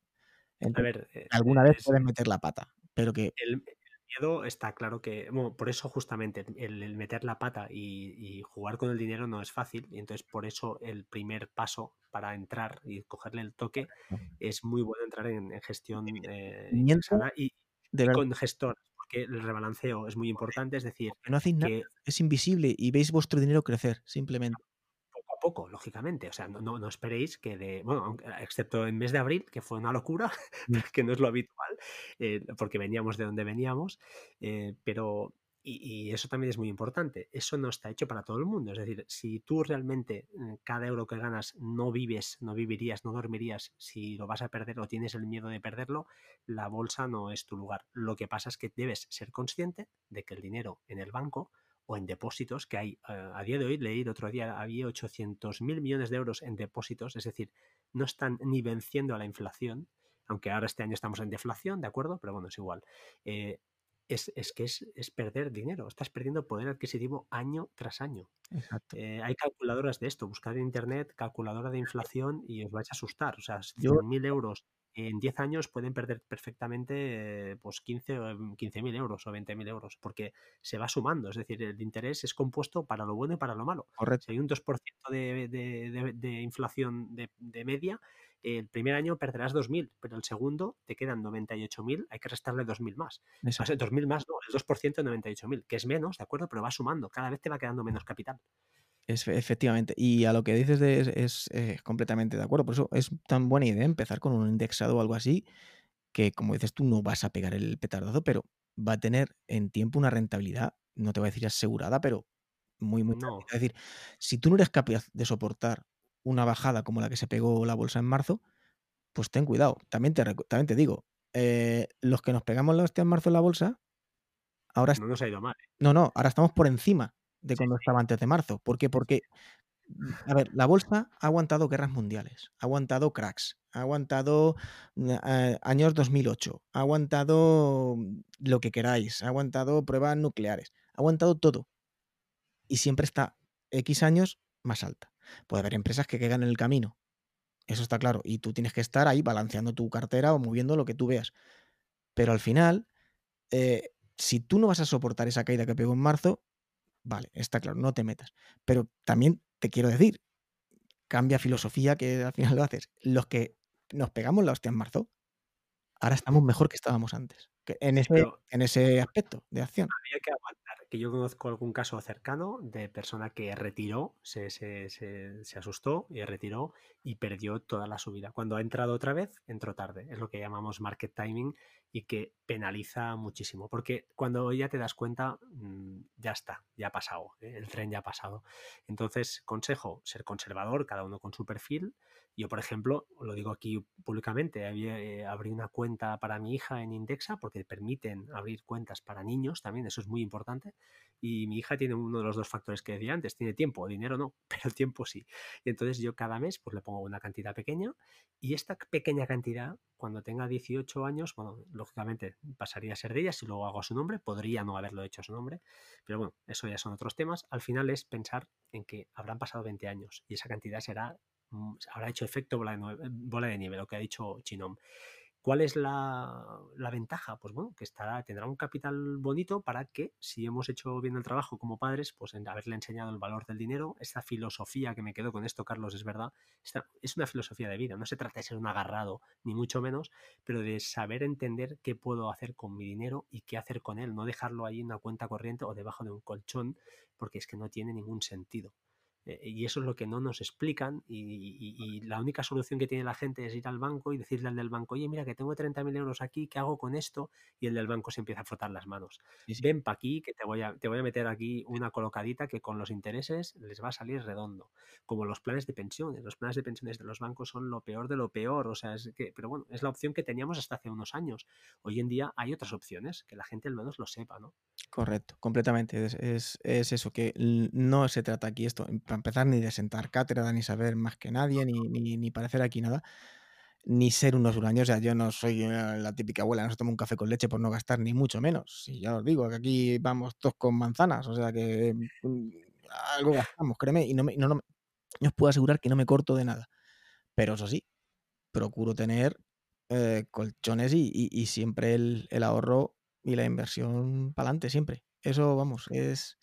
A ver, eh, alguna vez es- puedes meter la pata, pero que el, miedo está claro que, bueno, por eso justamente el, el meter la pata y, y jugar con el dinero no es fácil, y entonces por eso el primer paso para entrar y cogerle el toque es muy bueno entrar en, en gestión eh, y, con gestoras, porque el rebalanceo es muy importante, es decir, no hacéis nada, que es invisible y veis vuestro dinero crecer, simplemente. Poco lógicamente. O sea, no, no, no esperéis que de. Bueno, excepto en mes de abril, que fue una locura, (laughs) Mm. que no es lo habitual, eh, porque veníamos de donde veníamos, eh, pero. Y, eso también es muy importante. Eso no está hecho para todo el mundo. Es decir, si tú realmente mm, cada euro que ganas no vives, no vivirías, no dormirías, si lo vas a perder o tienes el miedo de perderlo, la bolsa no es tu lugar. Lo que pasa es que debes ser consciente de que el dinero en el banco o en depósitos, que hay eh, a día de hoy, leí el otro día, había 800 mil millones de euros en depósitos, es decir, no están ni venciendo a la inflación, aunque ahora este año estamos en deflación, ¿de acuerdo? Pero bueno, es igual. Eh, es, es, que es, es, perder dinero, estás perdiendo poder adquisitivo año tras año. Exacto. Eh, hay calculadoras de esto, buscad en internet calculadora de inflación y os vais a asustar. O sea, Yo- 100.000 euros en 10 años pueden perder perfectamente eh, pues 15 o 15.000 euros o 20.000 euros, porque se va sumando. Es decir, el interés es compuesto para lo bueno y para lo malo. Correcto. Si hay un 2% de, de, de, de inflación de, media, el primer año perderás 2.000, pero el segundo te quedan 98.000, hay que restarle 2.000 más. O sea, Exacto. 2.000 más, no, el 2% de 98.000, que es menos, ¿de acuerdo? Pero va sumando, cada vez te va quedando menos capital. Es, efectivamente. Y a lo que dices de, es, es, eh, completamente de acuerdo. Por eso es tan buena idea empezar con un indexado o algo así, que como dices tú, no vas a pegar el petardazo, pero va a tener en tiempo una rentabilidad, no te voy a decir asegurada, pero muy, muy No. Es decir, si tú no eres capaz de soportar una bajada como la que se pegó la bolsa en marzo, pues ten cuidado. También te, también te digo, eh, los que nos pegamos la hostia en marzo en la bolsa, ahora... No nos ha ido mal. ¿eh? No, no, ahora estamos por encima de cuando sí, estaba antes de marzo. ¿Por qué? Porque, a ver, la bolsa ha aguantado guerras mundiales, ha aguantado cracks, ha aguantado eh, años 2008, ha aguantado lo que queráis, ha aguantado pruebas nucleares, ha aguantado todo. Y siempre está X años más alta. Puede haber empresas que quedan en el camino. Eso está claro. Y tú tienes que estar ahí balanceando tu cartera o moviendo lo que tú veas. Pero al final, eh, si tú no vas a soportar esa caída que pegó en marzo, vale, está claro, no te metas. Pero también te quiero decir, cambia filosofía que al final lo haces. Los que nos pegamos la hostia en marzo, ahora estamos mejor que estábamos antes. en, ese, en ese aspecto de acción. Había que aguantar. Que yo conozco algún caso cercano de persona que retiró, se, se, se, se, asustó y retiró y perdió toda la subida. Cuando ha entrado otra vez, entró tarde. Es lo que llamamos market timing y que penaliza muchísimo, porque cuando ya te das cuenta, mm, ya está, ya ha pasado, ¿eh? el tren ya ha pasado. Entonces, consejo, ser conservador, cada uno con su perfil. Yo, por ejemplo, lo digo aquí públicamente, eh, abrí una cuenta para mi hija en Indexa porque permiten abrir cuentas para niños también, eso es muy importante. Y mi hija tiene uno de los dos factores que decía antes, tiene tiempo, dinero no, (laughs) pero el tiempo sí. Y entonces yo cada mes pues le pongo una cantidad pequeña y esta pequeña cantidad, cuando tenga 18 años, bueno, lógicamente pasaría a ser de ella, si luego hago su nombre, podría no haberlo hecho su nombre, pero bueno, eso ya son otros temas. Al final es pensar en que habrán pasado 20 años y esa cantidad será, mm, habrá hecho efecto bola de, bola de nieve, lo que ha dicho Chinom. ¿Cuál es la, ventaja? Pues bueno, que estará, tendrá un capital bonito para que, si hemos hecho bien el trabajo como padres, pues en haberle enseñado el valor del dinero, esta filosofía que me quedo con esto, Carlos, es verdad, es una filosofía de vida. No se trata de ser un agarrado, ni mucho menos, pero de saber entender qué puedo hacer con mi dinero y qué hacer con él, no dejarlo ahí en una cuenta corriente o debajo de un colchón, porque es que no tiene ningún sentido. Eh, y eso es lo que no nos explican y, la única solución que tiene la gente es ir al banco y decirle al del banco, oye, mira que tengo 30.000 euros aquí, ¿qué hago con esto? Y el del banco se empieza a frotar las manos. Ven para aquí que te voy, a, te voy a meter aquí una colocadita que con los intereses les va a salir redondo. Como los planes de pensiones. Los planes de pensiones de los bancos son lo peor de lo peor. O sea, es que, pero bueno, es la opción que teníamos hasta hace unos años. Hoy en día hay otras opciones, que la gente al menos lo sepa, ¿no? Correcto, completamente. Es, es eso, que no se trata aquí esto empezar ni de sentar cátedra, ni saber más que nadie, ni, ni, parecer aquí nada, ni ser unos huraños. O sea, yo no soy eh, la típica abuela, no se toma un café con leche por no gastar, ni mucho menos. Y ya os digo, que aquí vamos todos con manzanas, o sea que mm, algo gastamos, créeme, y no, me, no, no, os puedo asegurar que no me corto de nada. Pero eso sí, procuro tener eh, colchones y, y, siempre el, el ahorro y la inversión para adelante, siempre. Eso, vamos, es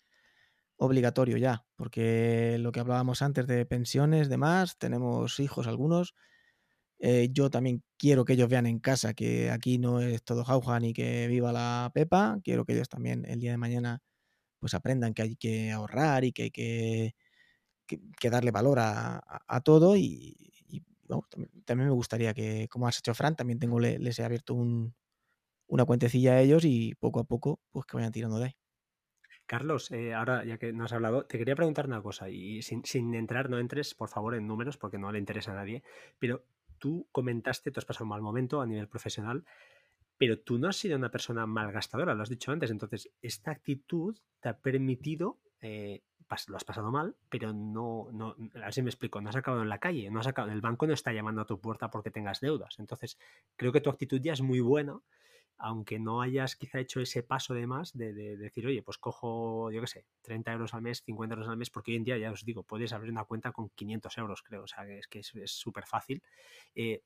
obligatorio ya, porque lo que hablábamos antes de pensiones, demás, tenemos hijos algunos. Eh, yo también quiero que ellos vean en casa que aquí no es todo jauja ni que viva la Pepa. Quiero que ellos también el día de mañana pues aprendan que hay que ahorrar y que hay que, que, darle valor a, todo. Y, también, me gustaría que, como has hecho Fran, también tengo, les he abierto un, una cuentecilla a ellos y poco a poco pues que vayan tirando de ahí. Carlos, eh, ahora ya que nos has hablado, te quería preguntar una cosa y sin, entrar, no entres por favor en números porque no le interesa a nadie, pero tú comentaste, tú has pasado un mal momento a nivel profesional, pero tú no has sido una persona malgastadora, lo has dicho antes, entonces esta actitud te ha permitido, eh, lo has pasado mal, pero no, no, así me explico, no has acabado en la calle, no has acabado, el banco no está llamando a tu puerta porque tengas deudas, entonces creo que tu actitud ya es muy buena aunque no hayas quizá hecho ese paso de más de, decir, oye, pues cojo, yo qué sé, 30 euros al mes, 50 euros al mes, porque hoy en día, ya os digo, puedes abrir una cuenta con 500 euros, creo, o sea, es que es súper fácil. Eh,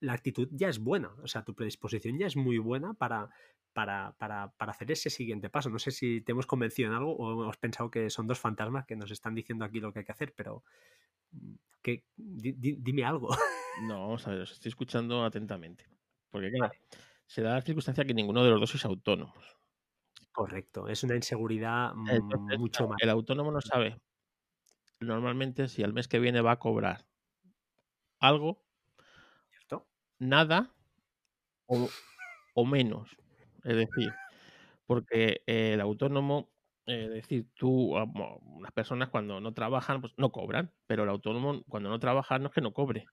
la actitud ya es buena, o sea, tu predisposición ya es muy buena para, para, para, para, hacer ese siguiente paso. No sé si te hemos convencido en algo o hemos pensado que son dos fantasmas que nos están diciendo aquí lo que hay que hacer, pero mm, que, dime algo. No, vamos a ver, os estoy escuchando atentamente. Porque claro, se da la circunstancia que ninguno de los dos es autónomo. Correcto, es una inseguridad mucho más. El autónomo no sabe normalmente si al mes que viene va a cobrar algo, ¿Cierto? nada o, menos. Es decir, porque el autónomo, es decir, tú, las personas cuando no trabajan, pues no cobran, pero el autónomo cuando no trabaja no es que no cobre,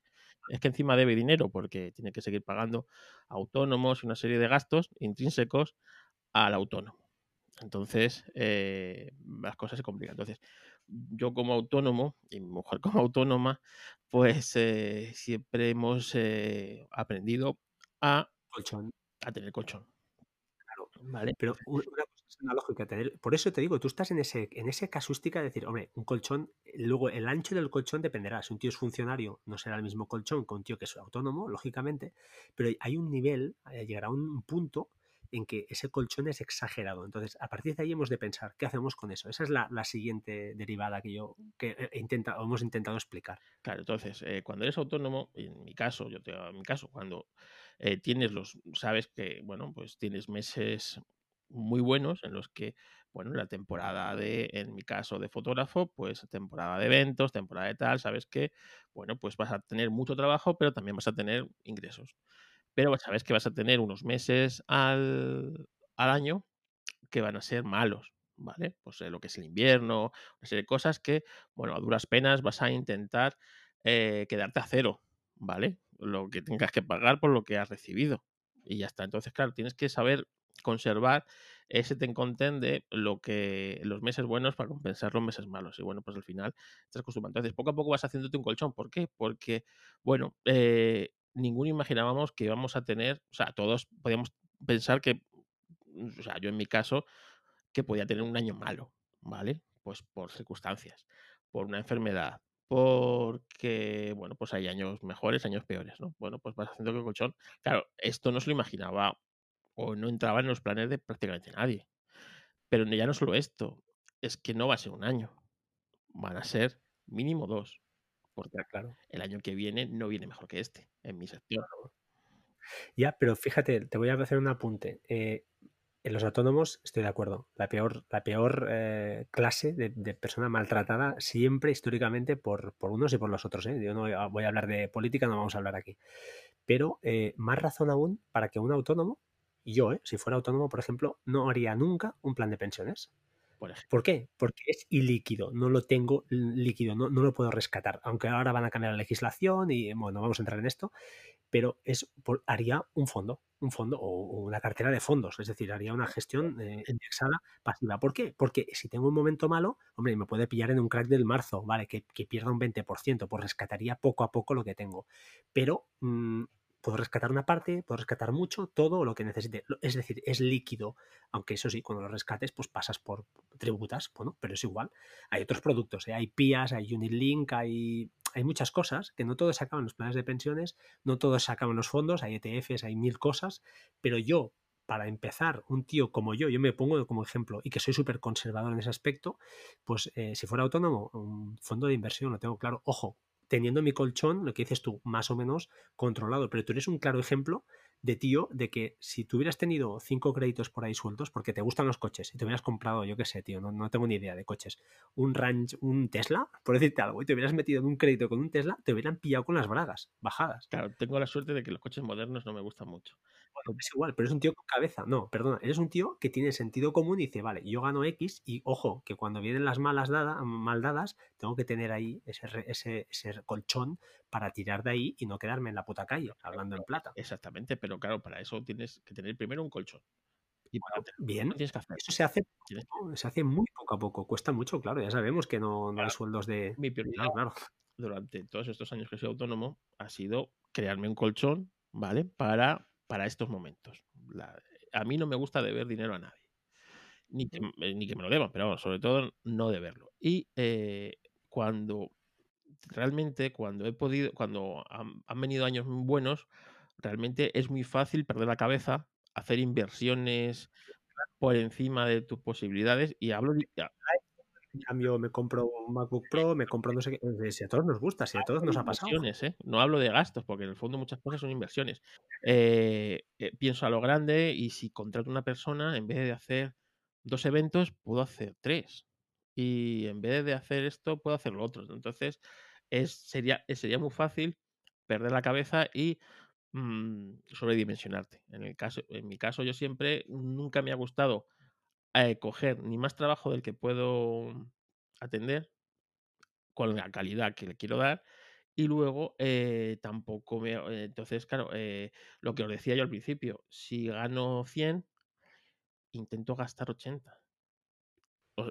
es que encima debe dinero porque tiene que seguir pagando autónomos y una serie de gastos intrínsecos al autónomo. Entonces, eh, las cosas se complican. Entonces, yo como autónomo y mi mujer (laughs) como autónoma, pues eh, siempre hemos eh, aprendido a, colchón. a tener colchón. Claro, vale. Pero una Por eso te digo, tú estás en ese, en esa casuística de decir, hombre, un colchón, luego el ancho del colchón dependerá. Si un tío es funcionario, no será el mismo colchón que un tío que es autónomo, lógicamente, pero hay un nivel, eh, llegará un punto en que ese colchón es exagerado. Entonces, a partir de ahí hemos de pensar, ¿qué hacemos con eso? Esa es la, siguiente derivada que yo que intenta, hemos intentado explicar. Claro, entonces, eh, cuando eres autónomo, en mi caso, yo te en mi caso, cuando eh, tienes los, sabes que, bueno, pues tienes meses muy buenos en los que, bueno, la temporada de, en mi caso de fotógrafo, pues temporada de eventos, temporada de tal, sabes que, bueno, pues vas a tener mucho trabajo, pero también vas a tener ingresos. Pero sabes que vas a tener unos meses al, al año que van a ser malos, ¿vale? Pues lo que es el invierno, una serie de cosas que, bueno, a duras penas vas a intentar eh, quedarte a cero, ¿vale? Lo que tengas que pagar por lo que has recibido. Y ya está. Entonces, claro, tienes que saber conservar ese ten content de lo que los meses buenos para compensar los meses malos. Y bueno, pues al final estás acostumbrado. Entonces, poco a poco vas haciéndote un colchón. ¿Por qué? Porque, bueno, eh, ninguno imaginábamos que íbamos a tener, o sea, todos podíamos pensar que, o sea, yo en mi caso, que podía tener un año malo, ¿vale? Pues por circunstancias, por una enfermedad, porque, bueno, pues hay años mejores, años peores, ¿no? Bueno, pues vas haciendo que colchón, claro, esto no se lo imaginaba o no entraba en los planes de prácticamente nadie. Pero ya no solo esto, es que no va a ser un año, van a ser mínimo dos, porque claro, el año que viene no viene mejor que este, en mi sector. Ya, pero fíjate, te voy a hacer un apunte. Eh, en los autónomos estoy de acuerdo. La peor, la peor eh, clase de, persona maltratada siempre históricamente por, por, unos y por los otros. ¿eh? Yo no voy a hablar de política, no vamos a hablar aquí. Pero más razón aún para que un autónomo yo, ¿eh? si fuera autónomo, por ejemplo, no haría nunca un plan de pensiones. Por, qué? Porque es ilíquido, no lo tengo líquido, no, no, lo puedo rescatar. Aunque ahora van a cambiar la legislación y bueno, vamos a entrar en esto, pero es haría un fondo, un fondo o una cartera de fondos, es decir, haría una gestión eh, indexada pasiva. ¿Por qué? Porque si tengo un momento malo, hombre, me puede pillar en un crack del marzo, ¿vale? Que, que pierda un 20%, pues rescataría poco a poco lo que tengo. Pero mm, puedo rescatar una parte, puedo rescatar mucho, todo lo que necesite. Es decir, es líquido, aunque eso sí, cuando lo rescates, pues pasas por tributas, bueno, pero es igual. Hay otros productos, ¿eh? hay PIAs, hay Unilink, hay, hay muchas cosas, que no todos se acaban los planes de pensiones, no todos se acaban los fondos, hay ETFs, hay mil cosas, pero yo, para empezar, un tío como yo, yo me pongo como ejemplo y que soy súper conservador en ese aspecto, pues eh, si fuera autónomo, un fondo de inversión, lo tengo claro, ojo, teniendo mi colchón, lo que dices tú, más o menos controlado. Pero tú eres un claro ejemplo de tío de que si tú hubieras tenido cinco créditos por ahí sueltos, porque te gustan los coches, y te hubieras comprado, yo qué sé, tío, no, no, tengo ni idea de coches, un ranch, un Tesla, por decirte algo, y te hubieras metido en un crédito con un Tesla, te hubieran pillado con las bragas bajadas. Claro, tengo la suerte de que los coches modernos no me gustan mucho es igual, pero es un tío con cabeza. No, perdona, eres un tío que tiene sentido común y dice, vale, yo gano X y ojo, que cuando vienen las malas dadas, mal dadas, tengo que tener ahí ese, ese, ese, colchón para tirar de ahí y no quedarme en la puta calle, hablando en plata. Exactamente, pero claro, para eso tienes que tener primero un colchón. Y bien, tienes que hacer. eso se hace, se hace muy poco a poco, cuesta mucho, claro, ya sabemos que no, no hay sueldos de... Mi prioridad claro. durante todos estos años que soy autónomo ha sido crearme un colchón, ¿vale? Para para estos momentos. a mí no me gusta deber dinero a nadie. Ni que, ni que me lo deban, pero sobre todo no deberlo. Y eh, cuando realmente, cuando he podido, cuando han, venido años buenos, realmente es muy fácil perder la cabeza, hacer inversiones por encima de tus posibilidades. Y hablo cambio, me compro un MacBook Pro, me compro no sé qué. Eh, si a todos nos gusta, si a todos nos ha pasado. ¿eh? No hablo de gastos, porque en el fondo muchas cosas son inversiones. Eh, pienso a lo grande y si contrato a una persona, en vez de hacer dos eventos, puedo hacer tres. Y en vez de hacer esto, puedo hacer lo otro. Entonces, es, sería, sería muy fácil perder la cabeza y mmm, sobredimensionarte. En, el caso, en mi caso, yo siempre nunca me ha gustado coger ni más trabajo del que puedo atender con la calidad que le quiero dar y luego eh, tampoco me... Eh, entonces, claro, eh, lo que os decía yo al principio, si gano 100, intento gastar 80.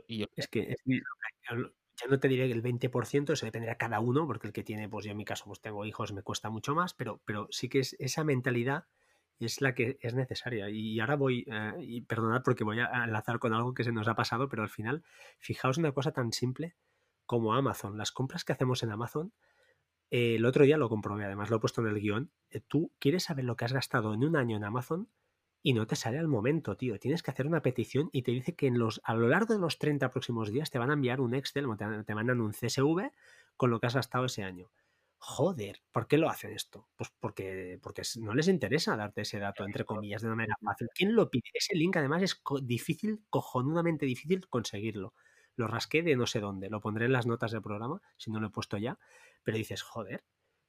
y es que ya no te diré que el 20%, eso dependerá cada uno, porque el que tiene, pues yo en mi caso, pues tengo hijos, me cuesta mucho más, pero, pero sí que es esa mentalidad es la que es necesaria. Y ahora voy, eh, y perdonad porque voy a enlazar con algo que se nos ha pasado, pero al final, fijaos una cosa tan simple como Amazon. Las compras que hacemos en Amazon, eh, el otro día lo comprobé, además lo he puesto en el guion. Eh, tú quieres saber lo que has gastado en un año en Amazon y no te sale al momento, tío. Tienes que hacer una petición y te dice que en los, a lo largo de los 30 próximos días te van a enviar un Excel, te, te mandan un CSV con lo que has gastado ese año joder, ¿por qué lo hacen esto? Pues porque, porque no les interesa darte ese dato, entre comillas, de una manera fácil. ¿Quién lo pide? Ese link además es difícil, cojonudamente difícil conseguirlo. Lo rasqué de no sé dónde, lo pondré en las notas del programa, si no lo he puesto ya, pero dices, joder,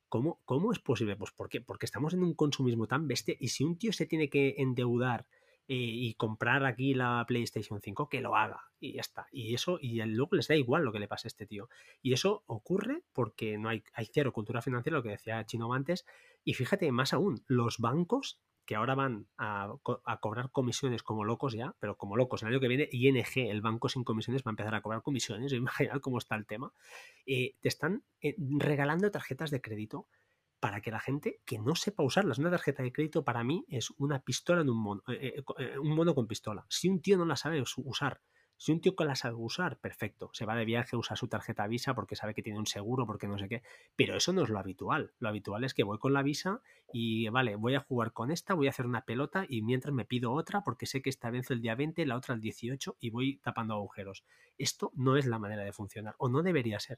¿cómo, cómo es posible? Pues ¿por qué? Porque estamos en un consumismo tan bestia y si un tío se tiene que endeudar y comprar aquí la PlayStation 5, que lo haga y ya está. Y eso, y luego les da igual lo que le pase a este tío. Y eso ocurre porque no hay, hay cero cultura financiera, lo que decía Chino antes. Y fíjate, más aún, los bancos que ahora van a, cobrar comisiones como locos ya, pero como locos. El año que viene, ING, el banco sin comisiones, va a empezar a cobrar comisiones. (laughs) Imaginad cómo está el tema. Eh, te están eh, regalando tarjetas de crédito para que la gente que no sepa usarlas. Una tarjeta de crédito para mí es una pistola en un mono, eh, eh, eh, un mono con pistola. Si un tío no la sabe usar, si un tío que la sabe usar, perfecto. Se va de viaje, usa su tarjeta Visa porque sabe que tiene un seguro, porque no sé qué. Pero eso no es lo habitual. Lo habitual es que voy con la Visa y, vale, voy a jugar con esta, voy a hacer una pelota y mientras me pido otra porque sé que esta vence el día 20, la otra el 18 y voy tapando agujeros. Esto no es la manera de funcionar o no debería ser.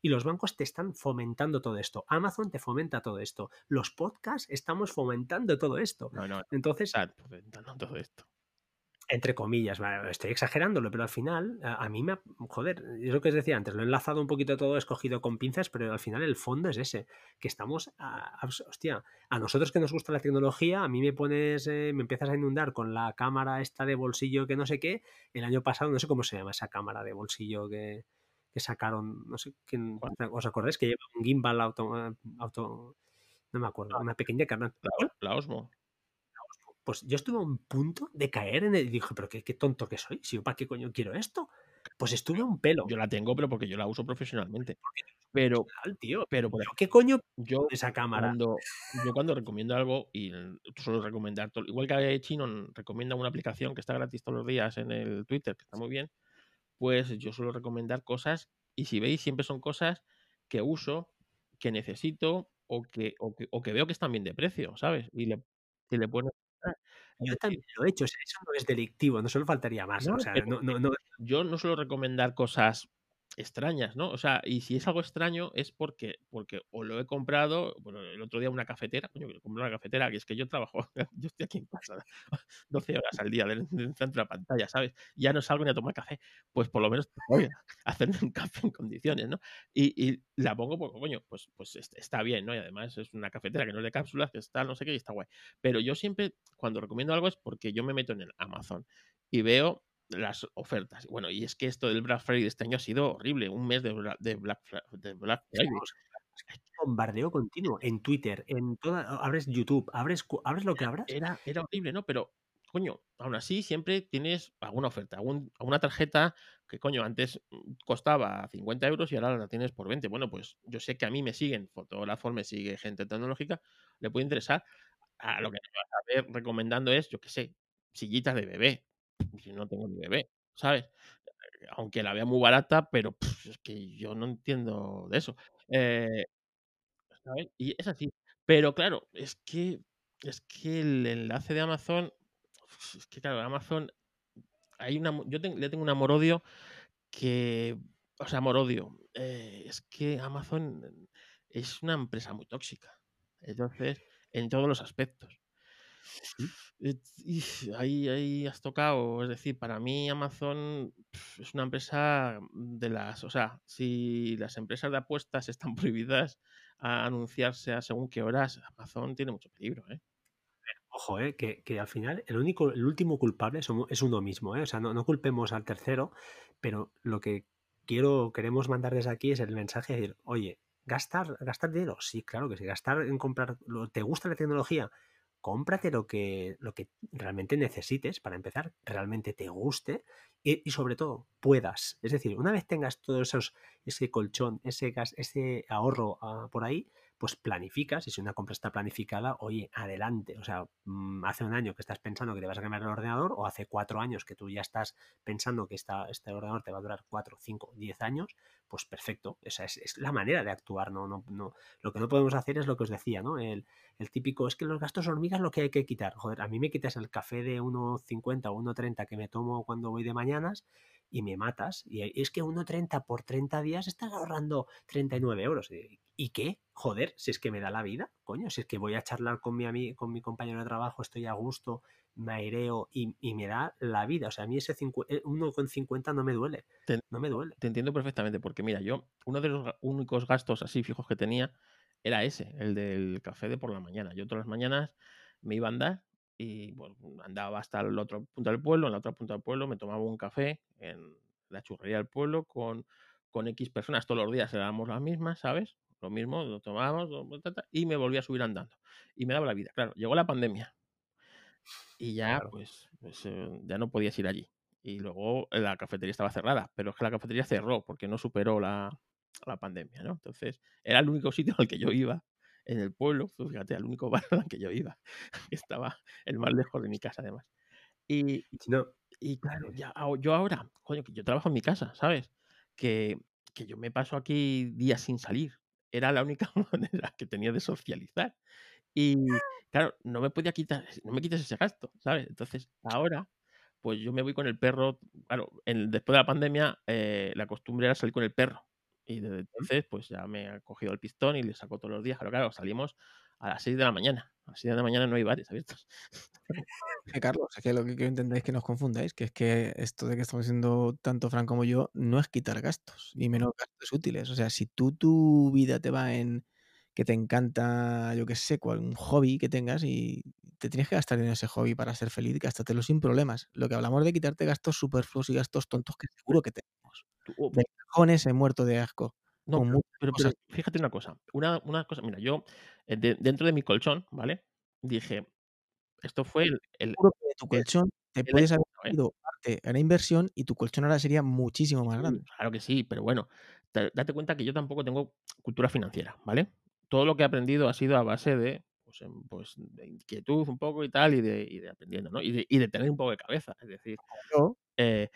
Y los bancos te están fomentando todo esto. Amazon te fomenta todo esto. Los podcasts estamos fomentando todo esto. No, no. Entonces. Están fomentando todo esto. Entre comillas, estoy exagerándolo, pero al final, a, mí me. Joder, es lo que os decía antes, lo he enlazado un poquito todo, escogido con pinzas, pero al final el fondo es ese. Que estamos. A, hostia, a nosotros que nos gusta la tecnología, a mí me pones. Eh, me empiezas a inundar con la cámara esta de bolsillo que no sé qué. El año pasado, no sé cómo se llama esa cámara de bolsillo que que sacaron, no sé quién, ¿os acordáis? Que lleva un gimbal auto, auto no me acuerdo, ah. una pequeña cámara. La, Osmo. Pues yo estuve a un punto de caer en el y dije, pero qué, qué tonto que soy, si yo para qué coño quiero esto. Pues estuve a un pelo. Yo la tengo, pero porque yo la uso profesionalmente. Pero, tío, pero ¿qué coño yo esa cámara? Cuando, yo cuando recomiendo algo y suelo recomendar, igual que Chino recomienda una aplicación que está gratis todos los días en el Twitter, que está muy bien, pues yo suelo recomendar cosas y si veis siempre son cosas que uso, que necesito o que, o que, veo que están bien de precio, ¿sabes? Y le, y le Yo también lo he hecho, eso no es delictivo, no solo faltaría más. Yo no suelo recomendar cosas extrañas, ¿no? O sea, y si es algo extraño es porque, porque o lo he comprado, bueno, el otro día una cafetera, coño, compré una cafetera, que es que yo trabajo, (laughs) yo estoy aquí en casa (laughs) 12 horas al día dentro de la pantalla, ¿sabes? Ya no salgo ni a tomar café, pues por lo menos (laughs) voy a hacerme un café en condiciones, ¿no? Y, la pongo porque, coño, pues, pues está bien, ¿no? Y además es una cafetera que no es de cápsulas, que está no sé qué, y está guay. Pero yo siempre, cuando recomiendo algo es porque yo me meto en el Amazon y veo las ofertas. Bueno, y es que esto del Black Friday de este año ha sido horrible, un mes de, de, Black, de Black Friday. bombardeo continuo en Twitter, en toda, abres YouTube, abres, abres lo que abras. Era, era horrible, ¿no? Pero, coño, aún así siempre tienes alguna oferta, algún, alguna tarjeta que, coño, antes mm, costaba 50 euros y ahora la tienes por 20. Bueno, pues yo sé que a mí me siguen, fotógrafos, me sigue gente tecnológica, le puede interesar. A lo que me vas a ver recomendando es, yo qué sé, sillitas de bebé si no tengo ni bebé, ¿sabes? Aunque la vea muy barata, pero es que yo no entiendo de eso. Eh. Y es así. Pero claro, es que, es que el enlace de Amazon, es que claro, Amazon, hay una, yo le tengo un amor-odio que, o sea, amor-odio, eh, es que Amazon es una empresa muy tóxica. Entonces, en todos los aspectos. Ahí, ahí has tocado, es decir, para mí Amazon es una empresa de las, o sea, si las empresas de apuestas están (laughs) prohibidas a anunciarse a según qué horas, Amazon tiene mucho peligro, ¿eh? Ojo, ¿eh? que, que, al final el único, el último culpable es uno mismo, ¿eh? o sea, no, no culpemos al tercero, pero lo que quiero, queremos mandar desde aquí es el mensaje de decir, oye, gastar, gastar dinero, sí, claro que sí, gastar en comprar, ¿te gusta la tecnología? Cómprate lo que, lo que realmente necesites para empezar, realmente te guste y, sobre todo puedas. Es decir, una vez tengas todo esos, ese colchón, ese gas, ese ahorro ah, por ahí, pues planificas, y si una compra está planificada, oye, adelante. O sea, mm, hace un año que estás pensando que te vas a cambiar el ordenador, o hace cuatro años que tú ya estás pensando que esta, este ordenador te va a durar cuatro, cinco, diez años, pues perfecto. Esa es, la manera de actuar, ¿no? No, no, Lo que no podemos hacer es lo que os decía, ¿no? El, el típico, es que los gastos hormigas lo que hay que quitar. Joder, a mí me quitas el café de 1,50 o 1,30 que me tomo cuando voy de mañanas y me matas. Y es que 1,30 por 30 días estás ahorrando 39 euros. ¿Y qué? Joder, si es que me da la vida, coño, si es que voy a charlar con mi, con mi compañero de trabajo, estoy a gusto, me aireo y, y me da la vida. O sea, a mí ese 1,50 no me duele. Te, no me duele. Te entiendo perfectamente, porque mira, yo, uno de los únicos gastos así fijos que tenía era ese, el del café de por la mañana. Yo todas las mañanas me iba a andar y bueno, andaba hasta el otro punto del pueblo, en la otra punta del pueblo me tomaba un café en la churrería del pueblo con, con X personas, todos los días éramos las mismas, ¿sabes? Lo mismo, lo tomábamos y me volvía a subir andando. Y me daba la vida. Claro, llegó la pandemia y ya, claro. pues, pues eh, ya no podías ir allí. Y luego la cafetería estaba cerrada, pero es que la cafetería cerró porque no superó la, la pandemia, ¿no? Entonces, era el único sitio (laughs) al que yo iba en el pueblo, pues fíjate, al único (laughs) bar al que yo iba, estaba el más lejos de mi casa además. Y, no. y claro, ya, yo ahora, coño, que yo trabajo en mi casa, ¿sabes? Que, que yo me paso aquí días sin salir. Era la única (laughs) manera que tenía de socializar. Y claro, no me podía quitar, no me quites ese gasto, ¿sabes? Entonces, ahora, pues yo me voy con el perro. Claro, en, después de la pandemia, eh, la costumbre era salir con el perro. Y desde entonces, pues ya me ha cogido el pistón y le saco todos los días. Pero claro, salimos a las 6 de la mañana. A las 6 de la mañana no hay bares abiertos. Carlos, es que lo que quiero entender es que nos confundáis, que es que esto de que estamos diciendo tanto Fran como yo no es quitar gastos, y menos gastos útiles. O sea, si tú tu vida te va en que te encanta, yo qué sé, cual, un hobby que tengas y te tienes que gastar en ese hobby para ser feliz, gástatelo sin problemas. Lo que hablamos de quitarte gastos superfluos y gastos tontos que seguro que tenemos. De cajones he muerto de asco. No, pero, pero, pero, fíjate una cosa. Una, una cosa, mira, yo de, dentro de mi colchón, ¿vale? Dije, esto fue el. tu colchón te puedes haber ido parte a la inversión y tu colchón ahora sería muchísimo más grande. Claro que sí, pero bueno, te, date cuenta que yo tampoco tengo cultura financiera, ¿vale? Todo lo que he aprendido ha sido a base de, pues, pues de inquietud un poco y tal, y de, y de aprendiendo, ¿no? Y de, y de, tener un poco de cabeza. Es decir, claro. eh,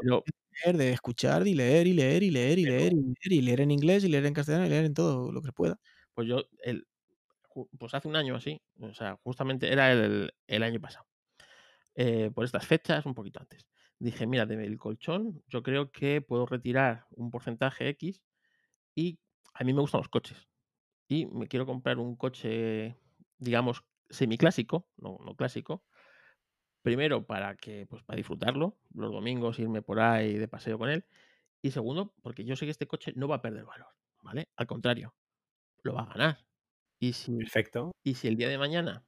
pero, leer, de escuchar y leer y leer y leer y leer y leer y leer en inglés y leer en castellano y leer en todo lo que pueda. Pues yo, el, pues hace un año así, o sea, justamente era el, el año pasado, eh, por estas fechas, un poquito antes. Dije, mira, del colchón yo creo que puedo retirar un porcentaje X y a mí me gustan los coches. Y me quiero comprar un coche, digamos, semiclásico, no, no clásico, primero para que pues para disfrutarlo los domingos irme por ahí de paseo con él y segundo porque yo sé que este coche no va a perder valor vale al contrario lo va a ganar. Y si perfecto. y si el día de mañana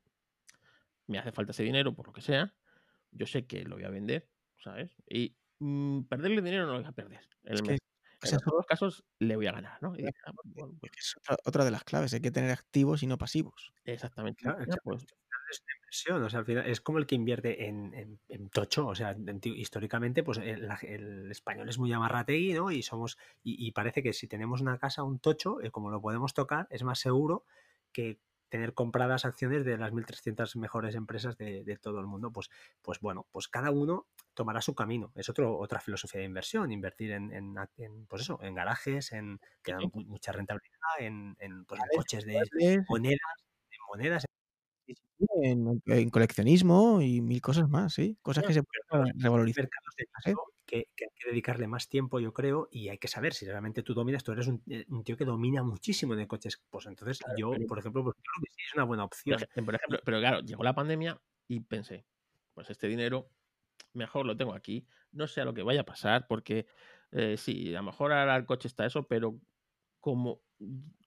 me hace falta ese dinero por lo que sea yo sé que lo voy a vender sabes y mmm, perderle dinero no lo voy a perder es que, en todos los casos le voy a ganar no y, ah, bueno, pues, es otra, otra, de las claves hay que tener activos y no pasivos. Exactamente. Claro, pues, es una inversión, o sea, al final es como el que invierte en, en, en tocho, o sea, en, históricamente, pues el, el, español es muy amarrategui, ¿no? Y somos, y, y, parece que si tenemos una casa, un tocho, eh, como lo podemos tocar, es más seguro que tener compradas acciones de las 1.300 mejores empresas de, de, todo el mundo, pues, pues bueno, pues cada uno tomará su camino. Es otro, otra filosofía de inversión, invertir en, en, en pues eso, en garajes, en que dan mucha rentabilidad, en, pues, coches de monedas, en monedas, en, en, coleccionismo y mil cosas más, sí. Cosas que se pueden revalorizar. Paso que, que, hay que dedicarle más tiempo, yo creo, y hay que saber si realmente tú dominas, tú eres un, un tío que domina muchísimo de coches. Pues entonces claro, yo, pero, por ejemplo, pues creo que sí es una buena opción. Por ejemplo, pero claro, llegó la pandemia y pensé, pues este dinero mejor lo tengo aquí, no sé a lo que vaya a pasar, porque eh, sí, a lo mejor ahora el coche está eso, pero como,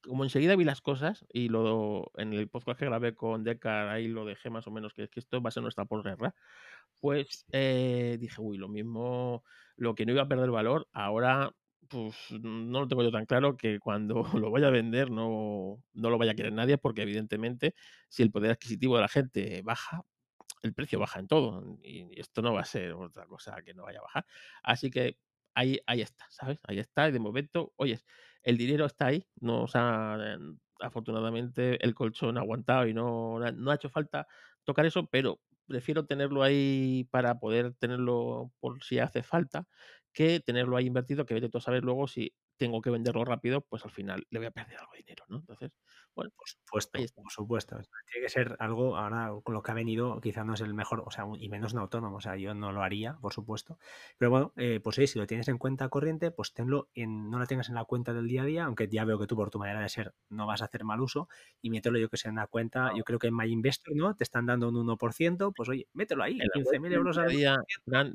como enseguida vi las cosas y lo en el podcast que grabé con Decar, ahí lo dejé más o menos, que que esto va a ser nuestra posguerra, pues eh, dije, uy, lo mismo, lo que no iba a perder valor, ahora pues no lo tengo yo tan claro que cuando (laughs) lo vaya a vender no, no lo vaya a querer nadie, porque evidentemente si el poder adquisitivo de la gente baja, el precio baja en todo y esto no va a ser otra cosa que no vaya a bajar. Así que ahí, ahí está, ¿sabes? Ahí está y de momento, oye, el dinero está ahí, no, o sea, afortunadamente el colchón ha aguantado y no, no ha hecho falta tocar eso, pero prefiero tenerlo ahí para poder tenerlo por si hace falta, que tenerlo ahí invertido, que vete tú a saber luego si tengo que venderlo rápido, pues al final le voy a perder algo de dinero, ¿no? Entonces, bueno, por supuesto, por supuesto. Tiene que ser algo, ahora con lo que ha venido, quizás no es el mejor, o sea, y menos no autónomo, o sea, yo no lo haría, por supuesto. Pero bueno, eh, pues sí, si lo tienes en cuenta corriente, pues tenlo en, no lo tengas en la cuenta del día a día, aunque ya veo que tú por tu manera de ser no vas a hacer mal uso, y mételo yo que sea en la cuenta, yo creo que en MyInvestor, ¿no? Te están dando un 1%, pues oye, mételo ahí, 15.000 euros al día.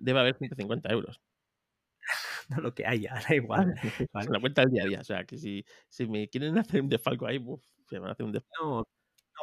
Debe haber 150 euros. (laughs) no lo que haya, (laughs) da igual. la cuenta del día a día. O sea, que si, si me quieren hacer un desfalco ahí, se van a hacer un desfalco. No,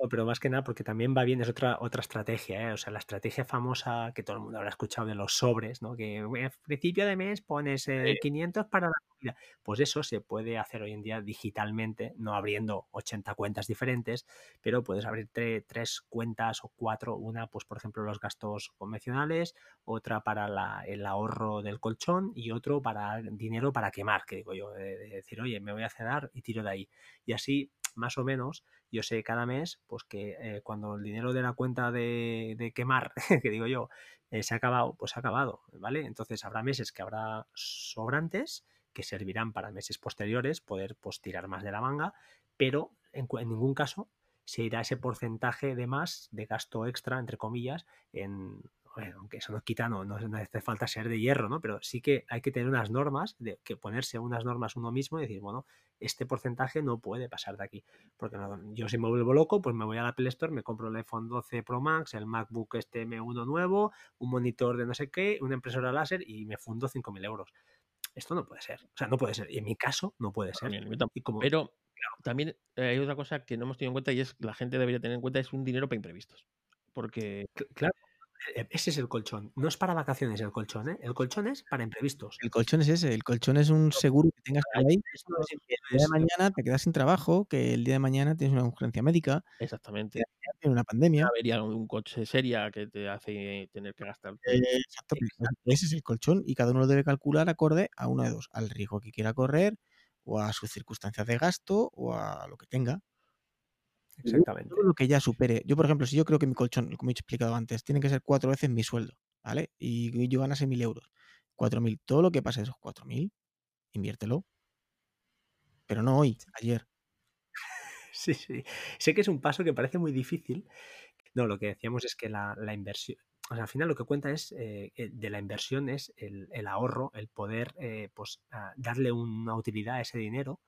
no, pero más que nada porque también va bien, es otra, otra estrategia, ¿eh? o sea, la estrategia famosa que todo el mundo habrá escuchado de los sobres, ¿no? Que a principio de mes pones 500 para la comida. Pues eso se puede hacer hoy en día digitalmente, no abriendo 80 cuentas diferentes, pero puedes abrir tres cuentas o cuatro, una, pues por ejemplo, los gastos convencionales, otra para la, el ahorro del colchón y otro para dinero para quemar, que digo yo, de, de decir, oye, me voy a cedar y tiro de ahí. Y así más o menos, yo sé cada mes, pues que eh, cuando el dinero de la cuenta de, quemar, (laughs) que digo yo, eh, se ha acabado, pues se ha acabado, ¿vale? Entonces habrá meses que habrá sobrantes que servirán para meses posteriores poder pues tirar más de la manga, pero en, en ningún caso se irá ese porcentaje de más de gasto extra, entre comillas, en, aunque eso no quita, no, no, hace falta ser de hierro, ¿no? Pero sí que hay que tener unas normas, de que ponerse unas normas uno mismo y decir, bueno, este porcentaje no puede pasar de aquí. Porque yo si me vuelvo loco, pues me voy a la Apple Store, me compro el iPhone 12 Pro Max, el MacBook este M1 nuevo, un monitor de no sé qué, una impresora láser y me fundo 5.000 euros. Esto no puede ser. O sea, no puede ser. Y en mi caso, no puede ser. Pero también eh, hay otra cosa que no hemos tenido en cuenta y es que la gente debería tener en cuenta, es un dinero para imprevistos. Porque... Claro, ese es el colchón. No es para vacaciones el colchón, ¿eh? El colchón es para imprevistos. El colchón es ese. El colchón es un seguro que tengas por ahí. el día de mañana te quedas sin trabajo, que el día de mañana tienes una urgencia médica. Exactamente. Tiene una pandemia. Habría un coche seria que te hace tener que gastar. Eh, exacto. Ese es el colchón y cada uno lo debe calcular acorde a uno de dos. Al riesgo que quiera correr o a sus circunstancias de gasto o a lo que tenga. Exactamente. Todo lo que ya supere. Yo, por ejemplo, si yo creo que mi colchón, como he explicado antes, tiene que ser cuatro veces mi sueldo, ¿vale? Y yo ganase mil euros. Cuatro mil. Todo lo que pase de esos cuatro mil, inviértelo. Pero no hoy, ayer. (laughs) Sí, sí. Sé que es un paso que parece muy difícil. No, lo que decíamos es que la, inversión, o sea, al final lo que cuenta es eh, eh, de la inversión es el, ahorro, el poder eh, pues, darle una utilidad a ese dinero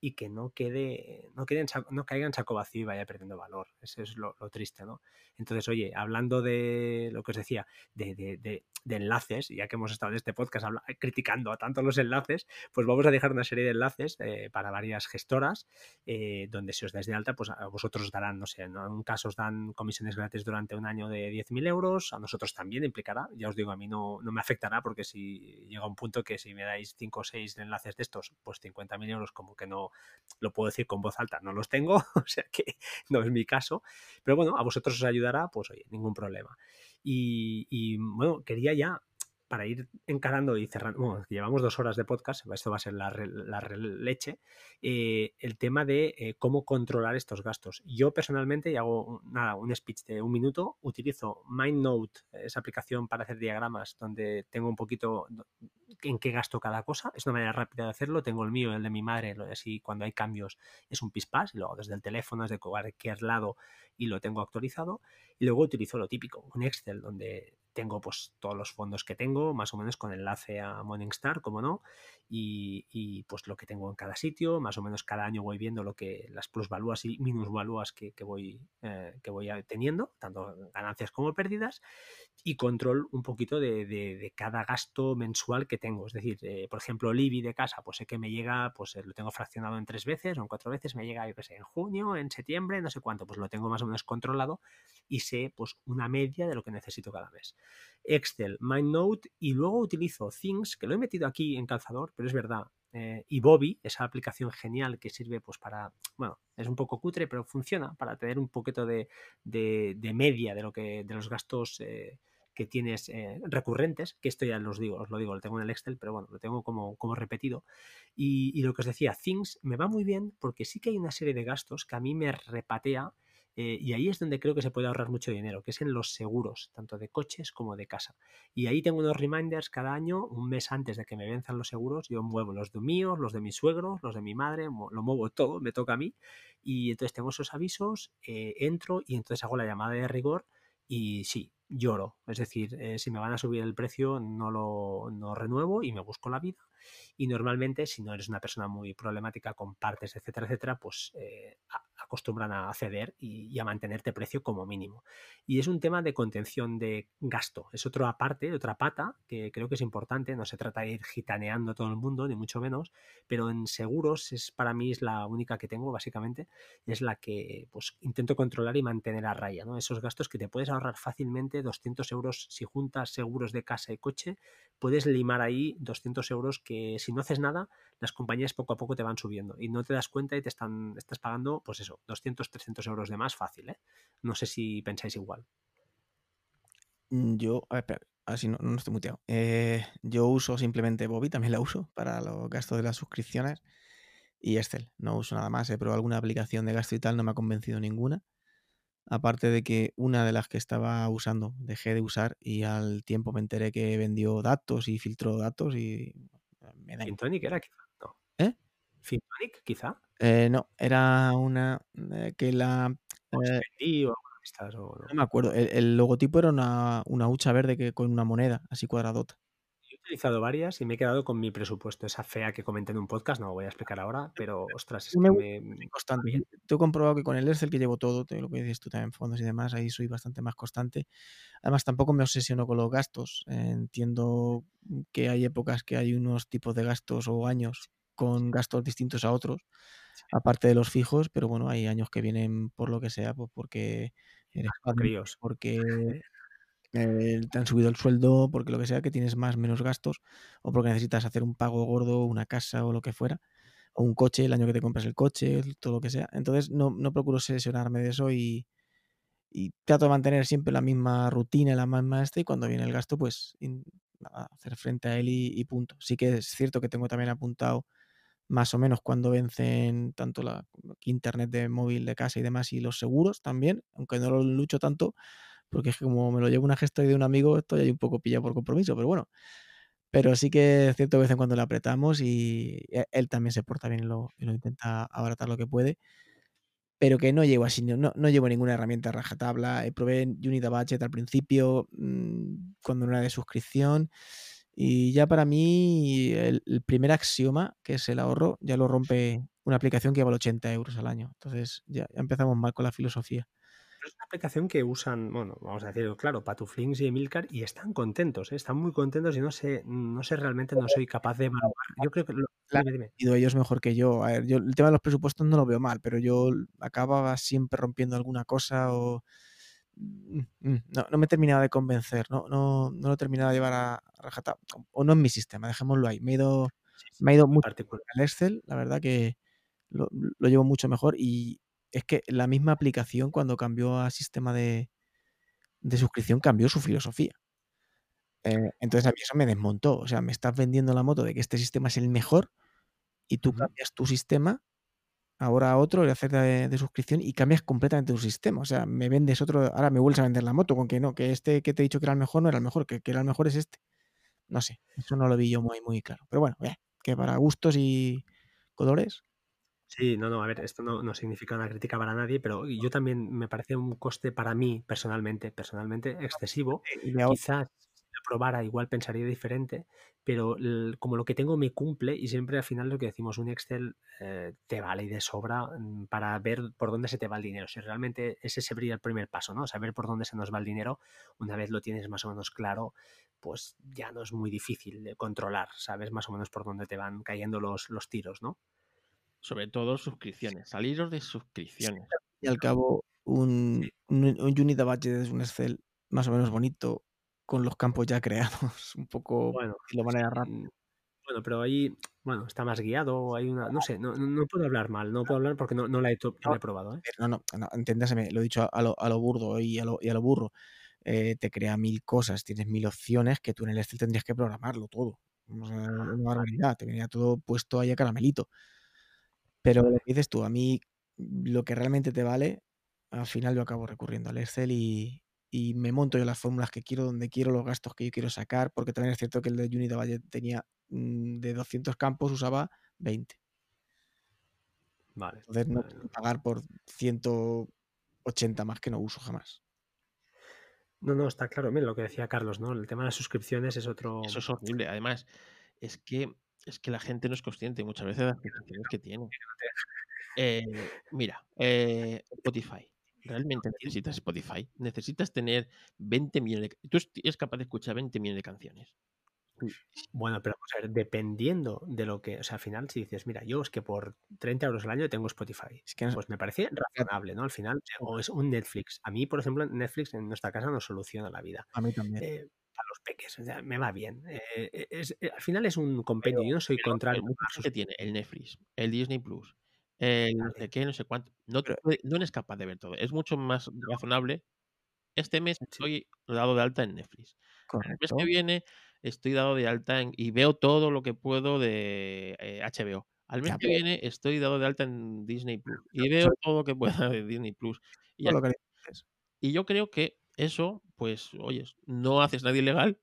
y que no quede, no, quede no caiga en saco vacío y vaya perdiendo valor. Eso es lo, triste, ¿no? Entonces, oye, hablando de lo que os decía, de, de, de, enlaces, ya que hemos estado en este podcast criticando a tanto los enlaces, pues vamos a dejar una serie de enlaces eh, para varias gestoras, eh, donde si os dais de alta, pues a vosotros darán, no sé, en un caso os dan comisiones gratis durante un año de 10.000 euros, a nosotros también implicará, ya os digo, a mí no, no me afectará porque si llega un punto que si me dais 5 o 6 enlaces de estos, pues 50.000 euros como que no, lo puedo decir con voz alta, no los tengo, (laughs) o sea que no es mi caso, pero bueno, a vosotros os ayudará, pues oye, ningún problema. Y, y bueno, quería ya para ir encarando y cerrando, bueno, llevamos dos horas de podcast, esto va a ser la, leche, eh, el tema de eh, cómo controlar estos gastos. Yo personalmente, y hago nada, un speech de un minuto, utilizo MindNote, esa aplicación para hacer diagramas, donde tengo un poquito en qué gasto cada cosa. Es una manera rápida de hacerlo. Tengo el mío, el de mi madre, así cuando hay cambios es un pispás, y lo hago desde el teléfono, desde cualquier lado y lo tengo actualizado. Y luego utilizo lo típico, un Excel, donde tengo pues todos los fondos que tengo, más o menos con enlace a Morningstar, como no, y, pues lo que tengo en cada sitio, más o menos cada año voy viendo lo que las plusvalúas y minusvalúas que, que voy, eh, que voy teniendo, tanto ganancias como pérdidas, y control un poquito de, cada gasto mensual que tengo. Es decir, eh, por ejemplo, el de casa, pues sé que me llega, pues eh, lo tengo fraccionado en tres veces o en cuatro veces, me llega, yo qué sé, en junio, en septiembre, no sé cuánto, pues lo tengo más o menos controlado y sé pues una media de lo que necesito cada mes. Excel, MindNote y luego utilizo Things, que lo he metido aquí en calzador, pero es verdad. Eh, y Bobby, esa aplicación genial que sirve pues para, bueno, es un poco cutre, pero funciona para tener un poquito de, media de lo que, de los gastos que tienes eh, recurrentes, que esto ya los digo, os lo digo, lo tengo en el Excel, pero bueno, lo tengo como, como repetido. Y, y lo que os decía, Things me va muy bien porque sí que hay una serie de gastos que a mí me repatea eh, y ahí es donde creo que se puede ahorrar mucho dinero, que es en los seguros, tanto de coches como de casa. Y ahí tengo unos reminders cada año, un mes antes de que me venzan los seguros, yo muevo los de míos, los de mis suegros, los de mi madre, lo muevo todo, me toca a mí. Y entonces tengo esos avisos, eh, entro y entonces hago la llamada de rigor y sí, lloro. Es decir, eh, si me van a subir el precio, no lo no renuevo y me busco la vida. Y normalmente, si no eres una persona muy problemática con partes, etcétera, etcétera, pues acostumbran a ceder y, a mantenerte precio como mínimo. Y es un tema de contención de gasto. Es otro aparte, otra pata que creo que es importante. No se trata de ir gitaneando a todo el mundo, ni mucho menos, pero en seguros es para mí es la única que tengo, básicamente. Es la que pues intento controlar y mantener a raya. Esos gastos que te puedes ahorrar fácilmente, 200 euros si juntas seguros de casa y coche, puedes limar ahí 200 euros que si no haces nada, las compañías poco a poco te van subiendo y no te das cuenta y te están, estás pagando, pues 200, 300 euros de más fácil. ¿eh? No sé si pensáis igual. Mm, yo, a ver, así no, no estoy muteado. Eh, yo uso simplemente Bobby, también la uso para los gastos de las suscripciones y Excel. No uso nada más. He probado alguna aplicación de gasto y tal, no me ha convencido ninguna. Aparte de que una de las que estaba usando dejé de usar y al tiempo me enteré que vendió datos y filtró datos y me da... era quizá? No. ¿Eh? ¿Fintonic quizá? Eh, no, era una eh, que la... Eh, o no. me acuerdo. El, logotipo era una, una, hucha verde que, con una moneda así cuadradota utilizado varias y me he quedado con mi presupuesto, esa fea que comenté en un podcast, no lo voy a explicar ahora, pero ostras, es me, que me, constante. Te he comprobado que con el Excel que llevo todo, lo que dices tú también, fondos y demás, ahí soy bastante más constante. Además, tampoco me obsesiono con los gastos. entiendo que hay épocas que hay unos tipos de gastos o años con gastos distintos a otros, aparte de los fijos, pero bueno, hay años que vienen por lo que sea, pues porque eres porque (laughs) eh, te han subido el sueldo, porque lo que sea, que tienes más, menos gastos, o porque necesitas hacer un pago gordo, una casa o lo que fuera, o un coche, el año que te compras el coche, todo lo que sea. Entonces no, no procuro sesionarme de eso y, y, trato de mantener siempre la misma rutina, la misma este, y cuando viene el gasto, pues hacer frente a él y, punto. Sí que es cierto que tengo también apuntado más o menos cuando vencen tanto la internet de móvil de casa y demás y los seguros también, aunque no lo lucho tanto, porque es que como me lo llevo una gesta de un amigo, estoy ahí un poco pillado por compromiso, pero bueno. Pero sí que es cierto de vez en cuando le apretamos y e, él también se porta bien y lo, intenta abaratar lo que puede. Pero que no llevo así, no, no llevo ninguna herramienta rajatabla. Eh, probé Unity Budget al principio, mm, cuando no era de suscripción. Y ya para mí, el, primer axioma, que es el ahorro, ya lo rompe una aplicación que vale 80 euros al año. Entonces ya empezamos mal con la filosofía es una aplicación que usan, bueno, vamos a decirlo claro, Patuflings y Emilcar y están contentos, ¿eh? están muy contentos y no sé, no sé realmente, no soy capaz de evaluar. (laughs) Yo creo que lo, dime, ellos mejor que yo. A ver, yo el tema de los presupuestos no lo veo mal, pero yo acababa siempre rompiendo alguna cosa o no, no me terminaba de convencer, no, no, no lo terminaba de llevar a, rajata o no en mi sistema, dejémoslo ahí. Me he ido, me ha ido muy particular el Excel, la verdad que lo, lo llevo mucho mejor y es que la misma aplicación cuando cambió a sistema de, suscripción cambió su filosofía. Eh, entonces a mí eso me desmontó. O sea, me estás vendiendo la moto de que este sistema es el mejor y tú cambias tu sistema ahora a otro, le haces de, suscripción y cambias completamente tu sistema. O sea, me vendes otro, ahora me vuelves a vender la moto con que no, que este que te he dicho que era el mejor no era el mejor, que, que era el mejor es este. No sé, eso no lo vi yo muy, muy claro. Pero bueno, que para gustos y colores, Sí, no, no, a ver, esto no, significa una crítica para nadie, pero yo también me parece un coste para mí personalmente, personalmente excesivo. Quizás lo probara igual pensaría diferente, pero como lo que tengo me cumple y siempre al final lo que decimos, un Excel eh, te vale y de sobra mm, para ver por dónde se te va el dinero. Si realmente ese sería el primer paso, ¿no? Saber por dónde se nos va el dinero, una vez lo tienes más o menos claro, pues ya no es muy difícil de controlar, sabes más o menos por dónde te van cayendo los, los tiros, ¿no? Sobre todo suscripciones, saliros de suscripciones. Y al cabo, un, un, un Budget es un Excel más o menos bonito, con los campos ya creados, (laughs) un poco bueno, lo van a agarrar. Bueno, pero ahí, bueno, está más guiado, hay una, no sé, no, no puedo hablar mal, no puedo hablar porque no, no la he, he probado. ¿eh? No, no, no, lo he dicho a lo, a lo burdo y a lo, y a lo burro. eh, te crea mil cosas, tienes mil opciones que tú en el Excel tendrías que programarlo todo. O sea, una barbaridad, te venía todo puesto ahí a caramelito. Pero lo que dices tú, a mí lo que realmente te vale, al final yo acabo recurriendo al Excel y, y me monto yo las fórmulas que quiero, donde quiero, los gastos que yo quiero sacar, porque también es cierto que el de Unity Budget tenía mm, de 200 campos, usaba 20. Vale. Entonces no Vale, pagar por 180 más que no uso jamás. No, no, está claro. Mira lo que decía Carlos, ¿no? El tema de las suscripciones es otro. Eso es horrible. Además, es que, es que la gente no es consciente muchas veces de las (laughs) suscripciones que tiene. Eh, mira, eh, Spotify. ¿Realmente necesitas Spotify? ¿Necesitas tener 20 millones de... ¿Tú eres capaz de escuchar 20 millones de canciones? Bueno, pero vamos a ver, dependiendo de lo que, o sea, al final si dices, mira, yo es que por 30 euros al año tengo Spotify, Es que no- pues me parece (laughs) razonable, ¿no? Al final, o es un Netflix. A mí, por ejemplo, Netflix en nuestra casa nos soluciona la vida. a mí también. Eh, para los peques, o sea, me va bien. Eh, es- eh, al final es un compendio, yo no soy Pero, contrario pero mucha a gente sus... tiene el Netflix, el Disney Plus, el no Vale. sé qué, no sé cuánto. No, te no eres capaz de ver todo. Es mucho más razonable. Este mes Sí. estoy dado de alta en Netflix. El mes Correcto. que viene estoy dado de alta en, y veo todo lo que puedo de eh, HBO. Al mes Ya, que pero- viene estoy dado de alta en Disney Plus y pero- veo todo lo que pueda de Disney Plus. Y, ya dices. y yo creo que eso, pues, oyes, no haces nada ilegal,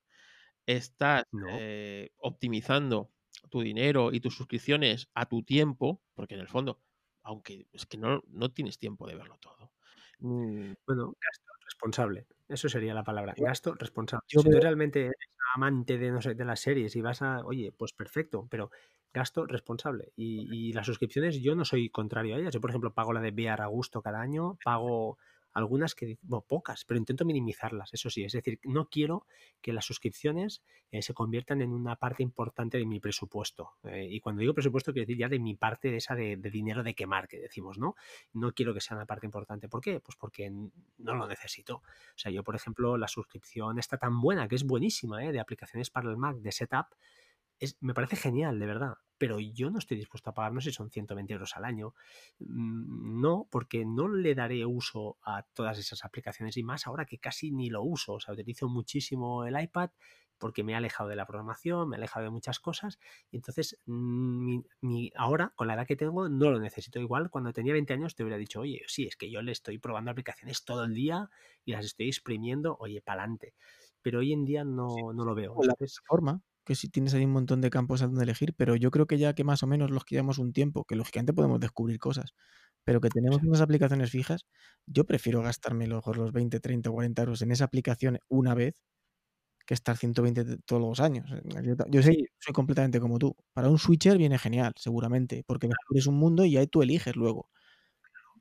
estás No. eh, optimizando tu dinero y tus suscripciones a tu tiempo, porque en el fondo, aunque es que no, no tienes tiempo de verlo todo. Mm, Bueno, gasto responsable. Eso sería la palabra. Gasto responsable. yo si tú realmente eres amante de, no sé, de las series y vas a, oye, pues perfecto, pero gasto responsable. Y, y las suscripciones, yo no soy contrario a ellas. Yo, por ejemplo, pago la de VR a gusto cada año, pago algunas que, bueno, pocas, pero intento minimizarlas, eso sí. Es decir, no quiero que las suscripciones eh, se conviertan en una parte importante de mi presupuesto. Eh, y cuando digo presupuesto, quiero decir ya de mi parte de esa de, de dinero de quemar que decimos, ¿no? no quiero que sea una parte importante. ¿Por qué? Pues porque no lo necesito. O sea, yo, por ejemplo, la suscripción está tan buena, que es buenísima, ¿eh? de aplicaciones para el Mac, de Setup, es, me parece genial, de verdad. Pero yo no estoy dispuesto a pagar, no sé si son 120 euros al año. Mm, No, porque no le daré uso a todas esas aplicaciones y más ahora que casi ni lo uso. O sea, utilizo muchísimo el iPad porque me he alejado de la programación, me he alejado de muchas cosas y entonces mm, mi, mi- ahora, con la edad que tengo, no lo necesito. Igual cuando tenía 20 años te hubiera dicho, oye, sí, es que yo le estoy probando aplicaciones todo el día y las estoy exprimiendo, oye, pa'lante. Pero hoy en día no, no lo veo. La Entonces, plataforma, que si tienes ahí un montón de campos a donde elegir, pero yo creo que ya que más o menos los que llevamos un tiempo, que lógicamente podemos descubrir cosas, pero que tenemos unas aplicaciones fijas, yo prefiero gastarme los, los 20, 30 o 40 euros en esa aplicación una vez que estar 120 de- todos los años. Yo, Sí. soy completamente como tú. Para un switcher viene genial, seguramente, porque descubres un mundo y ahí tú eliges luego.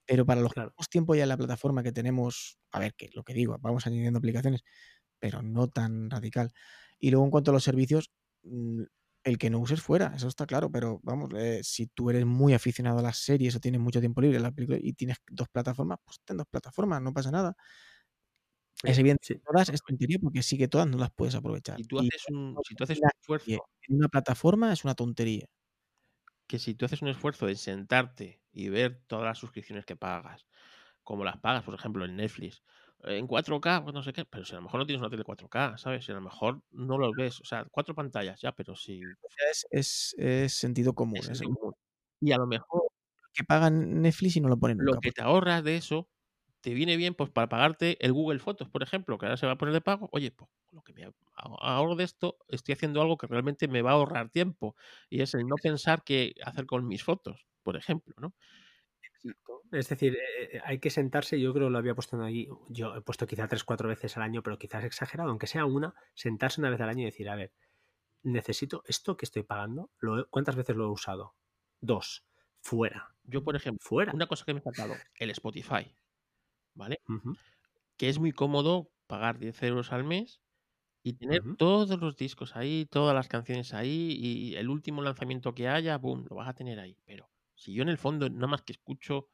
Pero para los que claro. tenemos tiempo ya en la plataforma que tenemos, a ver, que lo que digo, vamos añadiendo aplicaciones, pero no tan radical. Y luego en cuanto a los servicios, mm, el que no uses fuera, eso está claro, pero vamos, eh, si tú eres muy aficionado a las series o tienes mucho tiempo libre en la película y tienes dos plataformas, pues ten dos plataformas, no pasa nada. Es evidente sí, todas es tontería porque sí que todas no las puedes aprovechar. Si tú Y haces un, si tú haces un esfuerzo, en una plataforma es una tontería. que si tú haces un esfuerzo de sentarte y ver todas las suscripciones que pagas, como las pagas, por ejemplo, en Netflix, en 4K, pues no sé qué, pero si a lo mejor no tienes una tele 4K, ¿sabes? Si a lo mejor no lo ves, o sea, cuatro pantallas ya, pero si es, es- es sentido común. es sentido común. Y a lo mejor que pagan Netflix y no lo ponen lo nunca. que pues, te ahorras de eso te viene bien pues para pagarte el Google Fotos, por ejemplo, que ahora se va a poner de pago. Oye, pues lo que me ahorro de esto, estoy haciendo algo que realmente me va a ahorrar tiempo y es el no pensar qué hacer con mis fotos, por ejemplo, ¿no? Es decir, eh, eh, hay que sentarse, yo creo que lo había puesto ahí, yo he puesto quizá tres, cuatro veces al año, pero quizás exagerado, aunque sea una, sentarse una vez al año y decir, a ver, necesito esto que estoy pagando, lo he- ¿cuántas veces lo he usado? Dos, fuera, Yo, por ejemplo, fuera. una cosa que me he sacado, el Spotify, ¿vale? Que es muy cómodo pagar 10 euros al mes y tener todos los discos ahí, todas las canciones ahí y el último lanzamiento que haya, boom, lo vas a tener ahí. Pero si yo en el fondo nada más que escucho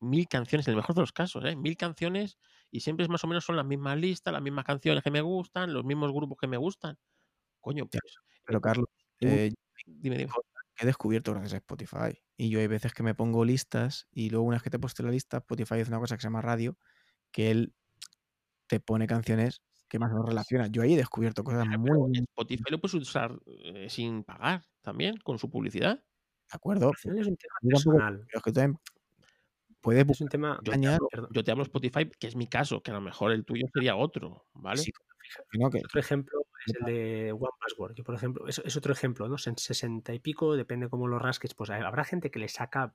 mil canciones, en el mejor de los casos, ¿eh? mil canciones y siempre es más o menos son las mismas listas, las mismas canciones que me gustan, los mismos grupos que me gustan. Coño, pues. Pero es- Carlos, es muy- eh, dime, dime. he descubierto gracias a Spotify. Y yo hay veces que me pongo listas y luego una vez que te puesto la lista, Spotify hace una cosa que se llama radio, que él te pone canciones que más nos relacionan. Yo ahí he descubierto cosas muy... pero de Spotify lo puedes usar eh, sin pagar también, con su publicidad. Acuerdo. Al final es un tema personal. pero es que tú también puedes Es buscar un tema. Yo te, hablo, yo te hablo Spotify, que es mi caso, que a lo mejor el tuyo sería otro, ¿vale? sí, que no, que- Otro ejemplo es el de One Password. Yo, por ejemplo, es, es otro ejemplo, ¿no? En 60 y pico, depende cómo lo rasques, pues habrá gente que le saca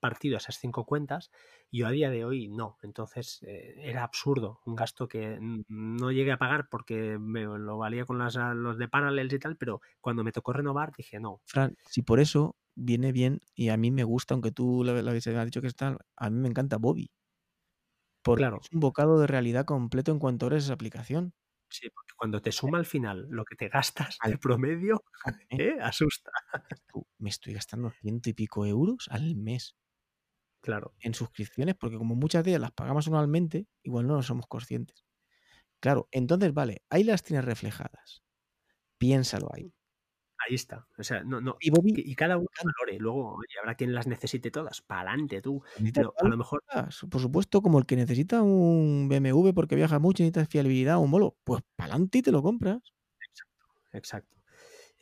partido a esas cinco cuentas. Yo a día de hoy no. Entonces eh, era absurdo. Un gasto que no llegué a pagar porque me lo valía con las, los de Parallels y tal, pero cuando me tocó renovar dije no. Fran, si por eso viene bien y a mí me gusta, aunque tú lo, lo habéis dicho que está, a mí me encanta Bobby. Porque Claro. es un bocado de realidad completo en cuanto abres esa aplicación. Sí, porque cuando te suma al final lo que te gastas Al- promedio, (laughs) ¿eh? ¿eh? asusta. Me estoy gastando ciento y pico euros al mes Claro. en suscripciones, porque como muchas de ellas las pagamos anualmente, igual no nos somos conscientes. Claro, entonces, vale, ahí las tienes reflejadas. Piénsalo ahí. Ahí está. O sea, no, no. Y Bobby, Y y cada uno valore. Luego, oye, habrá quien las necesite todas. Para adelante, tú. Pero a lo mejor Por supuesto, como el que necesita un BMW porque viaja mucho y necesita fiabilidad un molo, pues para adelante y te lo compras. Exacto.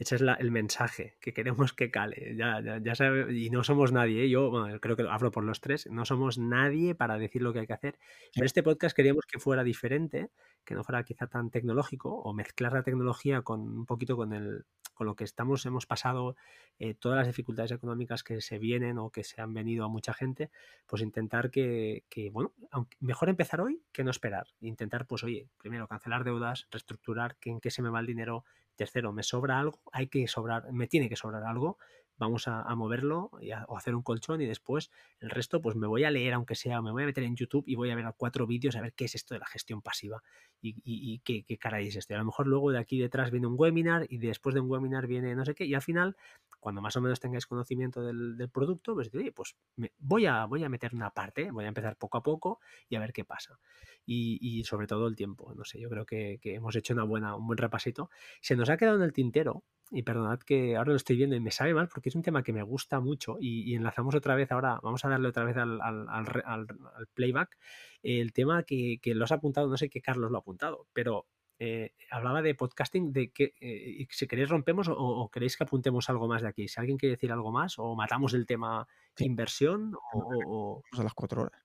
Ese es la- el mensaje que queremos que cale. Ya, ya, ya sabe- y no somos nadie. ¿eh? Yo bueno, creo que hablo por los tres. No somos nadie para decir lo que hay que hacer. Pero este podcast queríamos que fuera diferente, que no fuera quizá tan tecnológico o mezclar la tecnología con un poquito con el con lo que estamos hemos pasado eh, todas las dificultades económicas que se vienen o que se han venido a mucha gente pues intentar que, que, bueno aunque mejor empezar hoy que no esperar intentar pues oye primero cancelar deudas reestructurar que en qué se me va el dinero Tercero, me sobra algo, hay que sobrar, me tiene que sobrar algo, vamos a, moverlo y a- o hacer un colchón y después el resto pues me voy a leer aunque sea, me voy a meter en YouTube y voy a ver a cuatro vídeos a ver qué es esto de la gestión pasiva y, qué, qué es esto. A lo mejor luego de aquí detrás viene un webinar y después de un webinar viene no sé qué y al final cuando más o menos tengáis conocimiento del, producto, pues, oye, pues me- voy, a, voy a meter una parte, voy a empezar poco a poco y a ver qué pasa. Y, sobre todo el tiempo, no sé, yo creo que, hemos hecho una buena, un buen repasito. Se nos ha quedado en el tintero, y perdonad que ahora lo estoy viendo y me sabe mal porque es un tema que me gusta mucho y, enlazamos otra vez ahora, vamos a darle otra vez al, al- al- al playback, el tema que, que lo has apuntado, no sé qué Carlos lo ha apuntado, pero eh, hablaba de podcasting, de que eh, si queréis rompemos o, o queréis que apuntemos algo más de aquí. Si alguien quiere decir algo más o matamos el tema Sí. inversión o, o- a las cuatro horas.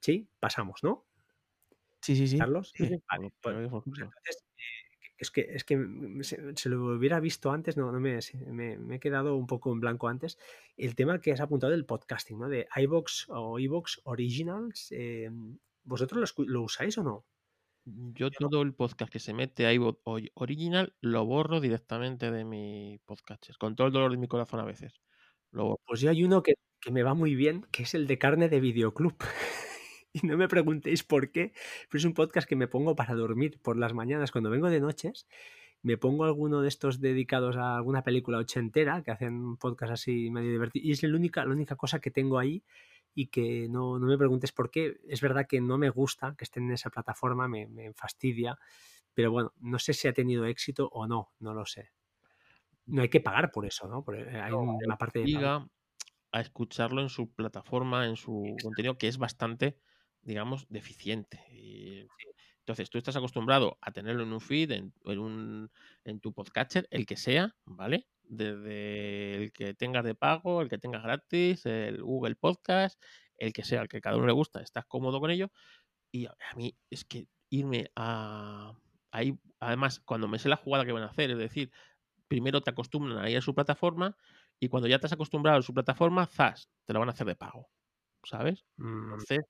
sí, pasamos, ¿no? Sí, sí, sí. Carlos. Sí. (laughs) Vale, pues, pues entonces, eh, es que, es que se, se lo hubiera visto antes, no, no me, me, me he quedado un poco en blanco antes. El tema que has apuntado del podcasting, ¿no? De iVox o iVox Originals. ¿Vosotros lo, lo usáis o no? Yo todo el podcast que se mete a iVoox original lo borro directamente de mi podcast. Con todo el dolor de mi corazón a veces. Lo borro. Pues yo hay uno que, que me va muy bien, que es el de carne de videoclub. (laughs) y no me preguntéis por qué, pero es un podcast que me pongo para dormir por las mañanas cuando vengo de noches. Me pongo alguno de estos dedicados a alguna película ochentera que hacen un podcast así medio divertido. Y es la única, la única cosa que tengo ahí y que no, no me preguntes por qué. Es verdad que no me gusta que estén en esa plataforma, me, me fastidia. Pero bueno, no sé si ha tenido éxito o no, no lo sé. No hay que pagar por eso, ¿no? Porque hay No, una parte de a escucharlo en su plataforma, en su contenido, que es bastante, digamos, deficiente. Y, entonces, tú estás acostumbrado a tenerlo en un feed, en, en un, en tu podcatcher, el que sea, ¿vale? Desde el que tengas de pago, el que tengas gratis, el Google Podcast, el que sea, el que cada uno le gusta, estás cómodo con ello. Y a mí es que irme a... Ahí, además, cuando me sé la jugada que van a hacer, es decir, primero te acostumbran a ir a su plataforma y cuando ya te has acostumbrado a su plataforma, zas, te lo van a hacer de pago, ¿sabes? Entonces,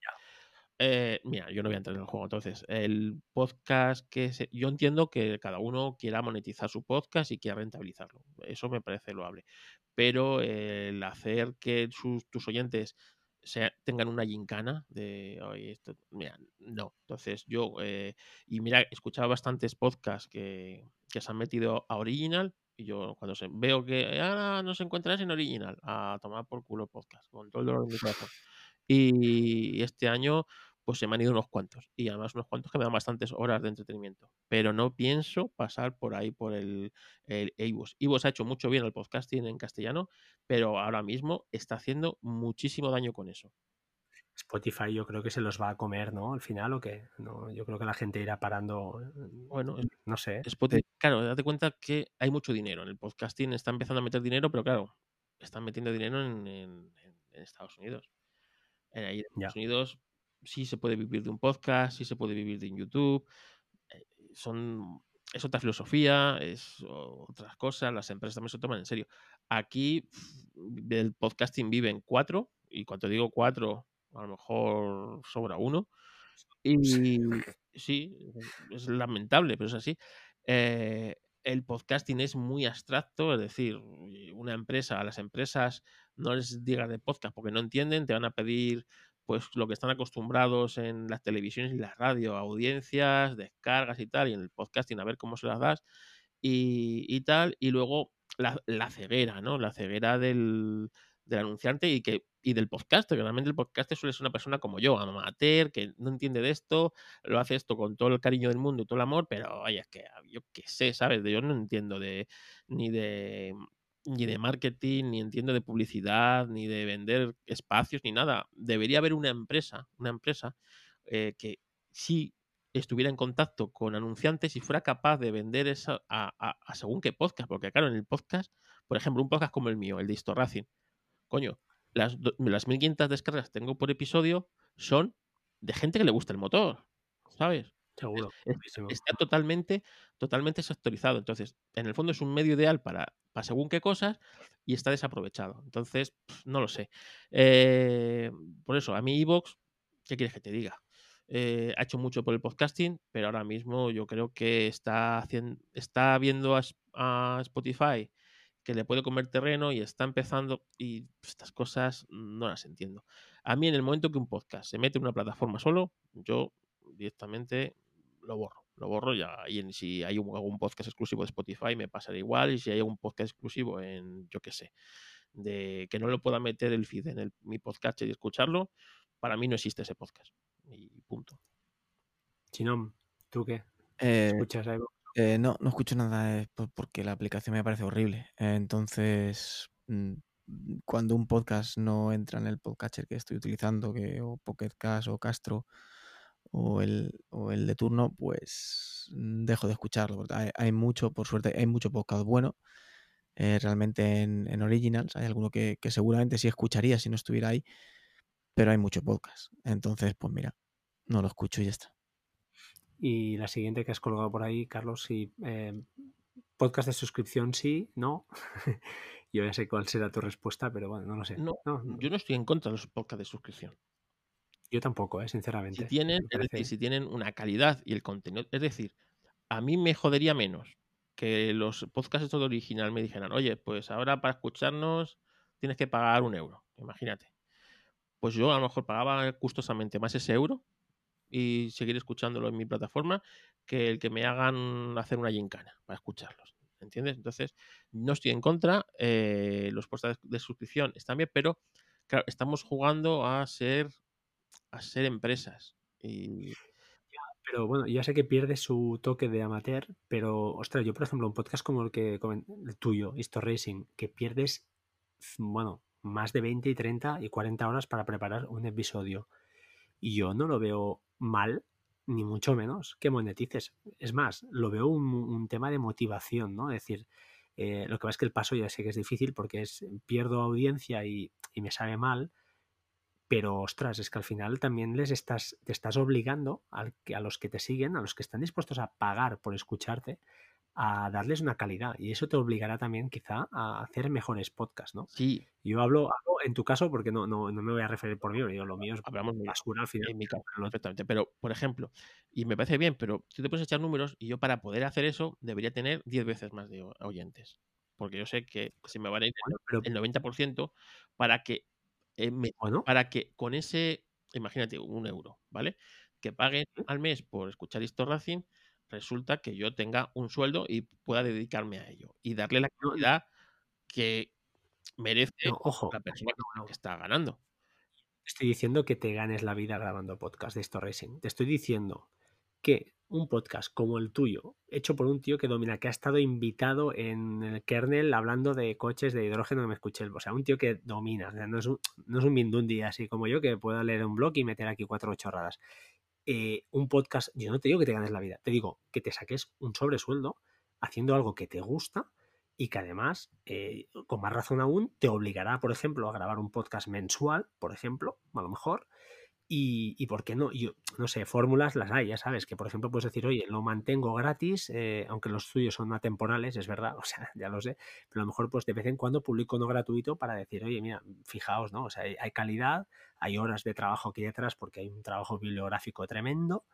eh, mira, yo no voy a entrar en el juego. Entonces, el podcast que se- yo entiendo que cada uno quiera monetizar su podcast y quiera rentabilizarlo. Eso me parece loable. Pero el hacer que sus, tus oyentes sea- tengan una gincana de, oye, esto, mira, no. Entonces, yo, eh, y mira, he escuchado bastantes podcasts que, que se han metido a Original. Y yo, cuando se, veo que ahora no se encuentras en Original, a tomar por culo podcast, con todo el dolor de mi corazón. Y este año, pues se me han ido unos cuantos. Y además unos cuantos que me dan bastantes horas de entretenimiento. Pero no pienso pasar por ahí por el, el iVoox. iVoox ha hecho mucho bien el podcasting en castellano, pero ahora mismo está haciendo muchísimo daño con eso. Spotify yo creo que se los va a comer, ¿no? Al final, ¿o qué? No, yo creo que la gente irá parando, Bueno, no sé. Spotify, claro, date cuenta que hay mucho dinero. En el podcasting está empezando a meter dinero, pero claro, están metiendo dinero en, en- en Estados Unidos. En ahí en Ya. Estados Unidos sí se puede vivir de un podcast, sí se puede vivir de YouTube. eh, Son, es otra filosofía, es otras cosas, las empresas también se toman en serio. Aquí pf, el podcasting vive en cuatro, y cuando digo cuatro, a lo mejor sobra uno. Y sí, es lamentable, pero es así. Eh, el podcasting es muy abstracto, es decir, una empresa, a las empresas no les digas de podcast porque no entienden, te van a pedir pues lo que están acostumbrados en las televisiones y la radio, audiencias, descargas y tal, y en el podcasting a ver cómo se las das y, y tal, y luego la, la ceguera, ¿no? La ceguera del, del anunciante y, que, y del podcaster, que realmente el podcaster suele ser una persona como yo, amateur, que no entiende de esto, lo hace esto con todo el cariño del mundo y todo el amor, pero oye, es que yo qué sé, ¿sabes? Yo no entiendo de ni de ni de marketing, ni entiendo de publicidad, ni de vender espacios, ni nada. Debería haber una empresa, una empresa eh, que sí estuviera en contacto con anunciantes y fuera capaz de vender eso a, según qué podcast. Porque claro, en el podcast, por ejemplo, un podcast como el mío, el de Histo Racing, coño, las, las 1500 descargas que tengo por episodio son de gente que le gusta el motor, ¿sabes? Seguro. Es- está totalmente, totalmente sectorizado. Entonces, en el fondo es un medio ideal para, para según qué cosas y está desaprovechado. Entonces, no lo sé. Eh, por eso, a mí Evox, ¿qué quieres que te diga? Eh, ha hecho mucho por el podcasting, pero ahora mismo yo creo que está, haciendo, está viendo a, a Spotify que le puede comer terreno y está empezando y estas cosas no las entiendo. A mí en el momento que un podcast se mete en una plataforma solo, yo directamente lo borro. Lo borro ya. Y en- si hay un- algún podcast exclusivo de Spotify, me pasará igual. Y si hay algún podcast exclusivo en, yo qué sé, de que no lo pueda meter el feed en el- mi podcast y escucharlo, para mí no existe ese podcast. Y punto. Chinom, ¿tú qué? Eh, ¿Escuchas algo? eh, no, no escucho nada eh, por- porque la aplicación me parece horrible. Entonces, mm, cuando un podcast no entra en el podcatcher que estoy utilizando, que, o Pocket Cast o Castro, o el, o el de turno, pues mm, dejo de escucharlo. porque hay, hay mucho, por suerte, hay mucho podcast bueno. eh, realmente en, en Originals hay alguno que, que seguramente sí escucharía si no estuviera ahí, pero hay mucho podcast. Entonces, pues mira, no lo escucho y ya está. Y la siguiente que has colgado por ahí, Carlos, sí. eh, podcast de suscripción, sí, no. (laughs) Yo ya sé cuál será tu respuesta, pero bueno, no lo sé. No, No, no, yo no estoy en contra de los podcasts de suscripción. Yo tampoco, eh, sinceramente. Si tienen, es decir, si tienen una calidad y el contenido. Es decir, a mí me jodería menos que los podcasts estos de original me dijeran, oye, pues ahora para escucharnos tienes que pagar un euro. Imagínate. Pues yo a lo mejor pagaba gustosamente más ese euro y seguir escuchándolo en mi plataforma que el que me hagan hacer una gincana para escucharlos. ¿Entiendes? Entonces, no estoy en contra. eh, los podcasts de suscripción están bien, pero claro, estamos jugando a ser a ser empresas. Y Pero bueno, ya sé que pierde su toque de amateur, pero ostras, yo por ejemplo, un podcast como el que el tuyo, Histo Racing, que pierdes, bueno, más de 20 y 30 y 40 horas para preparar un episodio. Y yo no lo veo mal, ni mucho menos, que monetices. Es más, lo veo un, un tema de motivación, ¿no? Es decir, eh, lo que pasa es que el paso ya sé que es difícil porque es pierdo audiencia y, y me sabe mal, pero ostras, es que al final también les estás, te estás obligando que- a los que te siguen, a los que están dispuestos a pagar por escucharte, a darles una calidad. Y eso te obligará también quizá a hacer mejores podcasts, ¿no? sí, Yo hablo, hablo en tu caso porque no, no, no me voy a referir por mí, yo lo mío es hablamos basura al final. en mi caso, perfectamente. Pero, por ejemplo, y me parece bien, pero tú te puedes echar números y yo para poder hacer eso debería tener 10 veces más de oyentes. Porque yo sé que se me van a ir el Bueno, pero el 90% para que, eh, bueno, para que con ese, imagínate, un euro, ¿vale? Que paguen al mes por escuchar Histo Racing, resulta que yo tenga un sueldo y pueda dedicarme a ello y darle la calidad que merece no, ojo, la persona no, no. que está ganando. estoy diciendo que te ganes la vida grabando podcast de Histo Racing. Te estoy diciendo que un podcast como el tuyo, hecho por un tío que domina, que ha estado invitado en el kernel hablando de coches de hidrógeno, que me escuché, o sea, un tío que domina, no es un, no es un mindundi así como yo, que pueda leer un blog y meter aquí cuatro chorradas. Eh, un podcast, yo no te digo que te ganes la vida, te digo que te saques un sobresueldo haciendo algo que te gusta y que además, eh, con más razón aún, te obligará, por ejemplo, a grabar un podcast mensual, por ejemplo, a lo mejor, y, por qué no, yo no sé, fórmulas las hay, ya sabes, que por ejemplo puedes decir, oye, lo mantengo gratis, eh, aunque los tuyos son atemporales, es verdad, (laughs) o sea, ya lo sé, pero a lo mejor pues de vez en cuando publico no gratuito para decir, oye, mira, fijaos, ¿no? O sea, hay, calidad, hay horas de trabajo aquí detrás porque hay un trabajo bibliográfico tremendo